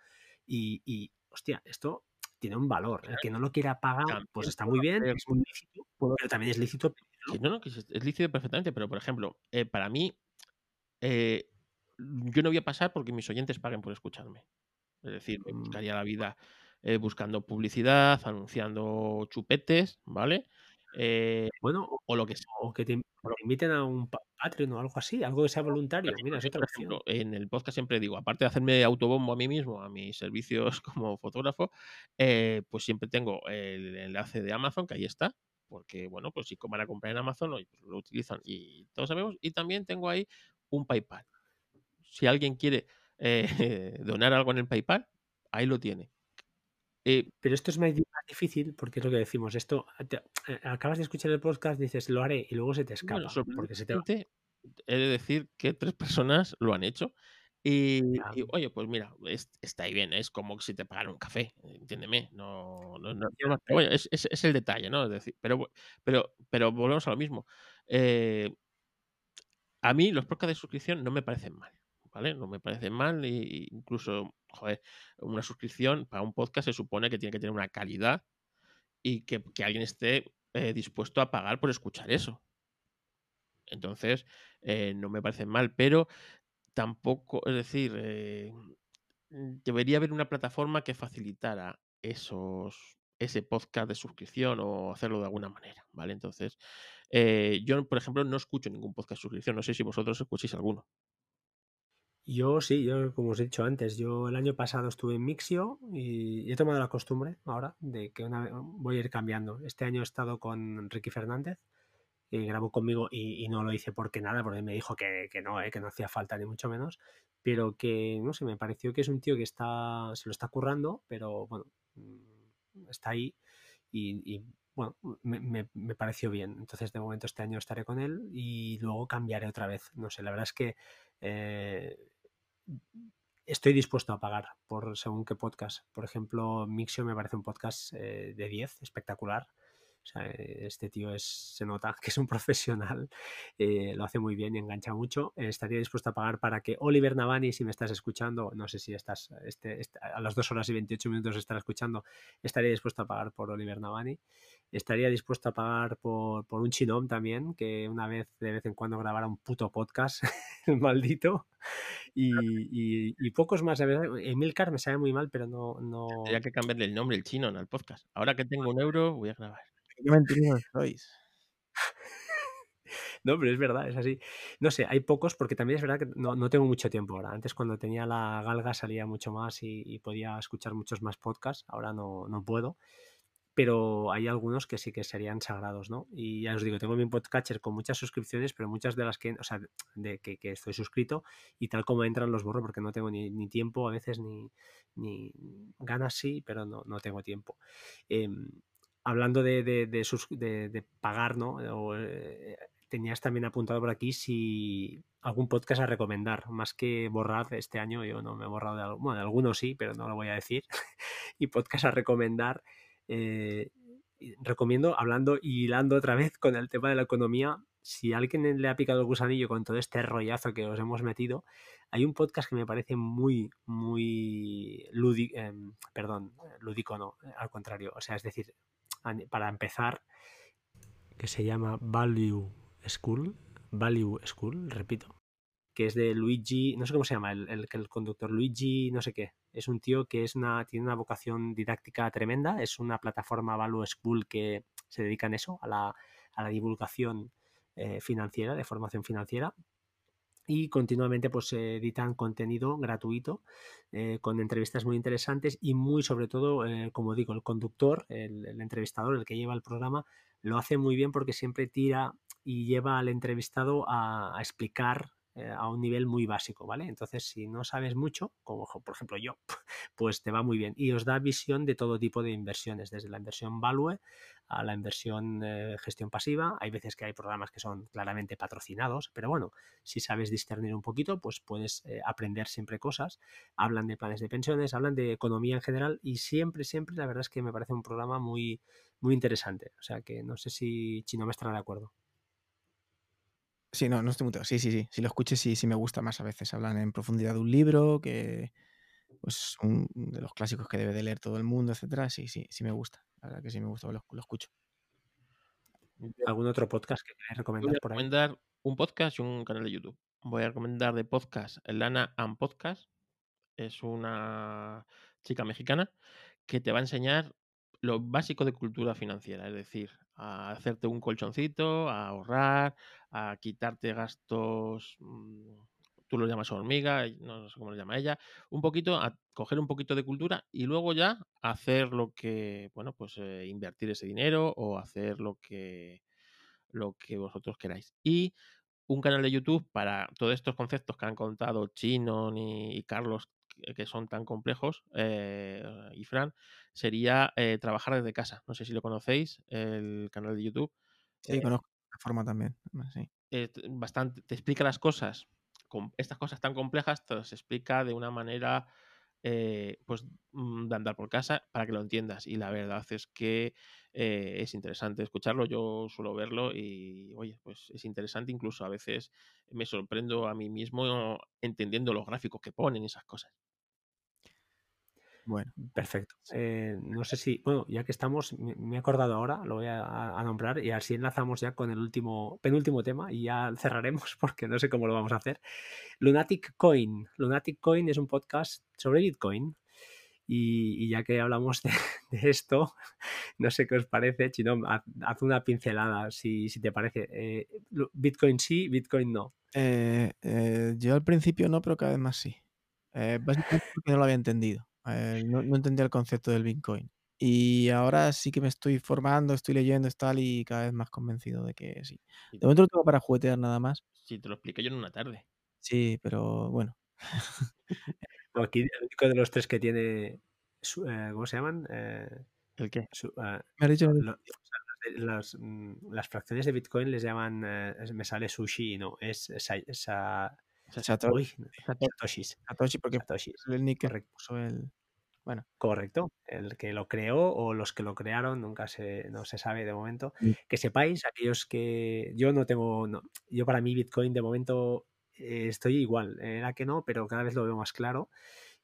y, hostia, esto tiene un valor. El que no lo quiera pagar, pues está muy bien, es muy lícito, pero también es lícito. ¿no? no, que es, lícito perfectamente, pero por ejemplo, eh, para mí, eh, yo no voy a pasar porque mis oyentes paguen por escucharme. Es decir, me mm. buscaría la vida eh, buscando publicidad, anunciando chupetes, ¿vale? Eh, bueno, o, lo que sea. O que te, inviten a un Patreon o algo así, algo que sea voluntario. Mira, es otra En el podcast siempre digo, aparte de hacerme autobombo a mí mismo, a mis servicios (laughs) como fotógrafo, eh, pues siempre tengo el enlace de Amazon, que ahí está, porque, bueno, pues si van a comprar en Amazon, pues lo utilizan y todos sabemos. Y también tengo ahí un PayPal si alguien quiere eh, (laughs) donar algo en el PayPal, ahí lo tiene. Eh, Pero esto es más difícil porque es lo que decimos. Esto eh, acabas de escuchar el podcast, dices lo haré y luego se te escapa. porque se te He de decir que tres personas lo han hecho. Y, oye, pues mira, está ahí bien, es como si te pagaran un café, entiéndeme, no, no, no, es, es, el detalle, ¿no? Es decir, pero, pero, pero volvemos a lo mismo. a mí los podcasts de suscripción no me parecen mal. No me parece mal. E incluso, joder, una suscripción para un podcast se supone que tiene que tener una calidad y que, alguien esté eh, dispuesto a pagar por escuchar eso. Entonces, eh, no me parece mal, pero tampoco, es decir, eh, debería haber una plataforma que facilitara esos, ese podcast de suscripción o hacerlo de alguna manera, ¿vale? Entonces, yo, por ejemplo, no escucho ningún podcast de suscripción, no sé si vosotros escucháis alguno. Yo sí, yo como os he dicho antes, yo el año pasado estuve en Mixio y he tomado la costumbre ahora de que una voy a ir cambiando. Este año he estado con Ricky Fernández, y grabó conmigo y, no lo hice porque nada, porque me dijo que, no, eh, que no hacía falta ni mucho menos, pero que no sé, me pareció que es un tío que está, se lo está currando, pero bueno, mm, está ahí y, bueno, me, me, pareció bien. Entonces, de momento, este año estaré con él y luego cambiaré otra vez. No sé, la verdad es que eh, estoy dispuesto a pagar por según qué podcast. Por ejemplo, Mixio me parece un podcast eh, de 10, espectacular. este tío es, se nota (laughs) que es un profesional, eh, lo hace muy bien y engancha mucho. estaría dispuesto a pagar para que Oliver Navani, si me estás escuchando, no sé si estás este, este a las 2 horas y 28 minutos estar escuchando, estaría dispuesto a pagar por Oliver Navani. Estaría dispuesto a pagar por, por un chinom también, que una vez de vez en cuando grabara un puto podcast, el (laughs) maldito. Y, y, pocos más. Emilcar me sabe muy mal, pero no. no... Tendría que cambiarle el nombre, el chino, al podcast. Ahora que tengo un euro, voy a grabar. ¿Qué mentirosos sois? (laughs) No, pero es verdad, es así. No sé, hay pocos porque también es verdad que no, no tengo mucho tiempo ahora. Antes cuando tenía la galga salía mucho más y, y podía escuchar muchos más podcasts. Ahora no, no puedo pero hay algunos que sí que serían sagrados, ¿no? Y ya os digo, tengo mi podcatcher con muchas suscripciones, pero muchas de las que, o sea, de que, estoy suscrito y tal como entran los borro porque no tengo ni, tiempo, a veces ni, ni ganas sí, pero no, no tengo tiempo. Em, hablando de, de, de, pagar, ¿no? Eh, tenías también apuntado por aquí si algún podcast a recomendar, más que borrar este año, yo no me he borrado de, bueno, de algunos sí, pero no lo voy a decir, (laughs) y podcast a recomendar. Eh, recomiendo, hablando y hilando otra vez con el tema de la economía, si a alguien le ha picado el gusanillo con todo este rollazo que os hemos metido, hay un podcast que me parece muy, muy lúdico, em, perdón, lúdico no, al contrario, o sea, es decir, para empezar, que se llama Value School, Value School, repito, que es de Luigi, no sé cómo se llama, el, el, el conductor, Luigi, no sé qué. Es un tío que es una, tiene una vocación didáctica tremenda, es una plataforma Value School que se dedica en eso, a la, a la divulgación eh, financiera, de formación financiera. y continuamente pues editan contenido gratuito eh, con entrevistas muy interesantes y muy sobre todo, eh, como digo, el conductor, el, el, entrevistador, el que lleva el programa, lo hace muy bien porque siempre tira y lleva al entrevistado a, a explicar eh, a un nivel muy básico, ¿vale? Entonces, si no sabes mucho, como por ejemplo yo, (laughs) pues te va muy bien. Y os da visión de todo tipo de inversiones, desde la inversión value a la inversión eh, gestión pasiva. Hay veces que hay programas que son claramente patrocinados, pero bueno, si sabes discernir un poquito, pues puedes eh, aprender siempre cosas. Hablan de planes de pensiones, hablan de economía en general y siempre, siempre, la verdad es que me parece un programa muy, muy interesante. O sea que no sé si Chino me estará de acuerdo. Sí, no, no estoy muy... Sí, sí, sí. Si lo escuches, sí, sí me gusta más a veces. Hablan en profundidad de un libro, que pues un de los clásicos que debe de leer todo el mundo, etcétera. Sí, sí, sí me gusta. La verdad que sí me gusta, lo, lo escucho. ¿Algún otro podcast que queráis recomendar Voy a por ahí? recomendar un podcast y un canal de YouTube. Voy a recomendar de podcast Lana and Podcast. Es una chica mexicana que te va a enseñar lo básico de cultura financiera, es decir, a hacerte un colchoncito, a ahorrar, a quitarte gastos, mm, tú lo llamas hormiga, no sé cómo lo llama ella, un poquito, a coger un poquito de cultura y luego ya hacer lo que, bueno, pues eh, invertir ese dinero o hacer lo que, lo que vosotros queráis. Y un canal de YouTube para todos estos conceptos que han contado Chino y, y Carlos, que, que son tan complejos, eh, y Fran, sería eh, trabajar desde casa. No sé si lo conocéis, el canal de YouTube. Sí, conozco la forma también. Sí. Eh, bastante, te explica las cosas, con estas cosas tan complejas, te las explica de una manera eh, pues de andar por casa para que lo entiendas. Y la verdad es que eh, es interesante escucharlo. Yo suelo verlo y, oye, pues es interesante. Incluso a veces me sorprendo a mí mismo entendiendo los gráficos que ponen y esas cosas. Bueno, perfecto. Eh, no sé si, bueno, ya que estamos, me, he acordado ahora, lo voy a, a, nombrar y así enlazamos ya con el último, penúltimo tema y ya (laughs) cerraremos porque no sé cómo lo vamos a hacer. Lunatic Coin. Lunatic Coin es un podcast sobre Bitcoin. Y, y ya que hablamos de, (laughs) de, esto, (laughs) no sé qué os parece, Chino, haz, haz una pincelada si, si te parece. Eh, Bitcoin sí, Bitcoin no. Eh, eh, yo al principio no, pero cada vez más sí. Básicamente porque no lo había entendido. Eh, no, no, entendía el concepto del Bitcoin. Y ahora sí que me estoy formando, estoy leyendo, tal, y cada vez más convencido de que sí. De momento lo tengo para juguetear nada más. Sí, te lo expliqué yo en una tarde. Sí, pero bueno. (laughs) (laughs) Aquí el único de los tres que tiene, su, eh, ¿cómo se llaman? Eh, ¿El qué? Su, uh, me has dicho lo, las, las, mm, las, fracciones de Bitcoin les llaman, me sale sushi, no, es esa, esa Satoshi. Satoshi, porque el nick que el. Bueno. Correcto. El que lo creó o los que lo crearon, nunca se, no se sabe de momento. Sí. Que sepáis, aquellos que. Yo no tengo. No, yo para mí, Bitcoin de momento eh, estoy igual. Era que no, pero cada vez lo veo más claro.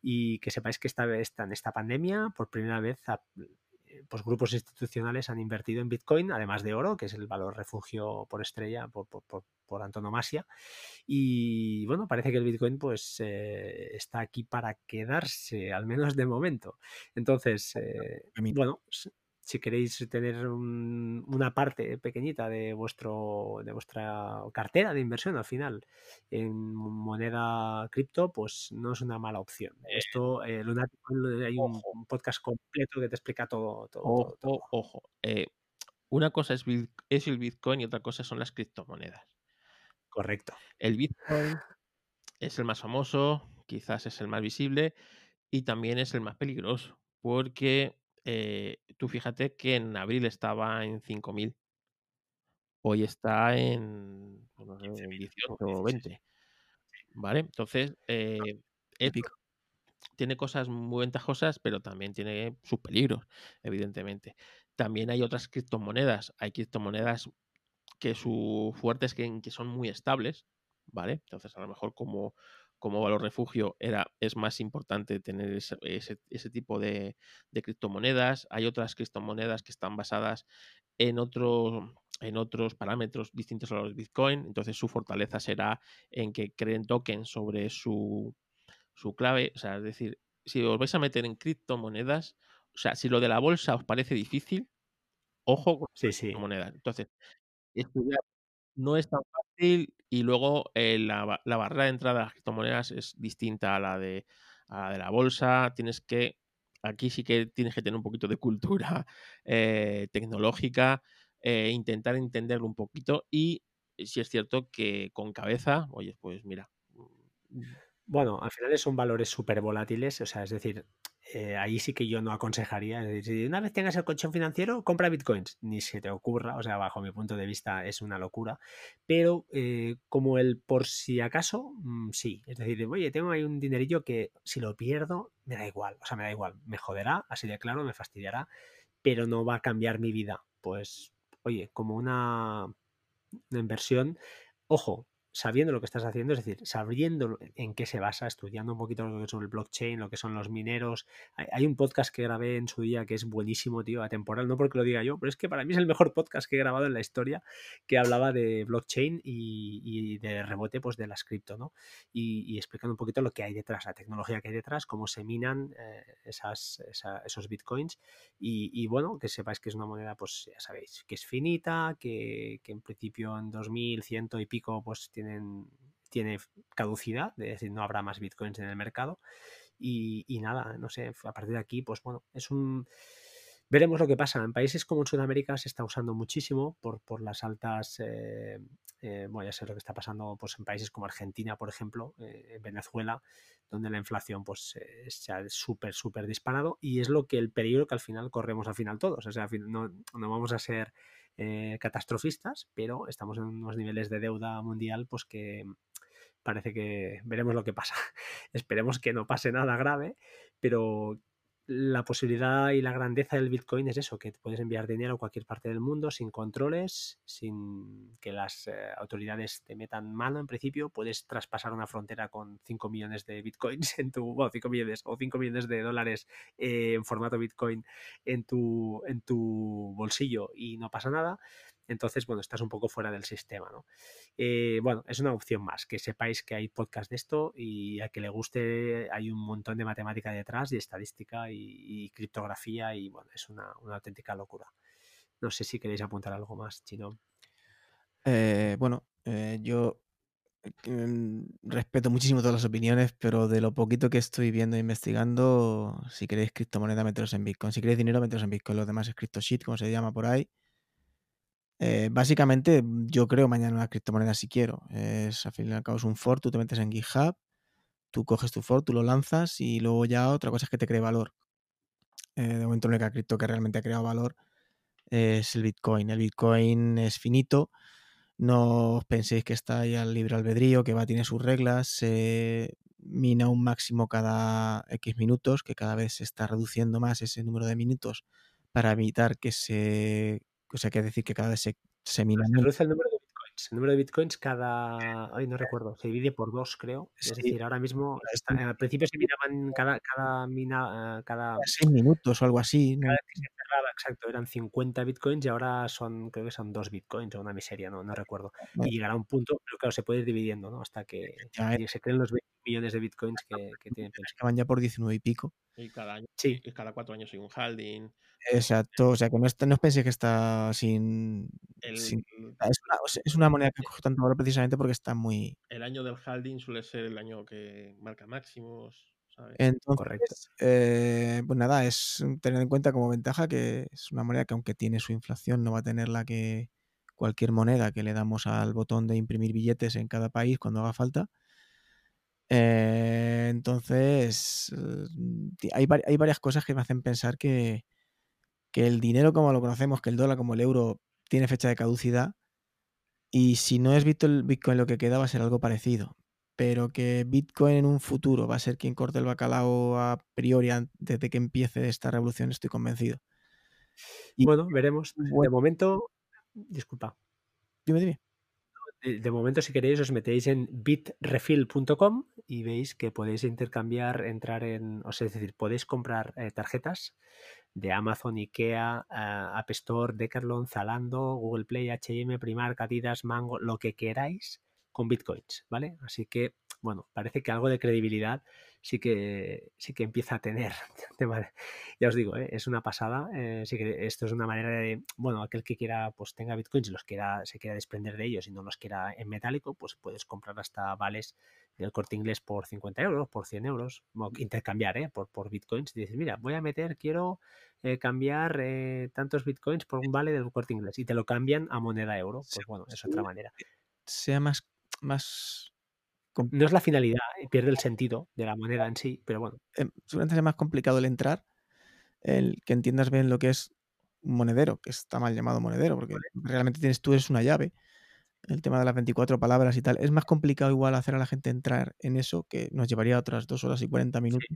Y que sepáis que esta vez, en esta pandemia, por primera vez, pues grupos institucionales han invertido en Bitcoin, además de oro, que es el valor refugio por estrella, por, por, por, por antonomasia. Y bueno, parece que el Bitcoin pues eh, está aquí para quedarse, al menos de momento. Entonces, eh, bueno, si queréis tener un, una parte pequeñita de vuestro de vuestra cartera de inversión al final en moneda cripto, pues no es una mala opción. Esto, eh, Lunatic, hay un, un, podcast completo que te explica todo. todo, ojo, todo, todo. ojo. Eh, una cosa es, es, el Bitcoin y otra cosa son las criptomonedas. Correcto. El Bitcoin es el más famoso, quizás es el más visible y también es el más peligroso porque eh, tú fíjate que en abril estaba en 5.000. Hoy está en, pues no sé, en 18 o 20. ¿Vale? Entonces, eh, esto tiene cosas muy ventajosas, pero también tiene sus peligros, evidentemente. También hay otras criptomonedas. Hay criptomonedas que su fuerte es que, que son muy estables, ¿vale? Entonces, a lo mejor como como valor refugio era, es más importante tener ese, ese, ese tipo de, de, criptomonedas. Hay otras criptomonedas que están basadas en, otro, en otros parámetros distintos a los Bitcoin. Entonces su fortaleza será en que creen tokens sobre su, su clave. O sea, es decir, si os vais a meter en criptomonedas, o sea, si lo de la bolsa os parece difícil, ojo con sí, sí. criptomonedas. Entonces, estudiar no es tan fácil y luego eh, la, barrera de entrada a las criptomonedas es distinta a la de, a la, de la bolsa. Tienes que, aquí sí que tienes que tener un poquito de cultura (laughs) eh, tecnológica, eh, intentar entenderlo un poquito y si es cierto que con cabeza, oye, pues mira. Mm, bueno, al final son valores súper volátiles, o sea, es decir, eh, ahí sí que yo no aconsejaría. Si una vez tengas el colchón financiero, compra bitcoins. Ni se te ocurra, o sea, bajo mi punto de vista es una locura. Pero eh, como el por si acaso, mm, sí. Es decir, oye, tengo ahí un dinerillo que si lo pierdo, me da igual. O sea, me da igual. Me joderá, así de claro, me fastidiará, pero no va a cambiar mi vida. Pues, oye, como una inversión, ojo, sabiendo lo que estás haciendo, es decir, sabiendo en qué se basa, estudiando un poquito lo que son el blockchain, lo que son los mineros. Hay, un podcast que grabé en su día que es buenísimo, tío, atemporal, no porque lo diga yo, pero es que para mí es el mejor podcast que he grabado en la historia, que hablaba de blockchain y, de rebote pues, de las cripto, ¿no? Y, explicando un poquito lo que hay detrás, la tecnología que hay detrás, cómo se minan eh, esos bitcoins y, bueno, que sepáis que es una moneda, pues ya sabéis, que es finita, que, que en principio en 2100 y pico pues tiene tiene caducidad, es decir, no habrá más bitcoins en el mercado. Y, nada, no sé, a partir de aquí, pues bueno, es un... Veremos lo que pasa. En países como en Sudamérica se está usando muchísimo por, por las altas, eh, eh, bueno, ya sé lo que está pasando pues, en países como Argentina, por ejemplo, eh, en Venezuela, donde la inflación pues se ha súper, súper disparado y es lo que el peligro que al final corremos al final todos. O sea, no, no vamos a ser eh, catastrofistas, pero estamos en unos niveles de deuda mundial pues que parece que veremos lo que pasa. (laughs) Esperemos que no pase nada grave, pero la posibilidad y la grandeza del Bitcoin es eso, que puedes enviar dinero a cualquier parte del mundo sin controles, sin que las eh, autoridades te metan mano en principio. Puedes traspasar una frontera con 5 millones de Bitcoins (laughs) en tu, bueno, 5 millones o 5 millones de dólares eh, en formato Bitcoin en tu, en tu bolsillo y no pasa nada entonces, bueno, estás un poco fuera del sistema, ¿no? Eh, bueno, es una opción más, que sepáis que hay podcast de esto y a que le guste hay un montón de matemática detrás y estadística y, criptografía y, bueno, es una, auténtica locura. No sé si queréis apuntar algo más, Chino. Eh, bueno, eh, yo mm, respeto muchísimo todas las opiniones, pero de lo poquito que estoy viendo e investigando, si queréis criptomoneda, meteros en Bitcoin. Si queréis dinero, meteros en Bitcoin. Lo demás es CryptoShit, como se llama por ahí. Eh, básicamente, mm, yo creo mañana una criptomoneda si quiero. Es, al fin y al cabo es un for, tú te metes en GitHub, tú coges tu for, tú lo lanzas y luego ya otra cosa es que te cree valor. Eh, de momento la única cripto que realmente ha creado valor es el Bitcoin. El Bitcoin es finito, no os penséis que está ahí al libre albedrío, que va, tiene sus reglas, se mina un máximo cada X minutos, que cada vez se está reduciendo más ese número de minutos para evitar que se o sea, quiere decir que cada vez se, se mina. Se reduce el número de bitcoins. El número de bitcoins cada. Ay, no recuerdo. Se divide por dos, creo. Es decir, ahora mismo. al principio se minaban cada, cada mina. Eh, cada. Seis minutos o algo así. Cada vez que se cerraba, exacto. Eran 50 bitcoins y ahora son. Creo que son dos bitcoins o una miseria, no, no recuerdo. Y llegará un punto, pero claro, se puede ir dividiendo, ¿no? Hasta que se creen los 20 millones de bitcoins que, que tienen Que van ya por 19 y pico. Y cada año, sí. cada cuatro años hay un holding. Exacto, o sea que no, no os penséis que está sin. es, una, moneda que coge tanto valor precisamente porque está muy. El año del holding suele ser el año que marca máximos. ¿sabes? Entonces, eh, pues nada, es tener en cuenta como ventaja que es una moneda que aunque tiene su inflación no va a tener la que cualquier moneda que le damos al botón de imprimir billetes en cada país cuando haga falta. Eh, entonces, eh, hay, hay, varias cosas que me hacen pensar que, que el dinero como lo conocemos, que el dólar como el euro tiene fecha de caducidad y si no es Bitcoin lo que queda va a ser algo parecido. Pero que Bitcoin en un futuro va a ser quien corte el bacalao a priori antes de que empiece esta revolución, estoy convencido. Y bueno, veremos. De momento, disculpa. Dime, dime. De, momento, si queréis, os metéis en bitrefill.com y veis que podéis intercambiar, entrar en, o sea, es decir, podéis comprar eh, tarjetas de Amazon, Ikea, uh, App Store, Decathlon, Zalando, Google Play, H&M, Primark, Adidas, Mango, lo que queráis con bitcoins, ¿vale? Así que bueno, parece que algo de credibilidad sí que, sí que empieza a tener. (laughs) ya os digo, ¿eh? es una pasada. Eh, sí que esto es una manera de, bueno, aquel que quiera, pues tenga bitcoins y los quiera, se quiera desprender de ellos y no los quiera en metálico, pues puedes comprar hasta vales del corte inglés por 50 euros, por 100 euros, intercambiar ¿eh? por, por bitcoins. Y dices, mira, voy a meter, quiero eh, cambiar eh, tantos bitcoins por un vale del corte inglés y te lo cambian a moneda euro. Pues bueno, es otra manera. Sea más, más no es la finalidad y pierde el sentido de la moneda en sí, pero bueno. Em, seguramente sea más complicado el entrar, el que entiendas bien lo que es un monedero, que está mal llamado monedero, porque realmente tienes tú eres una llave el tema de las 24 palabras y tal. Es más complicado igual hacer a la gente entrar en eso, que nos llevaría otras dos horas y 40 minutos,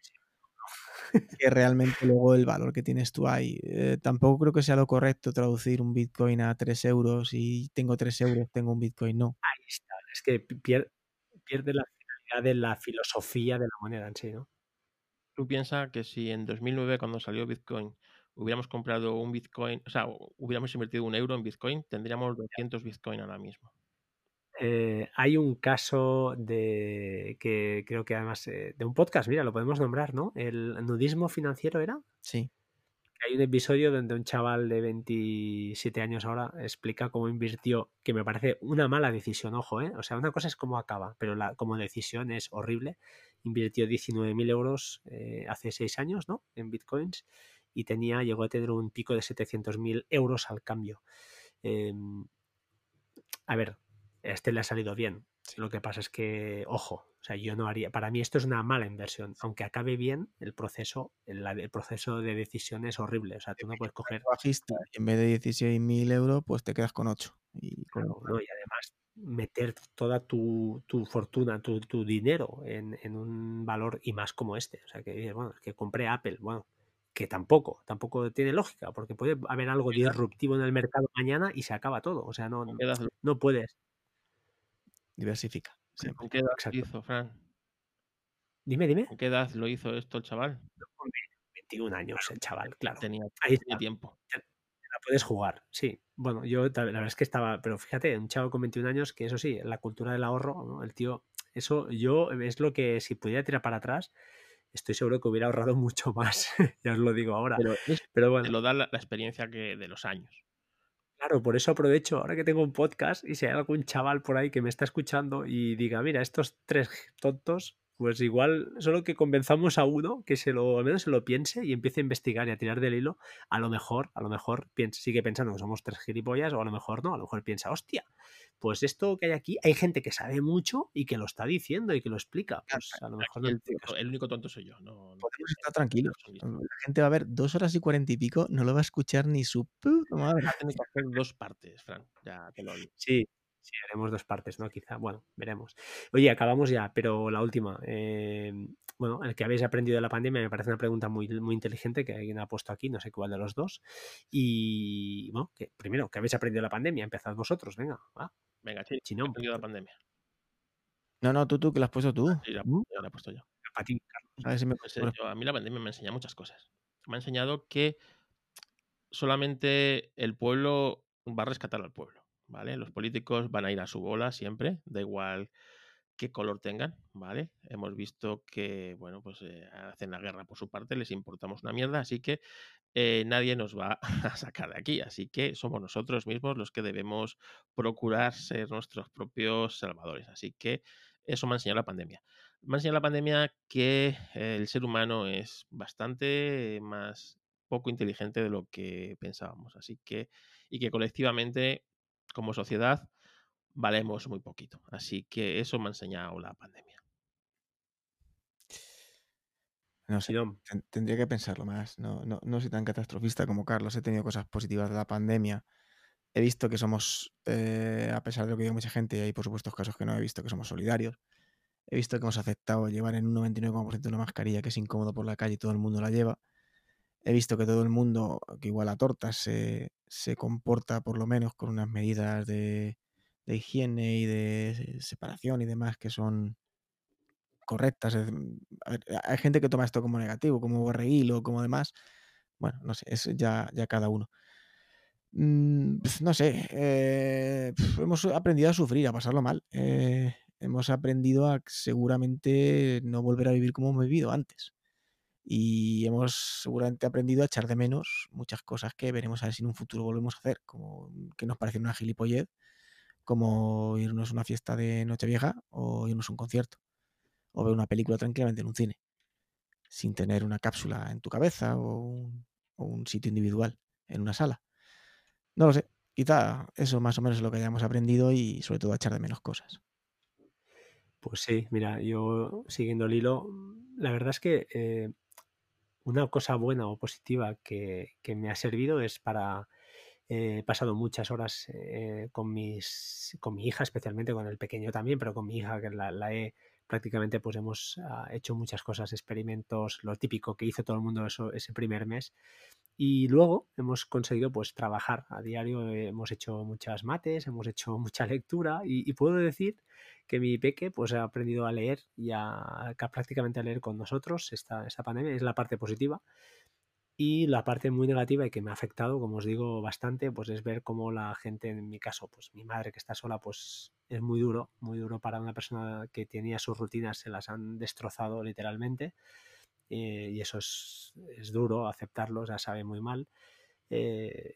(laughs) que realmente luego el valor que tienes tú ahí. Eh, tampoco creo que sea lo correcto traducir un Bitcoin a 3 euros y tengo 3 euros, tengo un Bitcoin, no. Ahí está, es que pierde, pierde la finalidad de la filosofía de la moneda en sí, ¿no? Tú piensas que si en 2009, cuando salió Bitcoin, hubiéramos comprado un Bitcoin, o sea, hubiéramos invertido un euro en Bitcoin, tendríamos 200 Bitcoin ahora mismo. Eh, hay un caso de que creo que además eh, de un podcast, mira, lo podemos nombrar, ¿no? El nudismo financiero era. Sí. Hay un episodio donde un chaval de 27 años ahora explica cómo invirtió, que me parece una mala decisión, ojo, ¿eh? O sea, una cosa es cómo acaba, pero la, como decisión es horrible. Invirtió 19.000 euros eh, hace seis años, ¿no? En bitcoins y tenía, llegó a tener un pico de 700.000 euros al cambio. Em, a ver, este le ha salido bien. Lo que pasa es que, ojo, o sea, yo no haría, para mí esto es una mala inversión. Aunque acabe bien, el proceso, el, proceso de decisión es horrible. O sea, tú no puedes coger... Bajista, en vez de 16.000 euros, pues te quedas con 8. Y, y además meter toda tu, fortuna, tu, dinero en, en, un valor y más como este. O sea, que bueno, que compré Apple, bueno, que tampoco, tampoco tiene lógica, porque puede haber algo disruptivo en el mercado mañana y se acaba todo. O sea, no, no, puedes. Diversifica. ¿Con qué edad lo hizo, Fran? Dime, dime. ¿Con qué edad lo hizo esto el chaval? 21 años el chaval, claro. Tenía, Ahí tiempo. la puedes jugar, sí. Bueno, yo la verdad es que estaba, pero fíjate, un chaval con 21 años, que eso sí, la cultura del ahorro, el tío, eso yo es lo que si pudiera tirar para atrás, estoy seguro que hubiera ahorrado (laughs) mucho más, ya os lo digo ahora. Pero, bueno. Te lo da la, experiencia que de los años. Claro, por eso aprovecho ahora que tengo un podcast y si hay algún chaval por ahí que me está escuchando y diga, mira, estos tres tontos pues igual solo que convenzamos a uno que se lo, al menos se lo piense y empiece a investigar y a tirar del hilo, a lo mejor, a lo mejor sigue pensando que somos tres gilipollas o a lo mejor no, a lo mejor piensa, hostia, pues esto que hay aquí, hay gente que sabe mucho y que lo está diciendo y que lo explica. Pues a lo mejor el, único tonto soy yo. No, Podemos estar tranquilos. La gente va a ver dos horas y cuarenta y pico, no lo va a escuchar ni su puta madre. que hacer dos partes, Fran, ya te lo digo. Sí, Sí, haremos dos partes, ¿no? Quizá. Bueno, veremos. Oye, acabamos ya, pero la última. Eh, bueno, el que habéis aprendido de la pandemia me parece una pregunta muy, muy inteligente que alguien ha puesto aquí, no sé cuál de los dos. Y bueno, que, primero, ¿qué habéis aprendido de la pandemia? Empezad vosotros, venga. Va. Venga, sí, Chinón. aprendido de la pandemia? No, no, tú, tú, que la has puesto tú. Sí, la, ¿Mm? la he puesto yo. A ti, A, pues, eh, a mí la pandemia me enseñado muchas cosas. Me ha enseñado que solamente el pueblo va a rescatar al pueblo. ¿Vale? Los políticos van a ir a su bola siempre, da igual qué color tengan, ¿vale? Hemos visto que, bueno, pues eh, hacen la guerra por su parte, les importamos una mierda, así que eh, nadie nos va (laughs) a sacar de aquí, así que somos nosotros mismos los que debemos procurar ser nuestros propios salvadores, así que eso me ha enseñado la pandemia. Me ha enseñado la pandemia que el ser humano es bastante más poco inteligente de lo que pensábamos, así que y que colectivamente como sociedad valemos muy poquito. Así que eso me ha enseñado la pandemia. No sé, tendría que pensarlo más. No, no, soy tan catastrofista como Carlos. He tenido cosas positivas de la pandemia. He visto que somos, eh, a pesar de lo que digo mucha gente, y hay por supuesto casos que no he visto que somos solidarios. He visto que hemos aceptado llevar en un 99,% una mascarilla que es incómodo por la calle y todo el mundo la lleva. He visto que todo el mundo, que igual a tortas, se, comporta por lo menos con unas medidas de, higiene y de separación y demás que son correctas. Mm, hay gente que toma esto como negativo, como borreguilo, como demás. Bueno, no sé, es ya, ya cada uno. Mm, no sé, eh, hemos aprendido a sufrir, a pasarlo mal. Eh, hemos aprendido a seguramente no volver a vivir como hemos vivido antes. Y hemos seguramente aprendido a echar de menos muchas cosas que veremos a ver si en un futuro volvemos a hacer, como que nos parece una gilipollez, como irnos a una fiesta de Nochevieja o irnos a un concierto, o ver una película tranquilamente en un cine, sin tener una cápsula en tu cabeza o un, sitio individual en una sala. No lo sé, quizá eso más o menos es lo que hayamos aprendido y sobre todo a echar de menos cosas. Pues sí, mira, yo siguiendo el hilo, la verdad es que eh, una cosa buena o positiva que, que me ha servido es para... eh, He pasado muchas horas eh, con, mis, con mi hija, especialmente con el pequeño también, pero con mi hija que la, la he prácticamente pues hemos ah, hecho muchas cosas, experimentos, lo típico que hizo todo el mundo eso, ese primer mes. Y luego hemos conseguido pues trabajar a diario, hemos hecho muchas mates, hemos hecho (laughs) mucha lectura y, puedo decir que mi peque pues ha aprendido a leer y a prácticamente a leer con nosotros esta, esta pandemia, es la parte positiva. Y la parte muy negativa y que me ha afectado, como os digo, bastante, pues es ver cómo la gente, en mi caso, pues mi madre que está sola, pues es muy duro, muy duro para una persona que tenía sus rutinas, se las han destrozado literalmente. Eh, y eso es, es duro aceptarlo, ya sabe muy mal. Eh,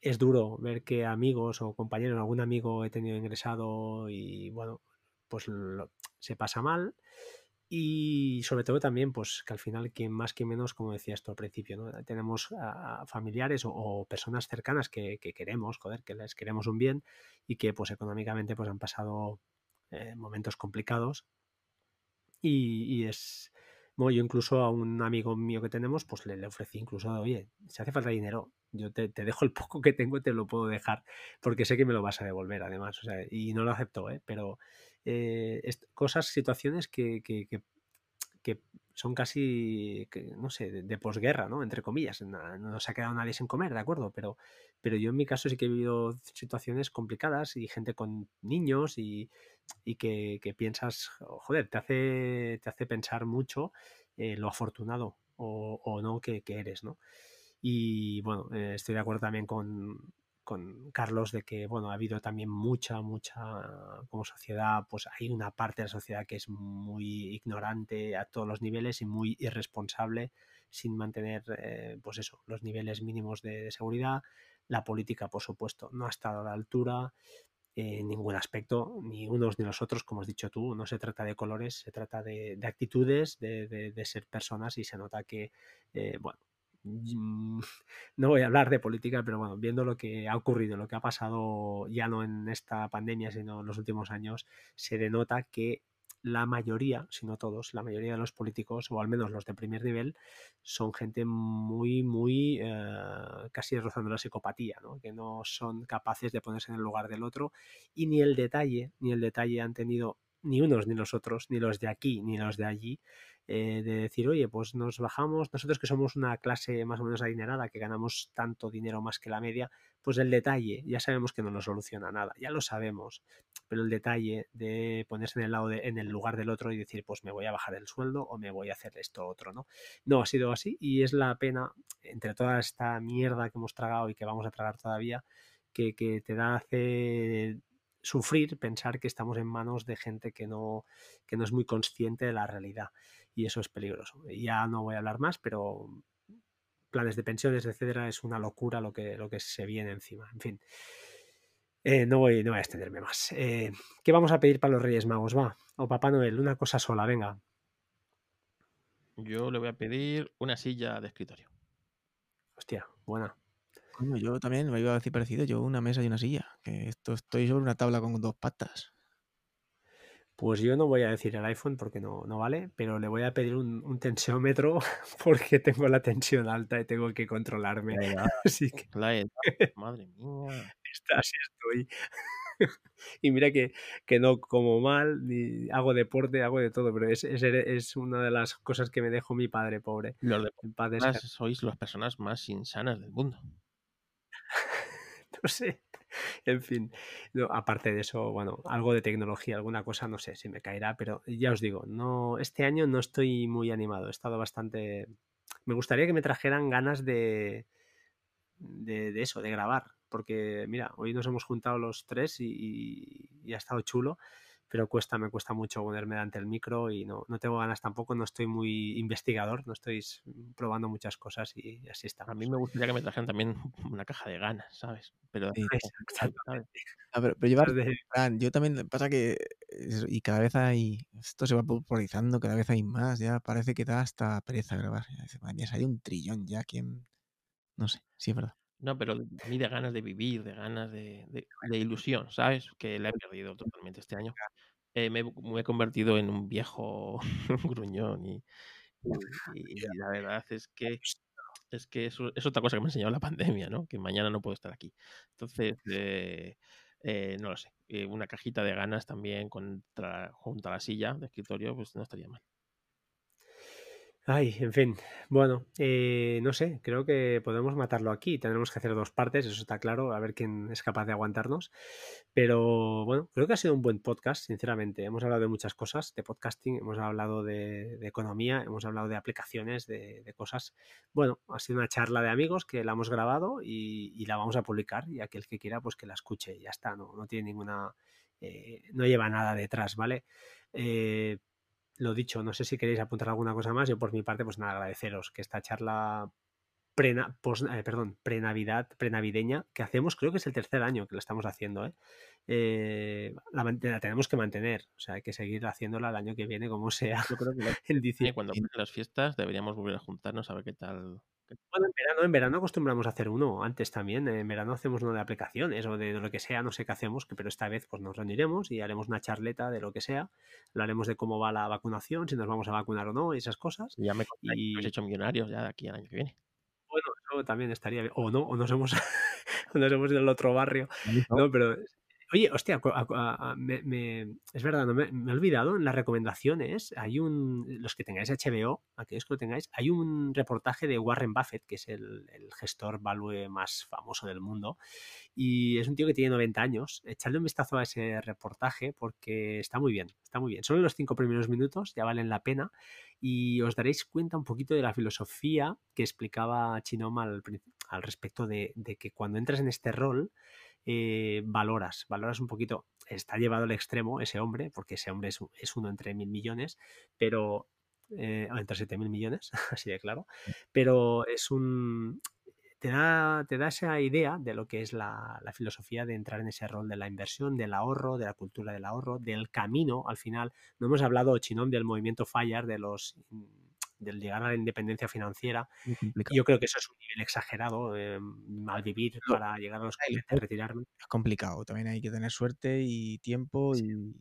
es duro ver que amigos o compañeros, algún amigo he tenido ingresado y bueno, pues lo- se pasa mal. Y sobre todo también, pues que al final, quien más que menos, como decías tú al principio, ¿no? Tenemos a familiares o, personas cercanas que, que queremos, joder, que les queremos un bien y que pues económicamente pues han pasado eh, momentos complicados y es... Yo incluso a un amigo mío que tenemos, pues le, ofrecí incluso, oye, si hace falta dinero, yo te, te dejo el poco que tengo, te lo puedo dejar, porque sé que me lo vas a devolver además, o sea, y no lo aceptó, ¿eh? pero eh, cosas, situaciones que, que, que, son casi, no sé, de, de posguerra, ¿no? Entre comillas, na- no se ha quedado nadie sin comer, ¿de acuerdo? Pero, pero yo en mi caso sí que he vivido situaciones complicadas y gente con niños y, y que, que piensas, joder, te hace, te hace pensar mucho eh, lo afortunado o, o no que, que eres, ¿no? Y bueno, eh, estoy de acuerdo también con, con Carlos de que, bueno, ha habido también mucha, mucha, como sociedad, pues hay una parte de la sociedad que es muy ignorante a todos los niveles y muy irresponsable sin mantener, eh, pues eso, los niveles mínimos de, de seguridad. La política, por supuesto, no ha estado a la altura en ningún aspecto, ni unos ni los otros, como has dicho tú, no se trata de colores, se trata de, de actitudes, de, de, de, ser personas y se nota que, eh, bueno, mm, (laughs) no voy a hablar de política, pero bueno, viendo lo que ha ocurrido, lo que ha pasado ya no en esta pandemia, sino en los últimos años, se denota que la mayoría, si no todos, la mayoría de los políticos, o al menos los de primer nivel, son gente muy, muy eh, casi rozando la psicopatía, ¿no? que no son capaces de ponerse en el lugar del otro y ni el detalle, ni el detalle han tenido ni unos ni los otros, ni los de aquí ni los de allí, eh, de decir, oye, pues nos bajamos, nosotros que somos una clase más o menos adinerada, que ganamos tanto dinero más que la media, pues el detalle, ya sabemos que no nos soluciona nada, ya lo sabemos, pero el detalle de ponerse en el lado de, en el lugar del otro y decir, pues me voy a bajar el sueldo o me voy a hacer esto otro, ¿no? No ha sido así y es la pena, entre toda esta mierda que hemos tragado y que vamos a tragar todavía, que, que te da hace sufrir pensar que estamos en manos de gente que no, que no es muy consciente de la realidad y eso es peligroso. Ya no voy a hablar más, pero planes de pensiones, etcétera, es una locura lo que, lo que se viene encima. En fin, eh, no, voy, no voy a extenderme más. Eh, ¿Qué vamos a pedir para los Reyes Magos? Va, o Papá Noel, una cosa sola, venga. Yo le voy a pedir una silla de escritorio. Hostia, buena. Coño, yo también me iba a decir parecido, yo una mesa y una silla, que esto estoy sobre una tabla con dos patas. Pues yo no voy a decir el iPhone porque no, no vale, pero le voy a pedir un, un, tensiómetro (laughs) porque tengo la tensión alta y tengo que controlarme. La (laughs) edad, Así que la edad, (laughs) madre mía. está, así estoy. y mira que, que, no como mal, ni hago deporte, hago de todo, pero es, es, es, una de las cosas que me dejó mi padre, pobre. Los deportistas sois las personas más insanas del mundo. no sé. En fin, aparte de eso, bueno, algo de tecnología, alguna cosa, no sé si me caerá, pero ya os digo, no, este año no estoy muy animado, he estado bastante... Me gustaría que me trajeran ganas de, de, eso, de grabar, porque mira, hoy nos hemos juntado los tres y, y ha estado chulo, pero cuesta, me cuesta mucho ponerme delante el micro y no, no tengo ganas tampoco, no estoy muy investigador, no estoy probando muchas cosas y así está. A mí me gustaría que me trajeran también (laughs) una caja de ganas, ¿sabes? Pero, (laughs) ah, pero, llevar, yo también, pasa que, y cada vez hay, esto se va popularizando, cada vez hay más, ya parece que da hasta pereza grabar. Hay un trillón ya, quien, no sé, sí es verdad. No, pero a mí de ganas de vivir, de ganas de, de, ilusión, ¿sabes? Que la he perdido totalmente este año. Eh, me, he convertido en un viejo (laughs) gruñón y, la verdad es que es que eso es otra cosa que me ha enseñado la pandemia, ¿no? Que mañana no puedo estar aquí. Entonces, eh, eh, no lo sé. una cajita de ganas también contra, junto a la silla de escritorio, pues no estaría mal. Ay, en fin. Bueno, eh, no sé, creo que podemos matarlo aquí. Tendremos que hacer dos partes, eso está claro, a ver quién es capaz de aguantarnos. Pero bueno, creo que ha sido un buen podcast, sinceramente. Hemos hablado de muchas cosas, de podcasting, hemos hablado de, economía, hemos hablado de aplicaciones, de, cosas. Bueno, ha sido una charla de amigos que la hemos grabado y, la vamos a publicar y aquel que quiera, pues que la escuche. Ya está, no, no tiene ninguna... Eh, no lleva nada detrás, ¿vale? Eh, lo dicho, no sé si queréis apuntar alguna cosa más. Yo por mi parte, pues nada, agradeceros que esta charla pre, eh, perdón, pre-Navidad, pre-navideña, que hacemos, creo que es el tercer año que la estamos haciendo, ¿eh? eh la, tenemos que mantener, o sea, hay que seguir haciéndola el año que viene, como sea. Yo creo que (laughs) en Cuando las fiestas deberíamos volver a juntarnos a ver qué tal bueno, en verano, en verano acostumbramos a hacer uno, antes también, en verano hacemos uno de aplicaciones o de, lo que sea, no sé qué hacemos, pero esta vez pues nos reuniremos y haremos una charleta de lo que sea, hablaremos de cómo va la vacunación, si nos vamos a vacunar o no, y esas cosas. Ya me y... hemos hecho millonarios ya de aquí al año que viene. Bueno, eso también estaría bien, o no, o nos hemos, (laughs) nos hemos ido al otro barrio, no, pero Oye, hostia, es verdad, me, he olvidado en las recomendaciones. Hay un, los que tengáis HBO, aquellos que lo tengáis, hay un reportaje de Warren Buffett, que es el, gestor value más famoso del mundo. Y es un tío que tiene 90 años. Echadle un vistazo a ese reportaje porque está muy bien, está muy bien. Solo los cinco primeros minutos ya valen la pena y os daréis cuenta un poquito de la filosofía que explicaba Chinoma al, al respecto de, de que cuando entras en este rol, eh, valoras, valoras un poquito, está llevado al extremo ese hombre, porque ese hombre es, uno entre mil millones, pero eh, entre siete mil millones, (laughs) así de claro, pero es un... Te da, te da esa idea de lo que es la, filosofía de entrar en ese rol de la inversión, del ahorro, de la cultura del ahorro, del camino. Al final, no hemos hablado, Chinón, del movimiento FIRE, de los del llegar a la independencia financiera. Yo creo que eso es un nivel exagerado eh, al vivir para llegar a los a retirarme. Es complicado, también hay que tener suerte y tiempo y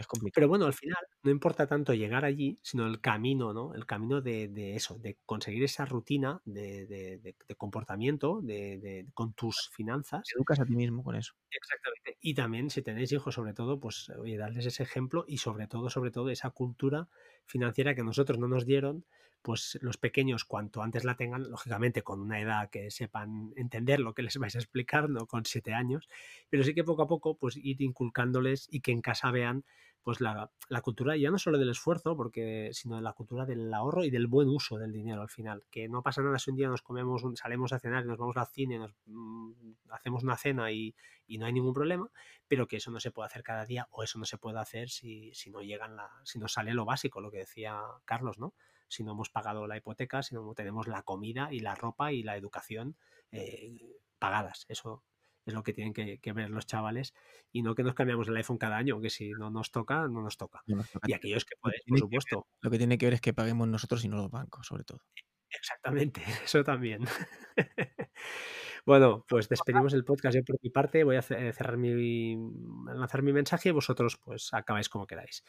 es complicado. Pero bueno, al final no importa tanto llegar allí, sino el camino, ¿no? El camino de, eso, de conseguir esa rutina de, comportamiento de, con tus finanzas. Te educas a ti mismo con eso. Exactamente. Y también si tenéis hijos, sobre todo, pues oye, darles ese ejemplo y sobre todo, sobre todo, esa cultura financiera que nosotros no nos dieron, pues los pequeños cuanto antes la tengan, lógicamente con una edad que sepan entender lo que les vais a explicar, no con siete años, pero sí que poco a poco pues ir inculcándoles y que en casa vean pues la, la, cultura ya no solo del esfuerzo, porque, sino de la cultura del ahorro y del buen uso del dinero al final. Que no pasa nada si un día nos comemos, salimos a cenar nos vamos al cine, nos mm, hacemos una cena y, y, no hay ningún problema, pero que eso no se puede hacer cada día o eso no se puede hacer si, si no llegan la, si no sale lo básico, lo que decía Carlos, ¿no? Si no hemos pagado la hipoteca, si no tenemos la comida y la ropa y la educación eh, pagadas. Eso, es lo que tienen que, ver los chavales y no que nos cambiamos el iPhone cada año, que si no nos toca, no nos toca. Y aquellos que pueden, por supuesto. lo que tiene que ver es que paguemos nosotros y no los bancos, sobre todo. Exactamente, (laughs) eso también. (laughs) bueno, pues despedimos el podcast. Yo por mi parte voy a cerrar mi, lanzar mi mensaje y vosotros pues acabáis como queráis.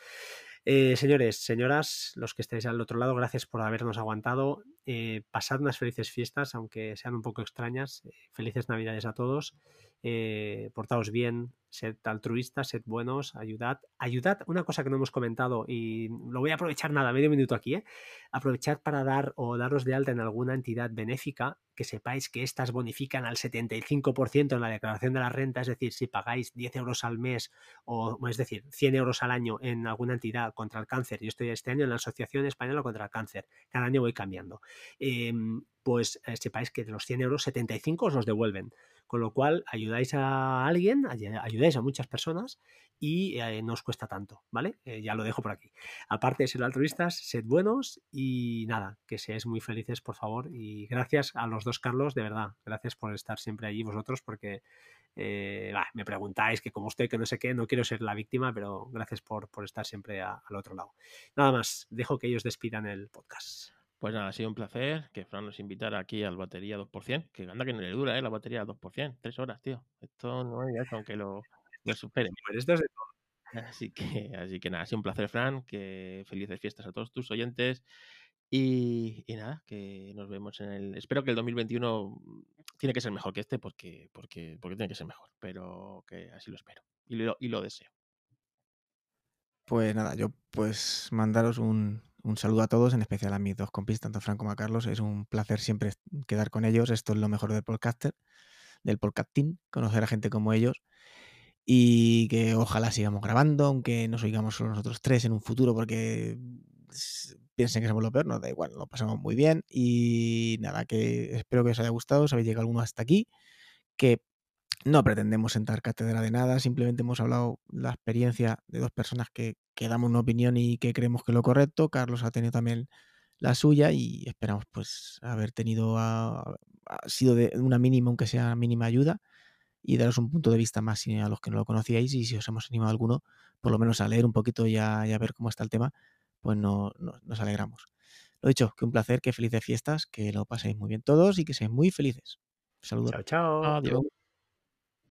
Eh, señores, señoras, los que estéis al otro lado, gracias por habernos aguantado. Eh, pasad unas felices fiestas, aunque sean un poco extrañas. Eh, felices Navidades a todos. Eh, portaos bien, sed altruistas, sed buenos, ayudad. Ayudad, una cosa que no hemos comentado y lo voy a aprovechar nada, medio minuto aquí, ¿eh? aprovechad para dar o daros de alta en alguna entidad benéfica, que sepáis que estas bonifican al 75% en la declaración de la renta, es decir, si pagáis 10 euros al mes o es decir, 100 euros al año en alguna entidad contra el cáncer, yo estoy este año en la Asociación Española contra el Cáncer, cada año voy cambiando, em, pues eh, sepáis que de los 100 euros 75 os los devuelven con lo cual ayudáis a alguien, ayudáis a muchas personas y eh, no os cuesta tanto, ¿vale? Eh, ya lo dejo por aquí. Aparte de ser altruistas, sed buenos y nada, que seáis muy felices, por favor. Y gracias a los dos Carlos, de verdad, gracias por estar siempre allí vosotros, porque eh, me preguntáis que cómo estoy, que no sé qué, no quiero ser la víctima, pero gracias por, estar siempre al otro lado. Nada más, dejo que ellos despidan el podcast. Pues nada, ha sido un placer que Fran nos invitara aquí al batería 2%, que anda que no le dura, ¿eh? La batería 2%, tres horas, tío. Esto no es eso, aunque lo, lo superen. (laughs) esto es de Así que, así que nada, ha sido un placer, Fran. Que felices fiestas a todos tus oyentes. Y, nada, que nos vemos en el. Espero que el 2021 tiene que ser mejor que este, porque, porque, porque tiene que ser mejor. Pero que así lo espero. Y lo, y lo deseo. Pues nada, yo pues mandaros un, un saludo a todos, en especial a mis dos compis, tanto Fran como a Carlos. Es un placer siempre quedar con ellos. Esto es lo mejor del podcaster, del podcasting, conocer a gente como ellos y que ojalá sigamos grabando, aunque nos oigamos solo nosotros tres en un futuro porque piensen que somos lo peor, nos da igual, lo pasamos muy bien y nada, que espero que os haya gustado, os habéis llegado alguno hasta aquí, que no pretendemos sentar cátedra de nada, simplemente hemos hablado la experiencia de dos personas que, que damos una opinión y que creemos que es lo correcto, Carlos ha tenido también la suya y esperamos pues haber tenido, ha, sido de una mínima, aunque sea mínima ayuda y daros un punto de vista más a los que no lo conocíais y si os hemos animado alguno, por lo menos a leer un poquito y a, ver cómo está el tema, pues no, nos alegramos. Lo dicho, que un placer, que felices fiestas, que lo paséis muy bien todos y que seáis muy felices. Saludos. Chao, chao. Adiós.